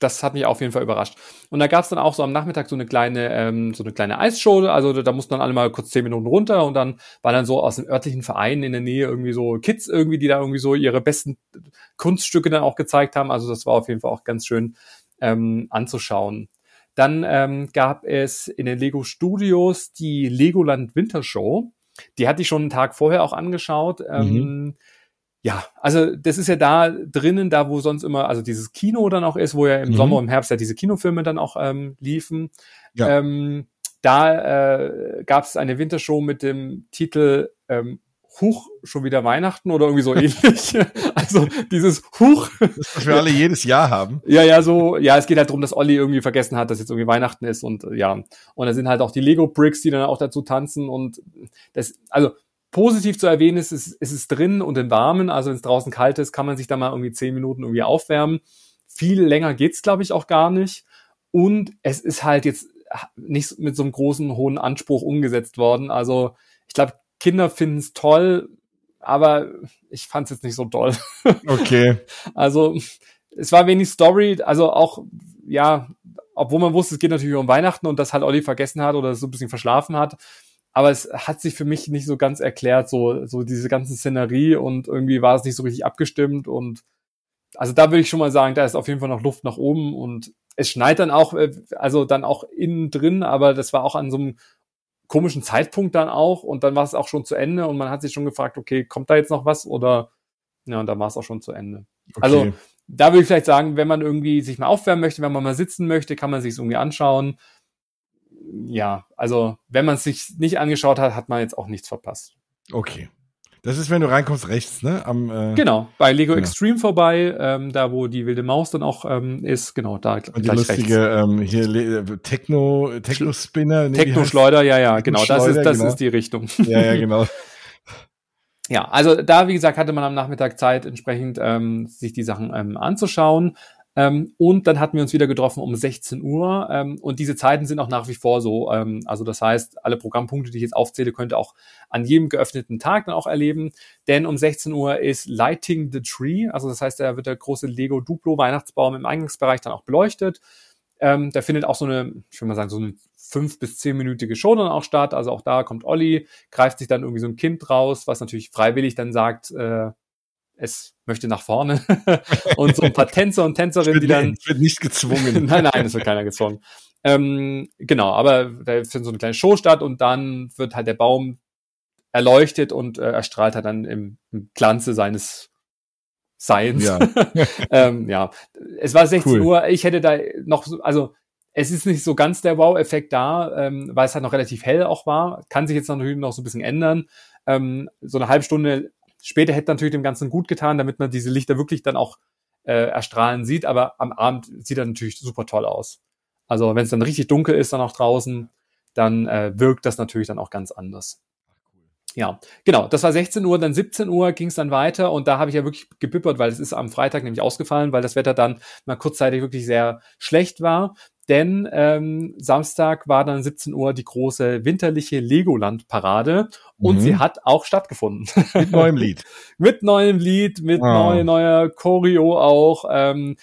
das hat mich auf jeden Fall überrascht. Und da gab's dann auch so am Nachmittag so eine kleine, ähm, so eine kleine Eisshow. Also da mussten dann alle mal kurz 10 Minuten runter und dann war dann so aus dem örtlichen Verein in der Nähe irgendwie so Kids irgendwie, die da irgendwie so ihre besten Kunststücke dann auch gezeigt haben. Also das war auf jeden Fall auch ganz schön ähm, anzuschauen. Dann ähm, gab es in den Lego Studios die Legoland Wintershow. Die hatte ich schon einen Tag vorher auch angeschaut. Ähm, mhm. Ja, also das ist ja da drinnen, da wo sonst immer, also dieses Kino dann auch ist, wo ja im mhm. Sommer und im Herbst ja diese Kinofilme dann auch ähm, liefen. Ja. Ähm, da äh, gab es eine Wintershow mit dem Titel ähm, Huch, schon wieder Weihnachten oder irgendwie so ähnlich. Also dieses Huch. Das, was wir alle jedes Jahr haben. Ja, ja, so, ja, es geht halt darum, dass Olli irgendwie vergessen hat, dass jetzt irgendwie Weihnachten ist und ja. Und da sind halt auch die Lego-Bricks, die dann auch dazu tanzen und das, also positiv zu erwähnen ist, es, ist es drin und im Warmen, also wenn es draußen kalt ist, kann man sich da mal irgendwie zehn Minuten irgendwie aufwärmen. Viel länger geht's, glaube ich, auch gar nicht. Und es ist halt jetzt nicht mit so einem großen, hohen Anspruch umgesetzt worden. Also ich glaube, Kinder finden es toll, aber ich fand es jetzt nicht so toll. Okay. also es war wenig Story, also auch, ja, obwohl man wusste, es geht natürlich um Weihnachten und das halt Olli vergessen hat oder so ein bisschen verschlafen hat. Aber es hat sich für mich nicht so ganz erklärt, so, so diese ganze Szenerie und irgendwie war es nicht so richtig abgestimmt und also da würde ich schon mal sagen, da ist auf jeden Fall noch Luft nach oben und es schneit dann auch, äh, also dann auch innen drin, aber das war auch an so einem komischen Zeitpunkt dann auch und dann war es auch schon zu Ende und man hat sich schon gefragt, okay, kommt da jetzt noch was oder ja, und dann war es auch schon zu Ende. Okay. Also da würde ich vielleicht sagen, wenn man irgendwie sich mal aufwärmen möchte, wenn man mal sitzen möchte, kann man sich irgendwie anschauen. Ja, also wenn man es sich nicht angeschaut hat, hat man jetzt auch nichts verpasst. Okay. Das ist, wenn du reinkommst, rechts, ne? Am, äh, genau, bei Lego genau. Extreme vorbei, ähm, da wo die wilde Maus dann auch ähm, ist, genau, da Und die lustige ähm, hier äh, Techno, Techno-Spinner. Nee, Techno-Schleuder, ja, ja, genau, das ist, das genau. ist die Richtung. Ja, ja, genau. ja, also da, wie gesagt, hatte man am Nachmittag Zeit, entsprechend ähm, sich die Sachen ähm, anzuschauen. Ähm, und dann hatten wir uns wieder getroffen um 16 Uhr. Ähm, und diese Zeiten sind auch nach wie vor so. Ähm, also das heißt, alle Programmpunkte, die ich jetzt aufzähle, könnt ihr auch an jedem geöffneten Tag dann auch erleben. Denn um 16 Uhr ist Lighting the Tree. Also das heißt, da wird der große Lego Duplo Weihnachtsbaum im Eingangsbereich dann auch beleuchtet. Ähm, da findet auch so eine, ich will mal sagen, so eine fünf bis zehnminütige Show dann auch statt. Also auch da kommt Olli, greift sich dann irgendwie so ein Kind raus, was natürlich freiwillig dann sagt, äh, es möchte nach vorne und so ein paar Tänzer und Tänzerinnen, die dann. Es wird nicht gezwungen. nein, nein, es wird keiner gezwungen. Ähm, genau, aber da findet so eine kleine Show statt und dann wird halt der Baum erleuchtet und äh, erstrahlt halt dann im, im Glanze seines Seins. Ja. ähm, ja, es war 16 cool. Uhr. Ich hätte da noch, so, also es ist nicht so ganz der Wow-Effekt da, ähm, weil es halt noch relativ hell auch war. Kann sich jetzt natürlich noch so ein bisschen ändern. Ähm, so eine halbe Stunde später hätte natürlich dem Ganzen gut getan, damit man diese Lichter wirklich dann auch äh, erstrahlen sieht. Aber am Abend sieht er natürlich super toll aus. Also wenn es dann richtig dunkel ist dann auch draußen, dann äh, wirkt das natürlich dann auch ganz anders. Ja, genau. Das war 16 Uhr, dann 17 Uhr ging es dann weiter und da habe ich ja wirklich gebippert, weil es ist am Freitag nämlich ausgefallen, weil das Wetter dann mal kurzzeitig wirklich sehr schlecht war. Denn ähm, Samstag war dann 17 Uhr die große winterliche Legoland-Parade und mhm. sie hat auch stattgefunden. Mit neuem Lied. mit neuem Lied, mit oh. neue, neuer Choreo auch. Ähm,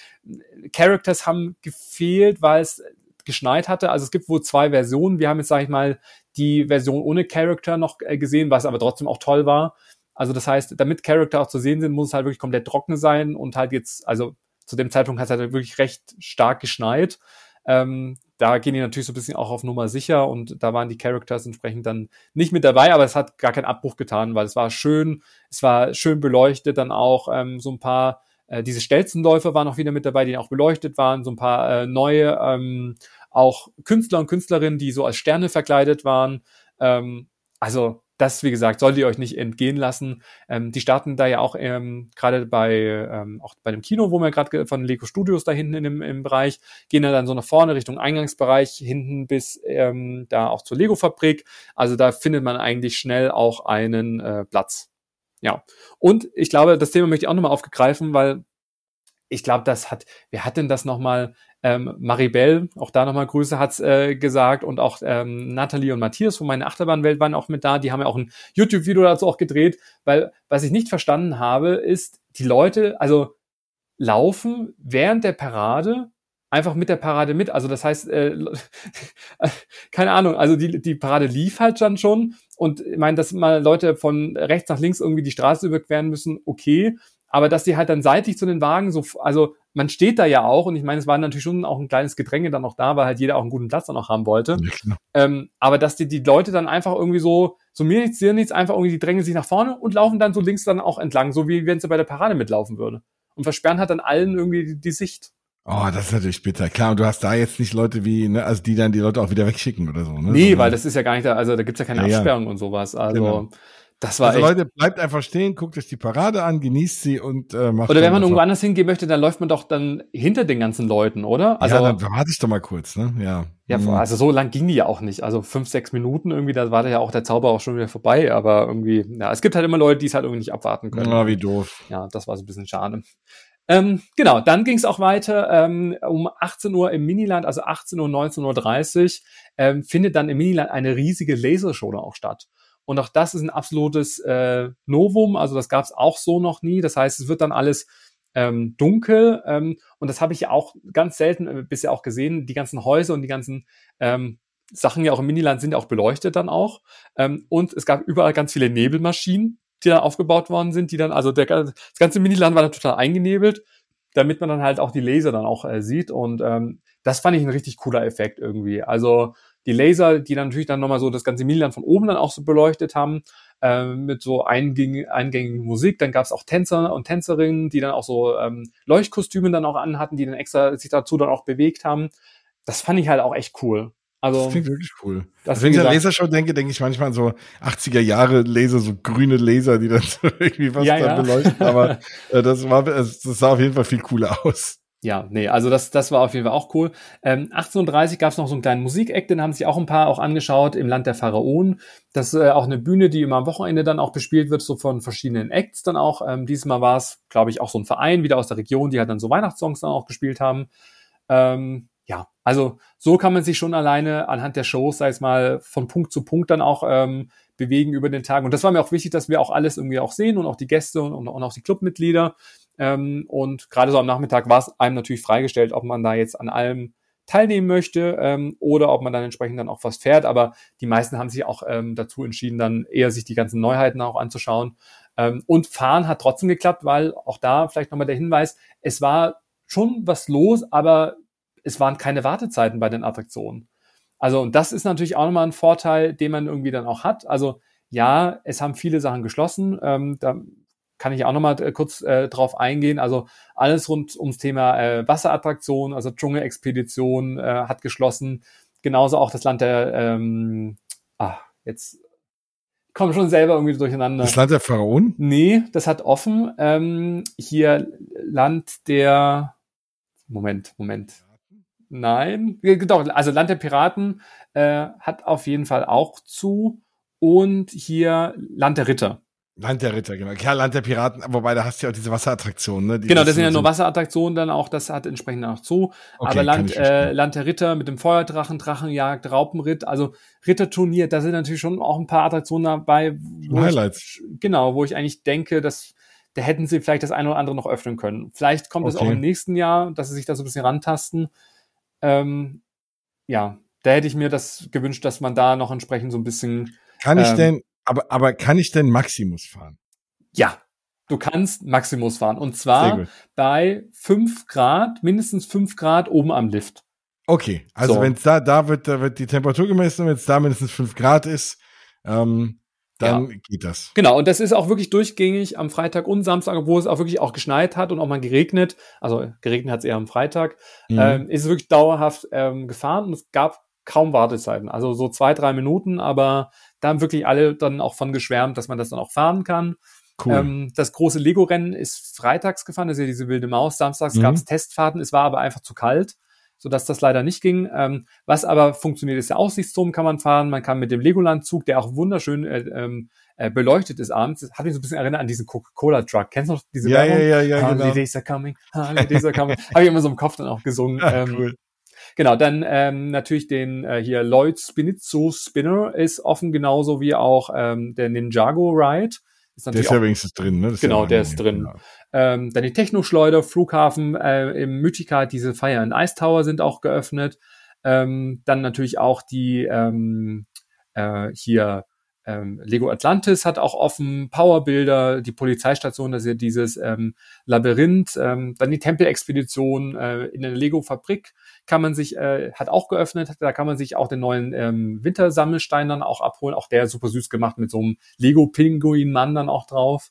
Characters haben gefehlt, weil es geschneit hatte. Also es gibt wohl zwei Versionen. Wir haben jetzt, sage ich mal, die Version ohne Character noch äh, gesehen, was aber trotzdem auch toll war. Also das heißt, damit Character auch zu sehen sind, muss es halt wirklich komplett trocken sein und halt jetzt, also zu dem Zeitpunkt hat es halt wirklich recht stark geschneit. Ähm, da gehen die natürlich so ein bisschen auch auf Nummer sicher und da waren die Characters entsprechend dann nicht mit dabei, aber es hat gar keinen Abbruch getan, weil es war schön, es war schön beleuchtet, dann auch ähm, so ein paar, äh, diese Stelzenläufer waren auch wieder mit dabei, die auch beleuchtet waren, so ein paar äh, neue ähm, auch Künstler und Künstlerinnen, die so als Sterne verkleidet waren. Ähm, also das, wie gesagt, solltet ihr euch nicht entgehen lassen. Ähm, die starten da ja auch ähm, gerade bei ähm, auch bei dem Kino, wo wir gerade von Lego Studios da hinten in dem, im Bereich gehen dann so nach vorne Richtung Eingangsbereich hinten bis ähm, da auch zur Lego Fabrik. Also da findet man eigentlich schnell auch einen äh, Platz. Ja. Und ich glaube, das Thema möchte ich auch nochmal aufgreifen, weil ich glaube, das hat, wer hat denn das nochmal? Ähm, Maribel, auch da nochmal Grüße, hat's äh, gesagt. Und auch ähm, Nathalie und Matthias von meiner Achterbahnwelt waren auch mit da. Die haben ja auch ein YouTube-Video dazu auch gedreht, weil was ich nicht verstanden habe, ist, die Leute, also laufen während der Parade einfach mit der Parade mit. Also das heißt, äh, keine Ahnung, also die, die Parade lief halt dann schon. Und ich meine, dass mal Leute von rechts nach links irgendwie die Straße überqueren müssen, okay, aber dass die halt dann seitlich zu den Wagen so, also man steht da ja auch und ich meine, es war natürlich schon auch ein kleines Gedränge dann noch da, weil halt jeder auch einen guten Platz dann noch haben wollte. Ja, ähm, aber dass die, die Leute dann einfach irgendwie so, so mir nichts, dir nichts, einfach irgendwie, die drängen sich nach vorne und laufen dann so links dann auch entlang, so wie wenn sie bei der Parade mitlaufen würde. Und versperren hat dann allen irgendwie die, die Sicht. Oh, das ist natürlich bitter. Klar, und du hast da jetzt nicht Leute wie, ne, also die dann die Leute auch wieder wegschicken oder so, ne? Nee, Sondern, weil das ist ja gar nicht da, also da gibt's ja keine ja, Absperrung ja. und sowas. Also genau. Das war also echt. Leute, bleibt einfach stehen, guckt euch die Parade an, genießt sie und äh, macht. Oder wenn man irgendwo anders hingehen möchte, dann läuft man doch dann hinter den ganzen Leuten, oder? Also, ja, dann warte ich doch mal kurz, ne? Ja. Ja, mhm. also so lang ging die ja auch nicht. Also fünf, sechs Minuten irgendwie, da war ja auch der Zauber auch schon wieder vorbei. Aber irgendwie, ja, es gibt halt immer Leute, die es halt irgendwie nicht abwarten können. Ja, wie doof. Ja, das war so ein bisschen schade. Ähm, genau, dann ging es auch weiter ähm, um 18 Uhr im Miniland, also 18 Uhr, 19.30 Uhr, ähm, findet dann im Miniland eine riesige Lasershow auch statt. Und auch das ist ein absolutes äh, Novum. Also das gab es auch so noch nie. Das heißt, es wird dann alles ähm, dunkel. Ähm, und das habe ich ja auch ganz selten äh, bisher auch gesehen. Die ganzen Häuser und die ganzen ähm, Sachen ja auch im Miniland sind ja auch beleuchtet dann auch. Ähm, und es gab überall ganz viele Nebelmaschinen, die dann aufgebaut worden sind, die dann, also der, das ganze Miniland war dann total eingenebelt, damit man dann halt auch die Laser dann auch äh, sieht. Und ähm, das fand ich ein richtig cooler Effekt irgendwie. Also die Laser, die dann natürlich dann nochmal so das ganze Milan von oben dann auch so beleuchtet haben, äh, mit so eingäng eingängigen Musik. Dann gab es auch Tänzer und Tänzerinnen, die dann auch so ähm, Leuchtkostüme dann auch anhatten, die dann extra sich dazu dann auch bewegt haben. Das fand ich halt auch echt cool. Also, das klingt wirklich cool. Das also wenn ich an Lasershow denke, denke ich manchmal an so 80er Jahre Laser, so grüne Laser, die dann so irgendwie was ja, da ja. beleuchten. Aber äh, das war, das sah auf jeden Fall viel cooler aus. Ja, nee, also das, das war auf jeden Fall auch cool. Ähm, 1830 gab es noch so einen kleinen Musikeck, den haben sich auch ein paar auch angeschaut im Land der Pharaonen. Das ist äh, auch eine Bühne, die immer am Wochenende dann auch bespielt wird, so von verschiedenen Acts dann auch. Ähm, diesmal war es, glaube ich, auch so ein Verein wieder aus der Region, die halt dann so Weihnachtssongs dann auch gespielt haben. Ähm, ja, also so kann man sich schon alleine anhand der Shows, sei es mal, von Punkt zu Punkt dann auch ähm, bewegen über den Tag. Und das war mir auch wichtig, dass wir auch alles irgendwie auch sehen und auch die Gäste und, und, und auch die Clubmitglieder. Ähm, und gerade so am Nachmittag war es einem natürlich freigestellt, ob man da jetzt an allem teilnehmen möchte ähm, oder ob man dann entsprechend dann auch was fährt. Aber die meisten haben sich auch ähm, dazu entschieden, dann eher sich die ganzen Neuheiten auch anzuschauen. Ähm, und fahren hat trotzdem geklappt, weil auch da vielleicht nochmal der Hinweis, es war schon was los, aber es waren keine Wartezeiten bei den Attraktionen. Also, und das ist natürlich auch nochmal ein Vorteil, den man irgendwie dann auch hat. Also, ja, es haben viele Sachen geschlossen. Ähm, da kann ich auch nochmal äh, kurz äh, drauf eingehen. Also alles rund ums Thema äh, Wasserattraktion, also Dschungelexpedition äh, hat geschlossen. Genauso auch das Land der, ähm, ah, jetzt komme schon selber irgendwie durcheinander. Das Land der Pharaonen? Nee, das hat offen. Ähm, hier Land der, Moment, Moment. Nein, doch, also Land der Piraten äh, hat auf jeden Fall auch zu. Und hier Land der Ritter. Land der Ritter, genau. Ja, Land der Piraten, wobei da hast du ja auch diese Wasserattraktionen, ne? Die genau, das sind ja nur Wasserattraktionen dann auch, das hat entsprechend auch zu. Okay, Aber Land, äh, Land der Ritter mit dem Feuerdrachen, Drachenjagd, Raupenritt, also Ritterturnier, da sind natürlich schon auch ein paar Attraktionen dabei. Highlights. Ich, genau, wo ich eigentlich denke, dass da hätten sie vielleicht das eine oder andere noch öffnen können. Vielleicht kommt es okay. auch im nächsten Jahr, dass sie sich da so ein bisschen rantasten. Ähm, ja, da hätte ich mir das gewünscht, dass man da noch entsprechend so ein bisschen. Kann ich ähm, denn, aber, aber kann ich denn Maximus fahren? Ja, du kannst Maximus fahren. Und zwar bei fünf Grad, mindestens fünf Grad oben am Lift. Okay, also so. wenn es da, da wird, da wird die Temperatur gemessen, wenn es da mindestens fünf Grad ist, ähm, dann ja. geht das. Genau, und das ist auch wirklich durchgängig am Freitag und Samstag, obwohl es auch wirklich auch geschneit hat und auch mal geregnet. Also geregnet hat es eher am Freitag. Mhm. Ähm, ist es wirklich dauerhaft ähm, gefahren und es gab kaum Wartezeiten. Also so zwei, drei Minuten, aber da haben wirklich alle dann auch von geschwärmt, dass man das dann auch fahren kann. Cool. Ähm, das große Lego-Rennen ist freitags gefahren, das ist ja diese wilde Maus. Samstags mhm. gab es Testfahrten, es war aber einfach zu kalt, sodass das leider nicht ging. Ähm, was aber funktioniert, ist der Aussichtsturm kann man fahren. Man kann mit dem Legoland-Zug, der auch wunderschön äh, ähm, äh, beleuchtet ist abends, das hat mich so ein bisschen erinnert an diesen Coca-Cola-Truck. Kennst du noch diese ja, Werbung? Ja, ja, ja, Holidays genau. Are coming, Holidays are coming. Habe ich immer so im Kopf dann auch gesungen. Ja, ähm, cool. Genau, dann ähm, natürlich den äh, hier Lloyd Spinizzo Spinner ist offen, genauso wie auch ähm, der Ninjago Ride. Ist der ist ja wenigstens drin, ne? genau, ja der ist drin. Genau. Ähm, dann die Technoschleuder, Flughafen äh, im Mythica, diese Fire and Ice Tower sind auch geöffnet. Ähm, dann natürlich auch die ähm, äh, hier ähm, Lego Atlantis hat auch offen, Powerbilder, die Polizeistation, das ist ja dieses ähm, Labyrinth, ähm, dann die Tempelexpedition äh, in der Lego-Fabrik kann man sich, äh, hat auch geöffnet, da kann man sich auch den neuen ähm, Wintersammelstein dann auch abholen, auch der super süß gemacht mit so einem Lego-Pinguin-Mann dann auch drauf.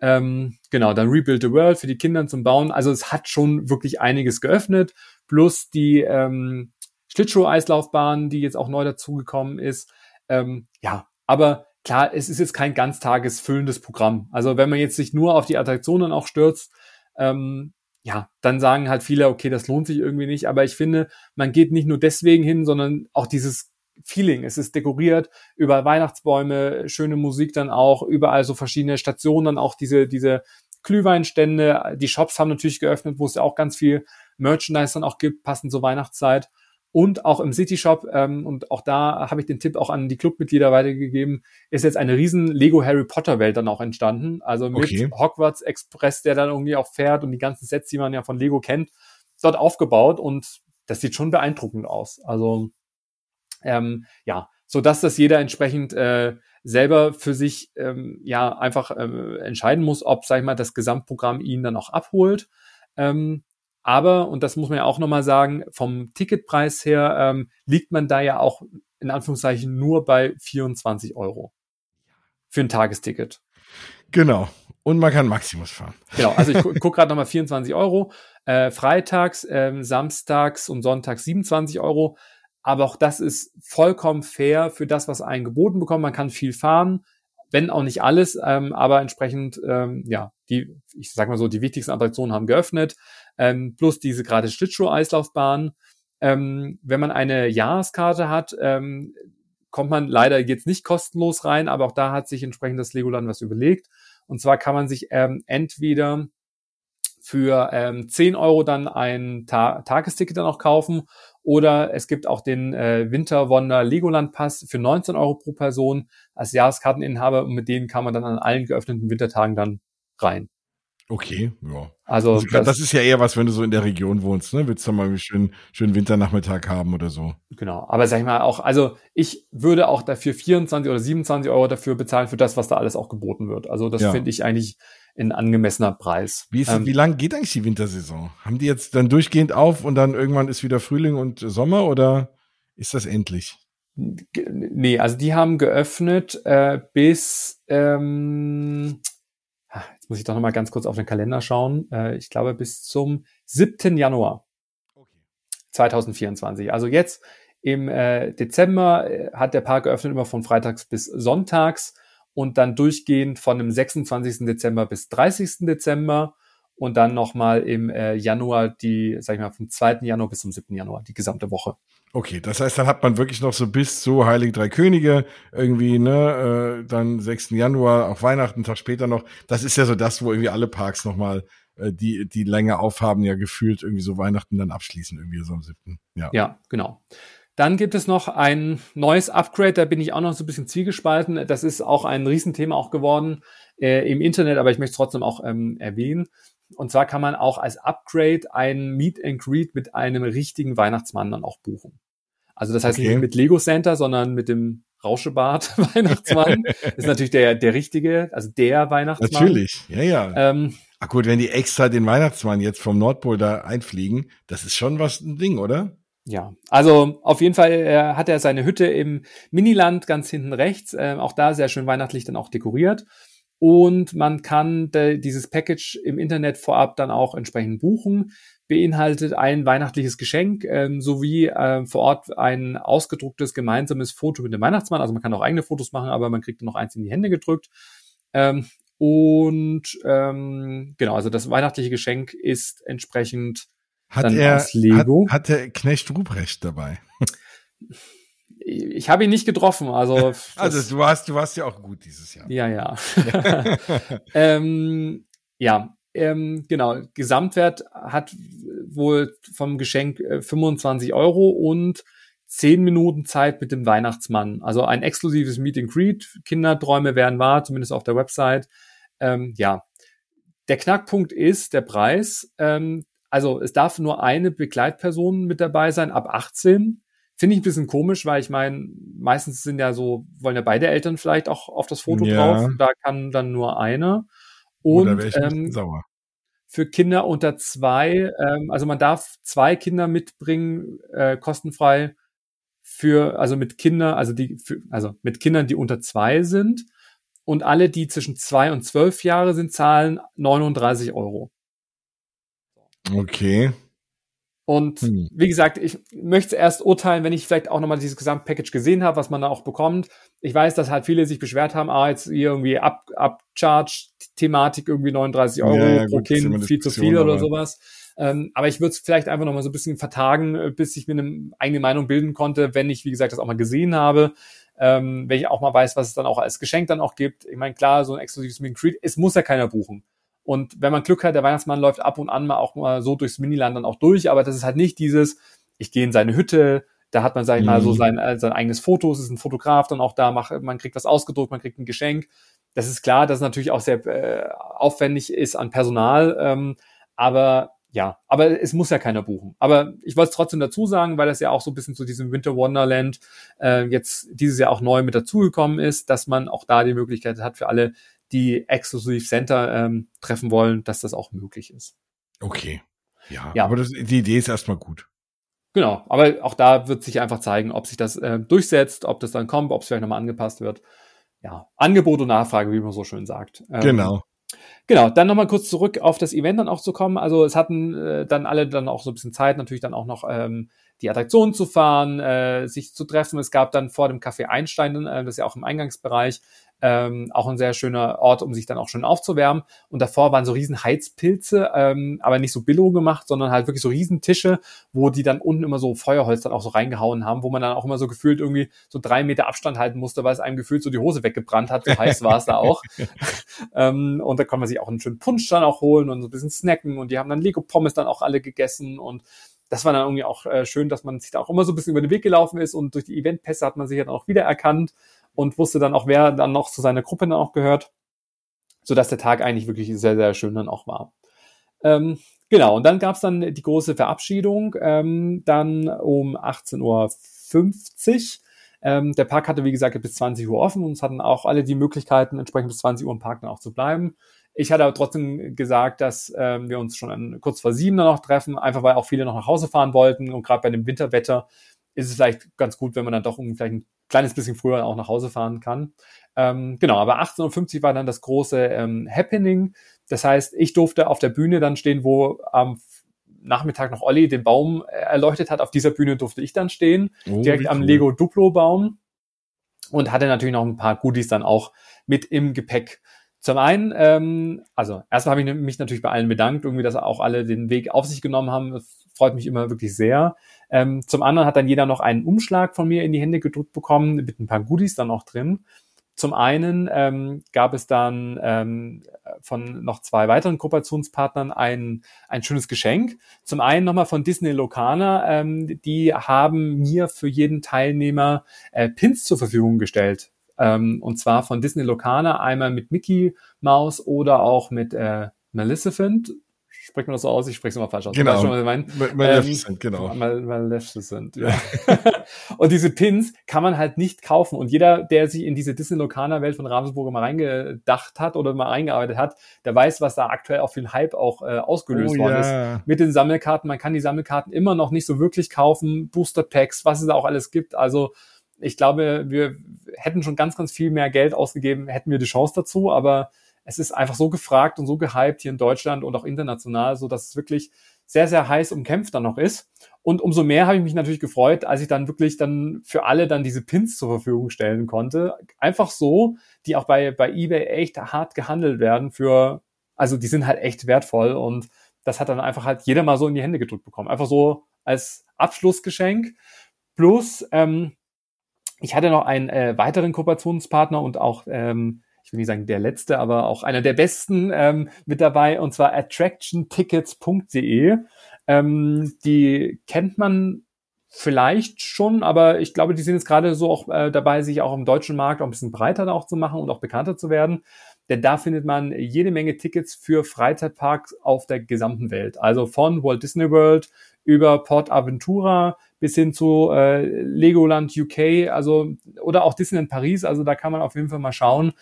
Ähm, genau, dann Rebuild the World für die Kinder zum Bauen. Also es hat schon wirklich einiges geöffnet, plus die ähm, Schlittschuh-Eislaufbahn, die jetzt auch neu dazugekommen ist. Ähm, ja, aber klar, es ist jetzt kein ganztagesfüllendes Programm. Also wenn man jetzt sich nur auf die Attraktionen auch stürzt, ähm, ja, dann sagen halt viele, okay, das lohnt sich irgendwie nicht. Aber ich finde, man geht nicht nur deswegen hin, sondern auch dieses Feeling. Es ist dekoriert über Weihnachtsbäume, schöne Musik dann auch, überall so verschiedene Stationen, dann auch diese, diese Glühweinstände. Die Shops haben natürlich geöffnet, wo es ja auch ganz viel Merchandise dann auch gibt, passend zur Weihnachtszeit und auch im City Shop, ähm, und auch da habe ich den Tipp auch an die Clubmitglieder weitergegeben, ist jetzt eine riesen Lego Harry Potter Welt dann auch entstanden. Also mit okay. Hogwarts Express, der dann irgendwie auch fährt und die ganzen Sets, die man ja von Lego kennt, dort aufgebaut und das sieht schon beeindruckend aus. Also ähm, ja, so dass das jeder entsprechend äh, selber für sich ähm, ja einfach äh, entscheiden muss, ob sag ich mal das Gesamtprogramm ihn dann auch abholt. Ähm, aber, und das muss man ja auch nochmal sagen, vom Ticketpreis her ähm, liegt man da ja auch in Anführungszeichen nur bei 24 Euro für ein Tagesticket. Genau. Und man kann Maximus fahren. Genau, also ich gu gucke gerade nochmal 24 Euro. Äh, freitags, ähm, samstags und sonntags 27 Euro. Aber auch das ist vollkommen fair für das, was einen geboten bekommt. Man kann viel fahren wenn auch nicht alles, ähm, aber entsprechend, ähm, ja, die, ich sag mal so, die wichtigsten Attraktionen haben geöffnet, ähm, plus diese gerade Schlittschuh-Eislaufbahn. Ähm, wenn man eine Jahreskarte hat, ähm, kommt man leider jetzt nicht kostenlos rein, aber auch da hat sich entsprechend das Legoland was überlegt. Und zwar kann man sich ähm, entweder für ähm, 10 Euro dann ein Ta Tagesticket dann auch kaufen oder es gibt auch den äh, Winterwonder Legoland Pass für 19 Euro pro Person als Jahreskarteninhaber und mit denen kann man dann an allen geöffneten Wintertagen dann rein. Okay, ja. Also, also das, das, ist ja eher was, wenn du so in der Region wohnst, ne? Willst du mal einen schönen, schönen Winternachmittag haben oder so. Genau. Aber sag ich mal auch, also ich würde auch dafür 24 oder 27 Euro dafür bezahlen für das, was da alles auch geboten wird. Also das ja. finde ich eigentlich ein angemessener Preis. Wie, ist, ähm, wie lang geht eigentlich die Wintersaison? Haben die jetzt dann durchgehend auf und dann irgendwann ist wieder Frühling und Sommer oder ist das endlich? Nee, also die haben geöffnet äh, bis ähm, muss ich doch nochmal ganz kurz auf den Kalender schauen. Äh, ich glaube bis zum 7. Januar 2024. Also jetzt im äh, Dezember äh, hat der Park geöffnet immer von Freitags bis Sonntags und dann durchgehend von dem 26. Dezember bis 30. Dezember und dann nochmal im äh, Januar die, sag ich mal, vom 2. Januar bis zum 7. Januar, die gesamte Woche. Okay, das heißt, dann hat man wirklich noch so bis zu Heilige Drei Könige irgendwie, ne, äh, dann 6. Januar, auch Weihnachten, Tag später noch. Das ist ja so das, wo irgendwie alle Parks nochmal äh, die, die länger aufhaben, ja gefühlt irgendwie so Weihnachten dann abschließen, irgendwie so am 7. Ja, ja genau. Dann gibt es noch ein neues Upgrade, da bin ich auch noch so ein bisschen zwiegespalten. Das ist auch ein Riesenthema auch geworden äh, im Internet, aber ich möchte es trotzdem auch ähm, erwähnen. Und zwar kann man auch als Upgrade ein Meet and Greet mit einem richtigen Weihnachtsmann dann auch buchen. Also das heißt okay. nicht mit Lego Center, sondern mit dem Rauschebart Weihnachtsmann. ist natürlich der, der richtige, also der Weihnachtsmann. Natürlich, ja, ja. Ähm, Ach gut, wenn die extra den Weihnachtsmann jetzt vom Nordpol da einfliegen, das ist schon was ein Ding, oder? Ja, also auf jeden Fall äh, hat er seine Hütte im Miniland ganz hinten rechts, äh, auch da sehr schön weihnachtlich dann auch dekoriert. Und man kann dieses Package im Internet vorab dann auch entsprechend buchen, beinhaltet ein weihnachtliches Geschenk ähm, sowie äh, vor Ort ein ausgedrucktes gemeinsames Foto mit dem Weihnachtsmann. Also man kann auch eigene Fotos machen, aber man kriegt dann noch eins in die Hände gedrückt. Ähm, und ähm, genau, also das weihnachtliche Geschenk ist entsprechend hat dann er, aus Lego. Hat, hat der Knecht Ruprecht dabei? Ich habe ihn nicht getroffen, also. also du warst, du warst ja auch gut dieses Jahr. Ja, ja. ähm, ja, ähm, genau. Gesamtwert hat wohl vom Geschenk 25 äh, Euro und 10 Minuten Zeit mit dem Weihnachtsmann. Also ein exklusives Meet and Greet. Kinderträume werden wahr, zumindest auf der Website. Ähm, ja. Der Knackpunkt ist der Preis. Ähm, also es darf nur eine Begleitperson mit dabei sein, ab 18. Finde ich ein bisschen komisch, weil ich meine, meistens sind ja so, wollen ja beide Eltern vielleicht auch auf das Foto ja. drauf. Da kann dann nur einer. Und ähm, sauer. für Kinder unter zwei, ähm, also man darf zwei Kinder mitbringen, äh, kostenfrei für, also mit Kinder, also die, für, also mit Kindern, die unter zwei sind. Und alle, die zwischen zwei und zwölf Jahre sind, zahlen 39 Euro. Okay. Und hm. wie gesagt, ich möchte erst urteilen, wenn ich vielleicht auch nochmal dieses Gesamtpackage gesehen habe, was man da auch bekommt. Ich weiß, dass halt viele sich beschwert haben, ah, jetzt irgendwie Up, Upcharge-Thematik irgendwie 39 Euro ja, ja, pro gut, Kind, viel zu viel oder sowas. Ähm, aber ich würde es vielleicht einfach nochmal so ein bisschen vertagen, äh, bis ich mir eine eigene Meinung bilden konnte, wenn ich, wie gesagt, das auch mal gesehen habe. Ähm, wenn ich auch mal weiß, was es dann auch als Geschenk dann auch gibt. Ich meine, klar, so ein exklusives Meet Creed, es muss ja keiner buchen. Und wenn man Glück hat, der Weihnachtsmann läuft ab und an mal auch mal so durchs Miniland dann auch durch, aber das ist halt nicht dieses, ich gehe in seine Hütte, da hat man, sag ich mal, so mhm. sein, äh, sein eigenes Foto, es ist ein Fotograf dann auch da, macht, man kriegt was ausgedruckt, man kriegt ein Geschenk. Das ist klar, dass es natürlich auch sehr äh, aufwendig ist an Personal, ähm, aber ja, aber es muss ja keiner buchen. Aber ich wollte es trotzdem dazu sagen, weil das ja auch so ein bisschen zu diesem Winter Wonderland äh, jetzt dieses Jahr auch neu mit dazugekommen ist, dass man auch da die Möglichkeit hat für alle, die Exclusive Center ähm, treffen wollen, dass das auch möglich ist. Okay. Ja, ja. aber das, die Idee ist erstmal gut. Genau, aber auch da wird sich einfach zeigen, ob sich das äh, durchsetzt, ob das dann kommt, ob es vielleicht nochmal angepasst wird. Ja, Angebot und Nachfrage, wie man so schön sagt. Ähm, genau. Genau, dann nochmal kurz zurück auf das Event dann auch zu kommen. Also es hatten äh, dann alle dann auch so ein bisschen Zeit, natürlich dann auch noch ähm, die Attraktion zu fahren, äh, sich zu treffen. Es gab dann vor dem Café Einstein, äh, das ist ja auch im Eingangsbereich, ähm, auch ein sehr schöner Ort, um sich dann auch schön aufzuwärmen. Und davor waren so riesen Heizpilze, ähm, aber nicht so billo gemacht, sondern halt wirklich so riesen Tische, wo die dann unten immer so Feuerholz dann auch so reingehauen haben, wo man dann auch immer so gefühlt irgendwie so drei Meter Abstand halten musste, weil es einem gefühlt so die Hose weggebrannt hat. So heiß war es da auch. ähm, und da kann man sich auch einen schönen Punsch dann auch holen und so ein bisschen snacken. Und die haben dann Lego-Pommes dann auch alle gegessen und das war dann irgendwie auch äh, schön, dass man sich da auch immer so ein bisschen über den Weg gelaufen ist und durch die Eventpässe hat man sich dann auch wiedererkannt und wusste dann auch, wer dann noch zu seiner Gruppe dann auch gehört, so dass der Tag eigentlich wirklich sehr, sehr schön dann auch war. Ähm, genau, und dann gab es dann die große Verabschiedung, ähm, dann um 18.50 Uhr. Ähm, der Park hatte, wie gesagt, bis 20 Uhr offen und es hatten auch alle die Möglichkeiten, entsprechend bis 20 Uhr im Park dann auch zu bleiben. Ich hatte aber trotzdem gesagt, dass ähm, wir uns schon an, kurz vor sieben dann noch treffen, einfach weil auch viele noch nach Hause fahren wollten und gerade bei dem Winterwetter ist es vielleicht ganz gut, wenn man dann doch vielleicht ein kleines bisschen früher auch nach Hause fahren kann. Ähm, genau, aber 1850 war dann das große ähm, Happening. Das heißt, ich durfte auf der Bühne dann stehen, wo am Nachmittag noch Olli den Baum äh, erleuchtet hat. Auf dieser Bühne durfte ich dann stehen, oh, direkt am Lego Duplo Baum und hatte natürlich noch ein paar Goodies dann auch mit im Gepäck. Zum einen, ähm, also erstmal habe ich mich natürlich bei allen bedankt, irgendwie, dass auch alle den Weg auf sich genommen haben. Das freut mich immer wirklich sehr. Ähm, zum anderen hat dann jeder noch einen Umschlag von mir in die Hände gedrückt bekommen, mit ein paar Goodies dann auch drin. Zum einen ähm, gab es dann ähm, von noch zwei weiteren Kooperationspartnern ein, ein schönes Geschenk. Zum einen nochmal von Disney Locana. Ähm, die haben mir für jeden Teilnehmer äh, Pins zur Verfügung gestellt. Ähm, und zwar von Disney Locana einmal mit Mickey Mouse oder auch mit äh, Maleficent spricht man das so aus? Ich spreche es immer falsch aus. Genau. Schon, mein, Maleficent, ähm, genau. Maleficent, ja. und diese Pins kann man halt nicht kaufen. Und jeder, der sich in diese Disney-Lokana-Welt von Ravensburger mal reingedacht hat oder mal eingearbeitet hat, der weiß, was da aktuell auch für ein Hype auch äh, ausgelöst oh, worden ja. ist. Mit den Sammelkarten. Man kann die Sammelkarten immer noch nicht so wirklich kaufen. Booster Packs, was es da auch alles gibt. Also, ich glaube, wir hätten schon ganz, ganz viel mehr Geld ausgegeben, hätten wir die Chance dazu, aber es ist einfach so gefragt und so gehypt hier in Deutschland und auch international, so dass es wirklich sehr, sehr heiß umkämpft dann noch ist. Und umso mehr habe ich mich natürlich gefreut, als ich dann wirklich dann für alle dann diese Pins zur Verfügung stellen konnte. Einfach so, die auch bei, bei eBay echt hart gehandelt werden für, also die sind halt echt wertvoll und das hat dann einfach halt jeder mal so in die Hände gedrückt bekommen. Einfach so als Abschlussgeschenk. Plus, ähm, ich hatte noch einen äh, weiteren Kooperationspartner und auch ähm, ich will nicht sagen der letzte, aber auch einer der besten ähm, mit dabei, und zwar attractiontickets.de. Ähm, die kennt man vielleicht schon, aber ich glaube, die sind jetzt gerade so auch äh, dabei, sich auch im deutschen Markt auch ein bisschen breiter auch zu machen und auch bekannter zu werden. Denn da findet man jede Menge Tickets für Freizeitparks auf der gesamten Welt. Also von Walt Disney World über Port Aventura bis hin zu äh, Legoland UK, also oder auch Disneyland Paris. Also da kann man auf jeden Fall mal schauen,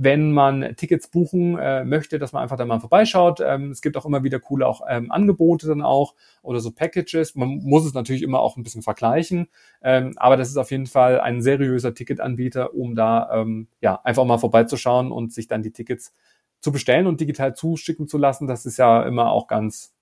wenn man Tickets buchen äh, möchte, dass man einfach da mal vorbeischaut. Ähm, es gibt auch immer wieder coole auch ähm, Angebote dann auch oder so Packages. Man muss es natürlich immer auch ein bisschen vergleichen, ähm, aber das ist auf jeden Fall ein seriöser Ticketanbieter, um da ähm, ja einfach mal vorbeizuschauen und sich dann die Tickets zu bestellen und digital zuschicken zu lassen. Das ist ja immer auch ganz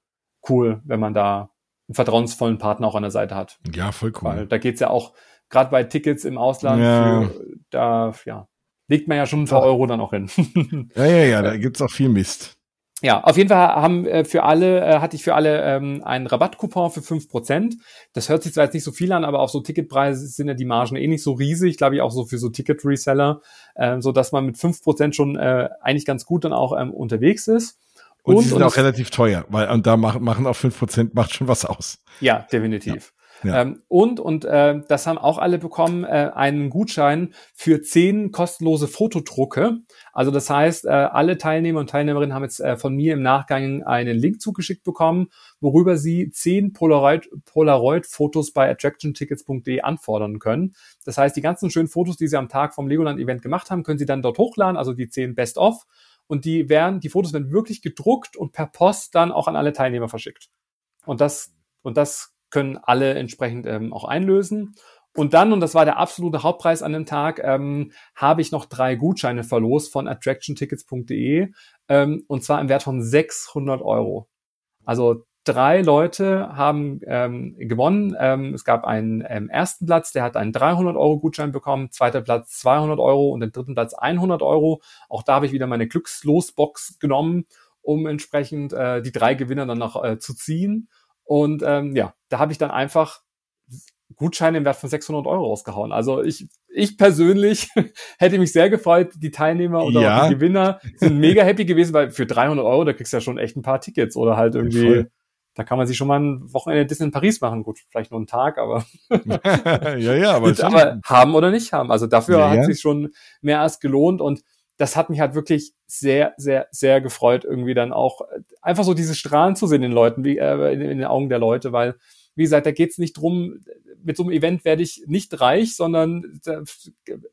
cool, wenn man da einen vertrauensvollen Partner auch an der Seite hat. Ja, voll cool. Weil da geht's ja auch gerade bei Tickets im Ausland, ja. Für, da ja legt man ja schon ein paar Euro dann auch hin. ja, ja, ja, da gibt's auch viel Mist. Ja, auf jeden Fall haben äh, für alle, äh, hatte ich für alle ähm, einen Rabattcoupon für fünf Prozent. Das hört sich zwar jetzt nicht so viel an, aber auf so Ticketpreise sind ja die Margen eh nicht so riesig, glaube ich, auch so für so Ticket-Reseller, äh, so dass man mit fünf Prozent schon äh, eigentlich ganz gut dann auch ähm, unterwegs ist. Und, und sie sind und auch relativ teuer, weil und da machen, machen auch fünf Prozent macht schon was aus. Ja, definitiv. Ja. Ähm, und, und äh, das haben auch alle bekommen, äh, einen Gutschein für zehn kostenlose Fotodrucke. Also das heißt, äh, alle Teilnehmer und Teilnehmerinnen haben jetzt äh, von mir im Nachgang einen Link zugeschickt bekommen, worüber sie zehn Polaroid-Fotos Polaroid bei attractiontickets.de anfordern können. Das heißt, die ganzen schönen Fotos, die sie am Tag vom Legoland-Event gemacht haben, können sie dann dort hochladen, also die zehn Best-of. Und die werden, die Fotos werden wirklich gedruckt und per Post dann auch an alle Teilnehmer verschickt. Und das, und das können alle entsprechend ähm, auch einlösen. Und dann, und das war der absolute Hauptpreis an dem Tag, ähm, habe ich noch drei Gutscheine verlost von attractiontickets.de ähm, und zwar im Wert von 600 Euro. Also drei Leute haben ähm, gewonnen. Ähm, es gab einen ähm, ersten Platz, der hat einen 300 Euro Gutschein bekommen, zweiter Platz 200 Euro und den dritten Platz 100 Euro. Auch da habe ich wieder meine Glückslosbox genommen, um entsprechend äh, die drei Gewinner dann noch äh, zu ziehen. Und ähm, ja, da habe ich dann einfach Gutscheine im Wert von 600 Euro rausgehauen. Also ich, ich persönlich hätte mich sehr gefreut. Die Teilnehmer oder ja. die Gewinner sind mega happy gewesen, weil für 300 Euro, da kriegst du ja schon echt ein paar Tickets oder halt irgendwie, Voll. Da kann man sich schon mal ein Wochenende Disney in Paris machen. Gut, vielleicht nur einen Tag, aber, ja, ja, aber, aber haben oder nicht haben. Also dafür ja, hat ja. sich schon mehr als gelohnt und das hat mich halt wirklich sehr, sehr, sehr gefreut, irgendwie dann auch äh, einfach so diese Strahlen zu sehen in den Leuten, wie, äh, in, in den Augen der Leute, weil, wie gesagt, da geht's nicht drum, mit so einem Event werde ich nicht reich, sondern da,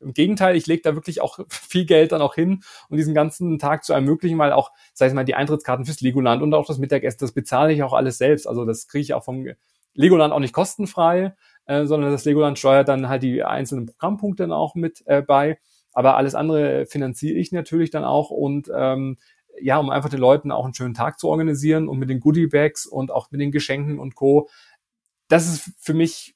im Gegenteil, ich lege da wirklich auch viel Geld dann auch hin, um diesen ganzen Tag zu ermöglichen, weil auch, sag ich mal, die Eintrittskarten fürs Legoland und auch das Mittagessen, das bezahle ich auch alles selbst. Also das kriege ich auch vom Legoland auch nicht kostenfrei. äh, sondern das Legoland steuert dann halt die einzelnen Programmpunkte dann auch mit äh, bei. Aber alles andere finanziere ich natürlich dann auch und ähm, ja, um einfach den Leuten auch einen schönen Tag zu organisieren und mit den Goodie Bags und auch mit den Geschenken und Co. Das ist für mich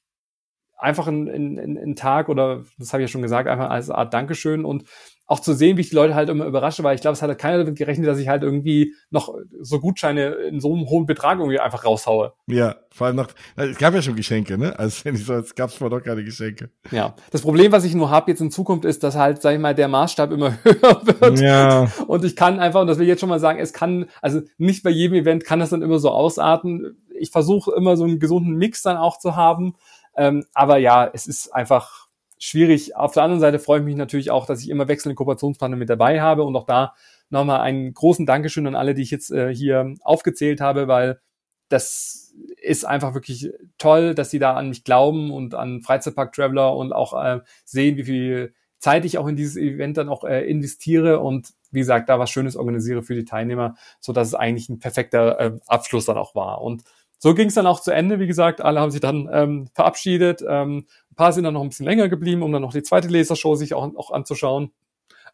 einfach ein, ein, ein Tag oder das habe ich ja schon gesagt, einfach als Art Dankeschön und auch zu sehen, wie ich die Leute halt immer überrasche, weil ich glaube, es hat halt keiner damit gerechnet, dass ich halt irgendwie noch so Gutscheine in so einem hohen Betrag irgendwie einfach raushaue. Ja, vor allem noch, es gab ja schon Geschenke, ne? Also wenn ich so, es gab zwar doch keine Geschenke. Ja, das Problem, was ich nur habe jetzt in Zukunft, ist, dass halt, sag ich mal, der Maßstab immer höher wird. Ja. Und ich kann einfach, und das will ich jetzt schon mal sagen, es kann, also nicht bei jedem Event kann das dann immer so ausarten. Ich versuche immer so einen gesunden Mix dann auch zu haben. Ähm, aber ja, es ist einfach schwierig. Auf der anderen Seite freue ich mich natürlich auch, dass ich immer wechselnde Kooperationspartner mit dabei habe und auch da nochmal einen großen Dankeschön an alle, die ich jetzt äh, hier aufgezählt habe, weil das ist einfach wirklich toll, dass sie da an mich glauben und an Freizeitpark Traveler und auch äh, sehen, wie viel Zeit ich auch in dieses Event dann auch äh, investiere und wie gesagt, da was Schönes organisiere für die Teilnehmer, so dass es eigentlich ein perfekter äh, Abschluss dann auch war. Und so ging es dann auch zu Ende. Wie gesagt, alle haben sich dann ähm, verabschiedet. Ähm, ein paar sind dann noch ein bisschen länger geblieben, um dann noch die zweite Lasershow sich auch, auch anzuschauen.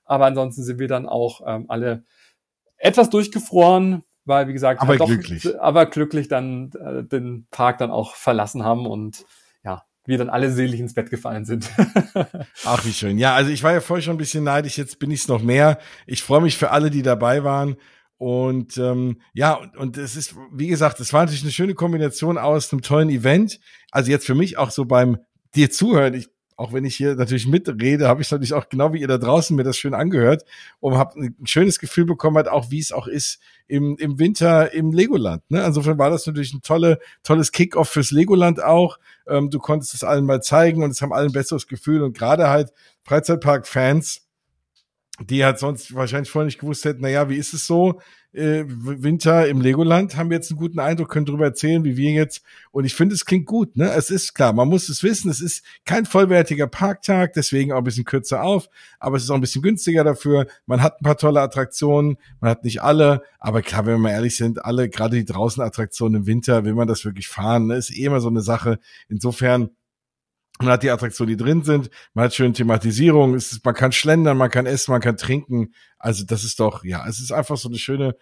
Aber ansonsten sind wir dann auch ähm, alle etwas durchgefroren, weil wie gesagt, aber halt doch, glücklich, aber glücklich dann äh, den Park dann auch verlassen haben und ja, wir dann alle selig ins Bett gefallen sind. Ach, wie schön. Ja, also ich war ja vorher schon ein bisschen neidisch, jetzt bin ich es noch mehr. Ich freue mich für alle, die dabei waren. Und ähm, ja, und, und es ist, wie gesagt, es war natürlich eine schöne Kombination aus einem tollen Event. Also jetzt für mich auch so beim dir zuhören. Ich, auch wenn ich hier natürlich mitrede, habe ich natürlich auch genau wie ihr da draußen mir das schön angehört und habe ein schönes Gefühl bekommen, halt auch wie es auch ist im, im Winter im Legoland. Ne? Insofern war das natürlich ein tolle, tolles Kickoff fürs Legoland auch. Ähm, du konntest es allen mal zeigen und es haben alle ein besseres Gefühl und gerade halt Freizeitpark-Fans die halt sonst wahrscheinlich vorher nicht gewusst hätten, naja, wie ist es so? Äh, Winter im Legoland haben wir jetzt einen guten Eindruck, können darüber erzählen, wie wir jetzt. Und ich finde, es klingt gut, ne? Es ist klar, man muss es wissen, es ist kein vollwertiger Parktag, deswegen auch ein bisschen kürzer auf, aber es ist auch ein bisschen günstiger dafür. Man hat ein paar tolle Attraktionen, man hat nicht alle, aber klar, wenn wir mal ehrlich sind, alle, gerade die draußen Attraktionen im Winter, will man das wirklich fahren, ne? Ist eh immer so eine Sache. Insofern, man hat die Attraktionen, die drin sind, man hat schöne Thematisierung, es ist, man kann schlendern, man kann essen, man kann trinken. Also das ist doch, ja, es ist einfach so eine schöne,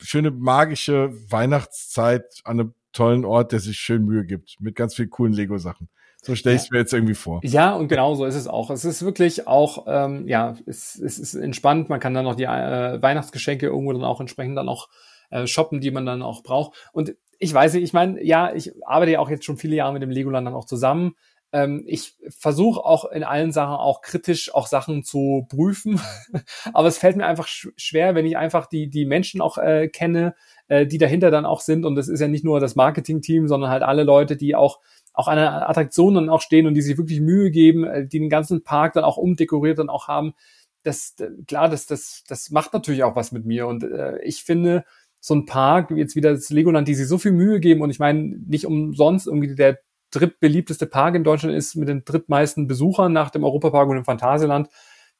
schöne magische Weihnachtszeit an einem tollen Ort, der sich schön Mühe gibt, mit ganz vielen coolen Lego-Sachen. So stelle ich es mir jetzt irgendwie vor. Ja, und genau so ist es auch. Es ist wirklich auch, ähm, ja, es, es ist entspannt. Man kann dann noch die äh, Weihnachtsgeschenke irgendwo dann auch entsprechend dann auch äh, shoppen, die man dann auch braucht. Und ich weiß nicht, ich meine, ja, ich arbeite ja auch jetzt schon viele Jahre mit dem Legoland dann auch zusammen ähm, ich versuche auch in allen Sachen auch kritisch auch Sachen zu prüfen, aber es fällt mir einfach sch schwer, wenn ich einfach die die Menschen auch äh, kenne, äh, die dahinter dann auch sind. Und das ist ja nicht nur das Marketing-Team, sondern halt alle Leute, die auch auch an dann auch stehen und die sich wirklich Mühe geben, äh, die den ganzen Park dann auch umdekoriert dann auch haben. Das klar, das das das macht natürlich auch was mit mir. Und äh, ich finde so ein Park, jetzt wieder das Legoland, die sich so viel Mühe geben und ich meine, nicht umsonst irgendwie der drittbeliebteste Park in Deutschland ist mit den drittmeisten Besuchern nach dem Europapark und dem Phantasialand.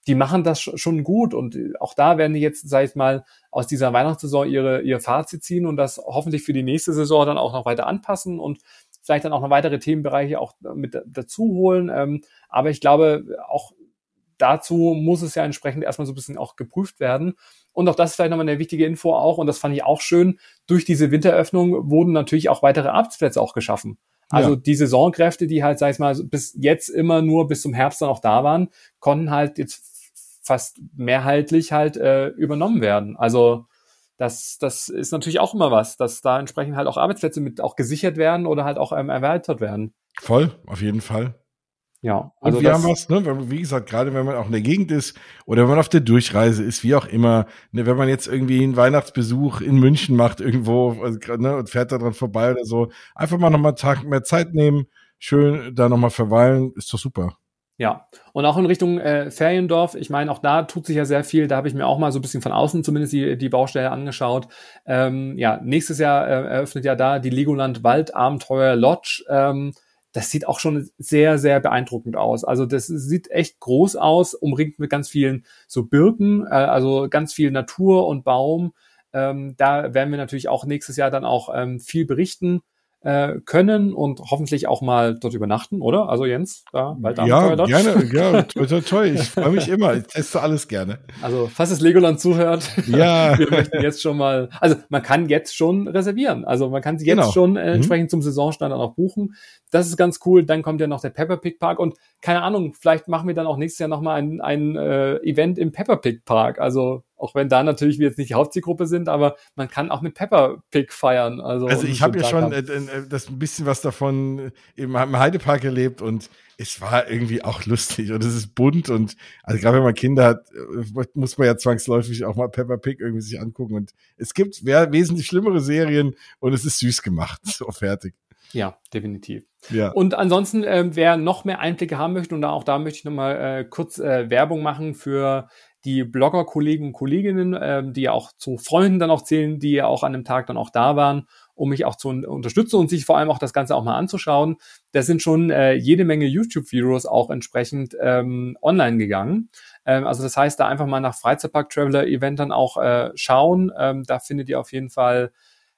Die machen das schon gut und auch da werden die jetzt, sag ich mal, aus dieser Weihnachtssaison ihre, ihr Fazit ziehen und das hoffentlich für die nächste Saison dann auch noch weiter anpassen und vielleicht dann auch noch weitere Themenbereiche auch mit dazu holen. Ähm, aber ich glaube, auch dazu muss es ja entsprechend erstmal so ein bisschen auch geprüft werden. Und auch das ist vielleicht nochmal eine wichtige Info auch, und das fand ich auch schön, durch diese Winteröffnung wurden natürlich auch weitere Arbeitsplätze auch geschaffen. Also ja. die Saisonkräfte, die halt, sag ich mal, bis jetzt immer nur bis zum Herbst dann auch da waren, konnten halt jetzt fast mehrheitlich halt äh, übernommen werden. Also das, das ist natürlich auch immer was, dass da entsprechend halt auch Arbeitsplätze mit auch gesichert werden oder halt auch ähm, erweitert werden. Voll, auf jeden Fall. Ja, also und wir haben was, ne, wie gesagt, gerade wenn man auch in der Gegend ist oder wenn man auf der Durchreise ist, wie auch immer, ne, wenn man jetzt irgendwie einen Weihnachtsbesuch in München macht irgendwo also, ne, und fährt da dran vorbei oder so, einfach mal nochmal einen Tag mehr Zeit nehmen, schön da nochmal verweilen, ist doch super. Ja, und auch in Richtung äh, Feriendorf, ich meine, auch da tut sich ja sehr viel, da habe ich mir auch mal so ein bisschen von außen zumindest die, die Baustelle angeschaut. Ähm, ja, nächstes Jahr äh, eröffnet ja da die Legoland Waldabenteuer Lodge. Ähm, das sieht auch schon sehr, sehr beeindruckend aus. Also das sieht echt groß aus, umringt mit ganz vielen so Birken, äh, also ganz viel Natur und Baum. Ähm, da werden wir natürlich auch nächstes Jahr dann auch ähm, viel berichten. Äh, können und hoffentlich auch mal dort übernachten, oder? Also Jens, da bald Ja, dort. gerne, ja, toll, toll, toll. Ich freue mich immer. Ich teste alles gerne. Also, falls es Legoland zuhört, ja. wir möchten jetzt schon mal, also man kann jetzt schon reservieren. Also man kann sie jetzt genau. schon äh, mhm. entsprechend mhm. zum Saisonstand dann auch buchen. Das ist ganz cool. Dann kommt ja noch der Pepper Pig Park und keine Ahnung, vielleicht machen wir dann auch nächstes Jahr nochmal ein, ein äh, Event im Pepper Pig Park. Also auch wenn da natürlich wir jetzt nicht die Hauptzielgruppe sind, aber man kann auch mit Pepper Pig feiern. Also, also ich habe ja schon äh, äh, das ein bisschen was davon im, im Heidepark erlebt und es war irgendwie auch lustig und es ist bunt und also gerade wenn man Kinder hat, äh, muss man ja zwangsläufig auch mal Pepper Pig irgendwie sich angucken und es gibt wesentlich schlimmere Serien und es ist süß gemacht. So fertig. Ja, definitiv. Ja. Und ansonsten, äh, wer noch mehr Einblicke haben möchte, und auch da möchte ich nochmal äh, kurz äh, Werbung machen für die Blogger-Kollegen und Kolleginnen, ähm, die ja auch zu Freunden dann auch zählen, die ja auch an dem Tag dann auch da waren, um mich auch zu unterstützen und sich vor allem auch das Ganze auch mal anzuschauen. Da sind schon äh, jede Menge YouTube-Videos auch entsprechend ähm, online gegangen. Ähm, also das heißt, da einfach mal nach Freizeitpark Traveler Event dann auch äh, schauen. Ähm, da findet ihr auf jeden Fall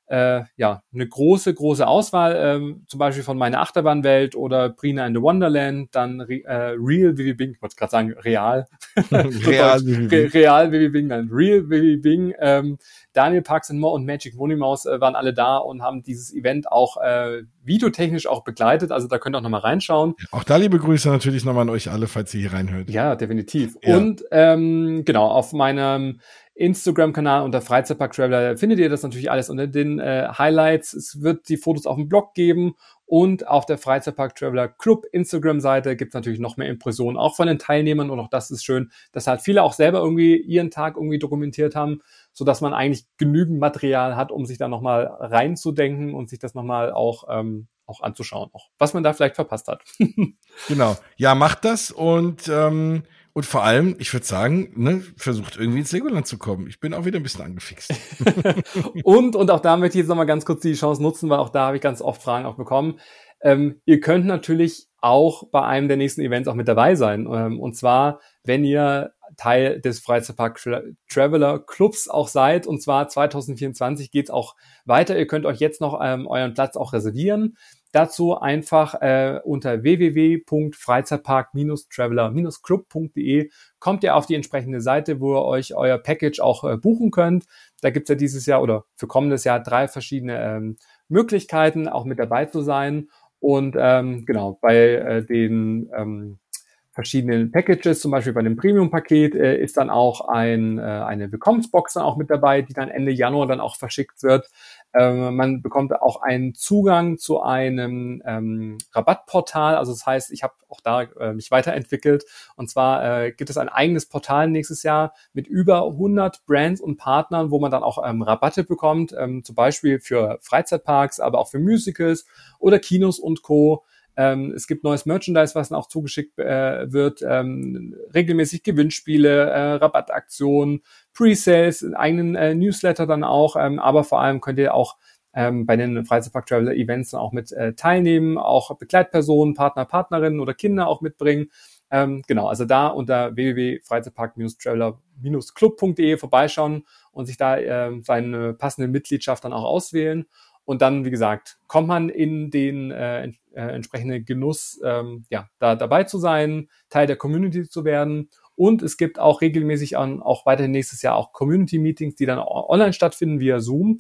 äh, ja, eine große, große Auswahl, ähm, zum Beispiel von meiner Achterbahnwelt oder Prina in the Wonderland, dann äh, Real Vivi Bing, ich wollte gerade sagen Real. Real Vivi Bing. Real Vivi Bing, dann Real Vivi Bing. Ähm, Daniel Parks and More und Magic Money Mouse äh, waren alle da und haben dieses Event auch äh, videotechnisch auch begleitet. Also da könnt ihr auch nochmal reinschauen. Auch da liebe Grüße natürlich nochmal an euch alle, falls ihr hier reinhört. Ja, definitiv. Ja. Und ähm, genau, auf meinem Instagram-Kanal unter Freizeitpark Traveler findet ihr das natürlich alles unter den äh, Highlights. Es wird die Fotos auf dem Blog geben und auf der Freizeitpark Traveler Club Instagram-Seite gibt es natürlich noch mehr Impressionen, auch von den Teilnehmern. Und auch das ist schön, dass halt viele auch selber irgendwie ihren Tag irgendwie dokumentiert haben, so dass man eigentlich genügend Material hat, um sich da nochmal reinzudenken und sich das nochmal auch ähm, auch anzuschauen, auch was man da vielleicht verpasst hat. genau. Ja, macht das und ähm, und vor allem, ich würde sagen, ne, versucht irgendwie ins Legoland zu kommen. Ich bin auch wieder ein bisschen angefixt. und, und auch da möchte ich jetzt nochmal ganz kurz die Chance nutzen, weil auch da habe ich ganz oft Fragen auch bekommen. Ähm, ihr könnt natürlich auch bei einem der nächsten Events auch mit dabei sein. Ähm, und zwar, wenn ihr Teil des Freizeitpark Tra Traveler Clubs auch seid. Und zwar 2024 geht's auch weiter. Ihr könnt euch jetzt noch ähm, euren Platz auch reservieren. Dazu einfach äh, unter www.freizeitpark-traveler-club.de kommt ihr auf die entsprechende Seite, wo ihr euch euer Package auch äh, buchen könnt. Da gibt's ja dieses Jahr oder für kommendes Jahr drei verschiedene ähm, Möglichkeiten, auch mit dabei zu sein. Und ähm, genau, bei äh, den ähm, verschiedenen Packages, zum Beispiel bei dem Premium-Paket, äh, ist dann auch ein, äh, eine Willkommensbox dann auch mit dabei, die dann Ende Januar dann auch verschickt wird. Ähm, man bekommt auch einen Zugang zu einem ähm, Rabattportal. Also das heißt, ich habe auch da äh, mich weiterentwickelt. Und zwar äh, gibt es ein eigenes Portal nächstes Jahr mit über 100 Brands und Partnern, wo man dann auch ähm, Rabatte bekommt, ähm, zum Beispiel für Freizeitparks, aber auch für Musicals oder Kinos und Co. Ähm, es gibt neues Merchandise, was dann auch zugeschickt äh, wird, ähm, regelmäßig Gewinnspiele, äh, Rabattaktionen, Pre-Sales, eigenen äh, Newsletter dann auch, ähm, aber vor allem könnt ihr auch ähm, bei den Freizeitpark Traveler Events dann auch mit äh, teilnehmen, auch Begleitpersonen, Partner, Partnerinnen oder Kinder auch mitbringen. Ähm, genau, also da unter www.freizeitpark-traveler-club.de vorbeischauen und sich da äh, seine passende Mitgliedschaft dann auch auswählen. Und dann, wie gesagt, kommt man in den äh, äh, entsprechenden Genuss, ähm, ja, da dabei zu sein, Teil der Community zu werden. Und es gibt auch regelmäßig an, auch weiterhin nächstes Jahr auch Community-Meetings, die dann online stattfinden via Zoom.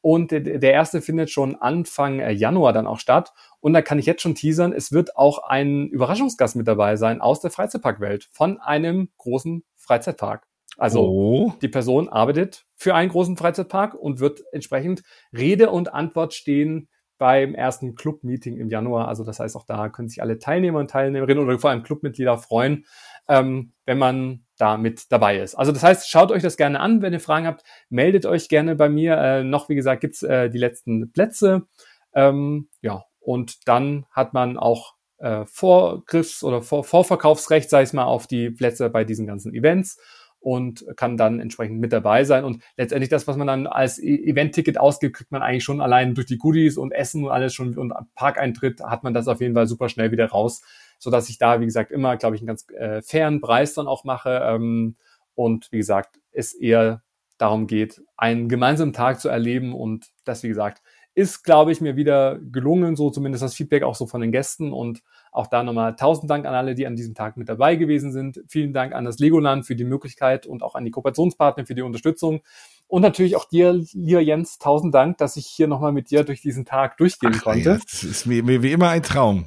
Und der, der erste findet schon Anfang äh, Januar dann auch statt. Und da kann ich jetzt schon teasern, es wird auch ein Überraschungsgast mit dabei sein aus der Freizeitparkwelt von einem großen Freizeitpark. Also oh. die Person arbeitet für einen großen Freizeitpark und wird entsprechend Rede und Antwort stehen beim ersten Club-Meeting im Januar. Also das heißt, auch da können sich alle Teilnehmer und Teilnehmerinnen oder vor allem Clubmitglieder freuen, ähm, wenn man da mit dabei ist. Also das heißt, schaut euch das gerne an. Wenn ihr Fragen habt, meldet euch gerne bei mir. Äh, noch, wie gesagt, gibt's äh, die letzten Plätze. Ähm, ja, und dann hat man auch äh, Vorgriffs- oder Vor Vorverkaufsrecht, sage ich mal, auf die Plätze bei diesen ganzen Events und kann dann entsprechend mit dabei sein. Und letztendlich das, was man dann als e- Event-Ticket ausgibt, kriegt man eigentlich schon allein durch die Goodies und Essen und alles schon und Parkeintritt hat man das auf jeden Fall super schnell wieder raus, so dass ich da, wie gesagt, immer, glaube ich, einen ganz äh, fairen Preis dann auch mache. Ähm, und wie gesagt, es eher darum geht, einen gemeinsamen Tag zu erleben und das, wie gesagt, ist, glaube ich, mir wieder gelungen, so zumindest das Feedback auch so von den Gästen und auch da nochmal tausend Dank an alle, die an diesem Tag mit dabei gewesen sind. Vielen Dank an das Legoland für die Möglichkeit und auch an die Kooperationspartner für die Unterstützung. Und natürlich auch dir, lieber Jens, tausend Dank, dass ich hier nochmal mit dir durch diesen Tag durchgehen Ach, konnte. Ja, das ist mir, mir wie immer ein Traum.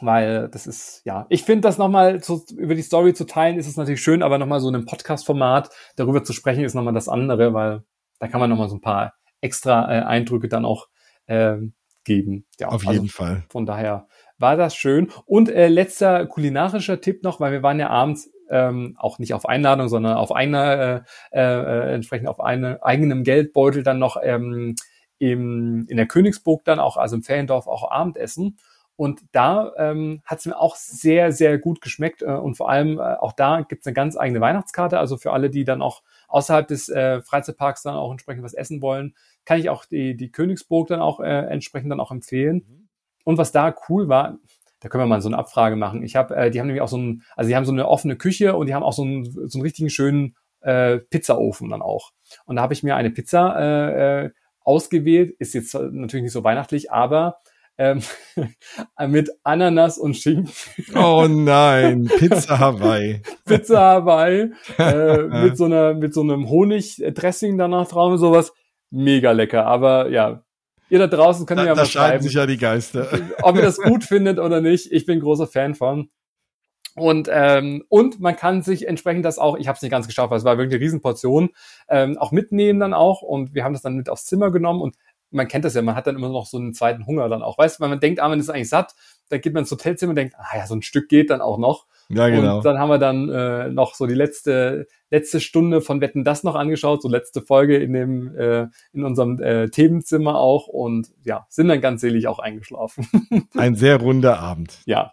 Weil das ist, ja, ich finde das nochmal über die Story zu teilen, ist es natürlich schön, aber nochmal so in einem Podcast-Format darüber zu sprechen, ist nochmal das andere, weil da kann man nochmal so ein paar extra äh, Eindrücke dann auch äh, geben. Ja, Auf jeden also Fall. Von daher war das schön. Und äh, letzter kulinarischer Tipp noch, weil wir waren ja abends ähm, auch nicht auf Einladung, sondern auf einer äh, äh, entsprechend auf eine, eigenem Geldbeutel dann noch ähm, im, in der Königsburg dann auch, also im Feriendorf auch Abendessen. Und da ähm, hat es mir auch sehr, sehr gut geschmeckt. Äh, und vor allem äh, auch da gibt es eine ganz eigene Weihnachtskarte. Also für alle, die dann auch außerhalb des äh, Freizeitparks dann auch entsprechend was essen wollen, kann ich auch die, die Königsburg dann auch äh, entsprechend dann auch empfehlen. Mhm. Und was da cool war, da können wir mal so eine Abfrage machen. Ich habe, äh, die haben nämlich auch so ein, also die haben so eine offene Küche und die haben auch so einen, so einen richtigen schönen äh, Pizzaofen dann auch. Und da habe ich mir eine Pizza äh, äh, ausgewählt. Ist jetzt natürlich nicht so weihnachtlich, aber ähm, mit Ananas und Schinken. Oh nein, Pizza Hawaii. Pizza Hawaii äh, mit so einer mit so einem Honigdressing danach drauf, sowas mega lecker. Aber ja, ihr da draußen könnt da, ja mal da schreiben, sich ja die Geister. ob ihr das gut findet oder nicht. Ich bin großer Fan von. Und, ähm, und man kann sich entsprechend das auch, ich habe es nicht ganz geschafft, weil es war wirklich eine Riesenportion, ähm, auch mitnehmen dann auch. Und wir haben das dann mit aufs Zimmer genommen und man kennt das ja, man hat dann immer noch so einen zweiten Hunger dann auch. Weißt du, weil man denkt, ah, man ist eigentlich satt, dann geht man ins Hotelzimmer und denkt, ah ja, so ein Stück geht dann auch noch. Ja, genau. Und dann haben wir dann äh, noch so die letzte letzte Stunde von Wetten das noch angeschaut, so letzte Folge in dem äh, in unserem äh, Themenzimmer auch und ja, sind dann ganz selig auch eingeschlafen. Ein sehr runder Abend. Ja.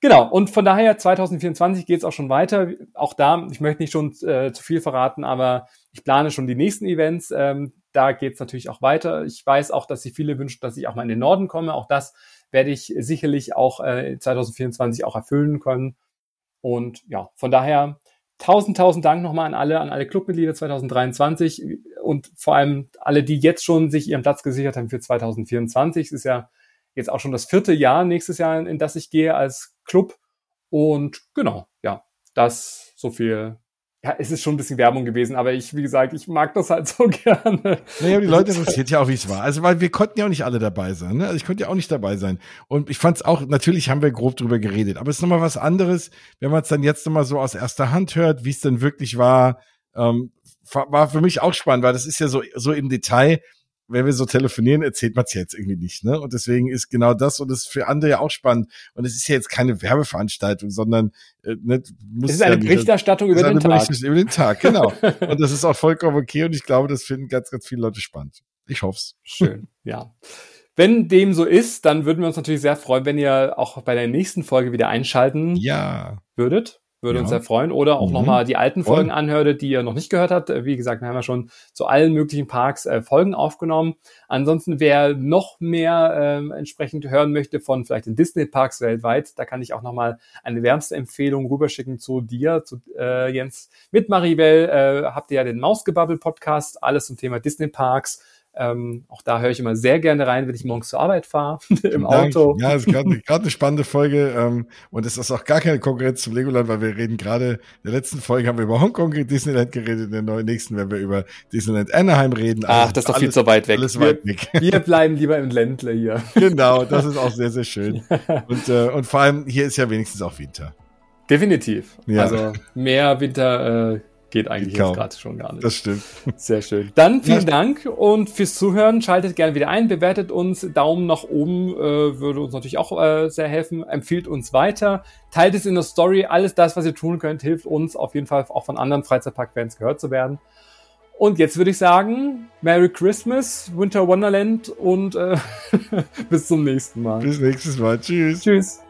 Genau, und von daher 2024 geht es auch schon weiter. Auch da, ich möchte nicht schon äh, zu viel verraten, aber ich plane schon die nächsten Events. Ähm, da geht es natürlich auch weiter. Ich weiß auch, dass sich viele wünschen, dass ich auch mal in den Norden komme. Auch das werde ich sicherlich auch äh, 2024 auch erfüllen können. Und ja, von daher tausend, tausend Dank nochmal an alle, an alle Clubmitglieder 2023 und vor allem alle, die jetzt schon sich ihren Platz gesichert haben für 2024. Es ist ja jetzt auch schon das vierte Jahr nächstes Jahr, in das ich gehe als Club. Und genau, ja, das so viel ja, es ist schon ein bisschen Werbung gewesen, aber ich, wie gesagt, ich mag das halt so gerne. Naja, die Leute interessiert ja auch, wie es war. Also, weil wir konnten ja auch nicht alle dabei sein. Ne? Also ich konnte ja auch nicht dabei sein. Und ich fand es auch, natürlich haben wir grob drüber geredet, aber es ist nochmal was anderes, wenn man es dann jetzt nochmal so aus erster Hand hört, wie es denn wirklich war. Ähm, war für mich auch spannend, weil das ist ja so, so im Detail wenn wir so telefonieren, erzählt man es jetzt irgendwie nicht. Ne? Und deswegen ist genau das und das ist für andere ja auch spannend. Und es ist ja jetzt keine Werbeveranstaltung, sondern äh, ne, muss es ist eine ja Berichterstattung über den Tag. Über den Tag, genau. und das ist auch vollkommen okay und ich glaube, das finden ganz, ganz viele Leute spannend. Ich hoffe es. Schön, ja. Wenn dem so ist, dann würden wir uns natürlich sehr freuen, wenn ihr auch bei der nächsten Folge wieder einschalten ja. würdet. Würde ja. uns sehr freuen. Oder auch mhm. nochmal die alten Folgen Voll. anhörte, die ihr noch nicht gehört habt. Wie gesagt, wir haben ja schon zu allen möglichen Parks äh, Folgen aufgenommen. Ansonsten, wer noch mehr äh, entsprechend hören möchte von vielleicht den Disney-Parks weltweit, da kann ich auch nochmal eine wärmste Empfehlung rüberschicken zu dir, zu äh, Jens. Mit Maribel äh, habt ihr ja den Mausgebabbel-Podcast, alles zum Thema Disney-Parks ähm, auch da höre ich immer sehr gerne rein, wenn ich morgens zur Arbeit fahre, im Auto. Ja, es ist gerade eine spannende Folge ähm, und es ist auch gar keine Konkurrenz zum Legoland, weil wir reden gerade, in der letzten Folge haben wir über Hongkong Disneyland geredet, in der neuen nächsten werden wir über Disneyland Anaheim reden. Also Ach, das ist doch alles, viel zu weit weg. Alles weit weg. Wir bleiben lieber im Ländle hier. Genau, das ist auch sehr, sehr schön. Und, äh, und vor allem, hier ist ja wenigstens auch Winter. Definitiv. Ja. Also mehr Winter äh, geht eigentlich jetzt gerade schon gar nicht. Das stimmt. Sehr schön. Dann vielen. Dank und fürs Zuhören. Schaltet gerne wieder ein, bewertet uns. Daumen nach oben äh, würde uns natürlich auch äh, sehr helfen. Empfiehlt uns weiter. Teilt es in der Story. Alles das, was ihr tun könnt, hilft uns auf jeden Fall auch von anderen Freizeitpark-Fans gehört zu werden. Und jetzt würde ich sagen, Merry Christmas, Winter Wonderland und äh, bis zum nächsten Mal. Bis nächstes Mal. Tschüss. Tschüss.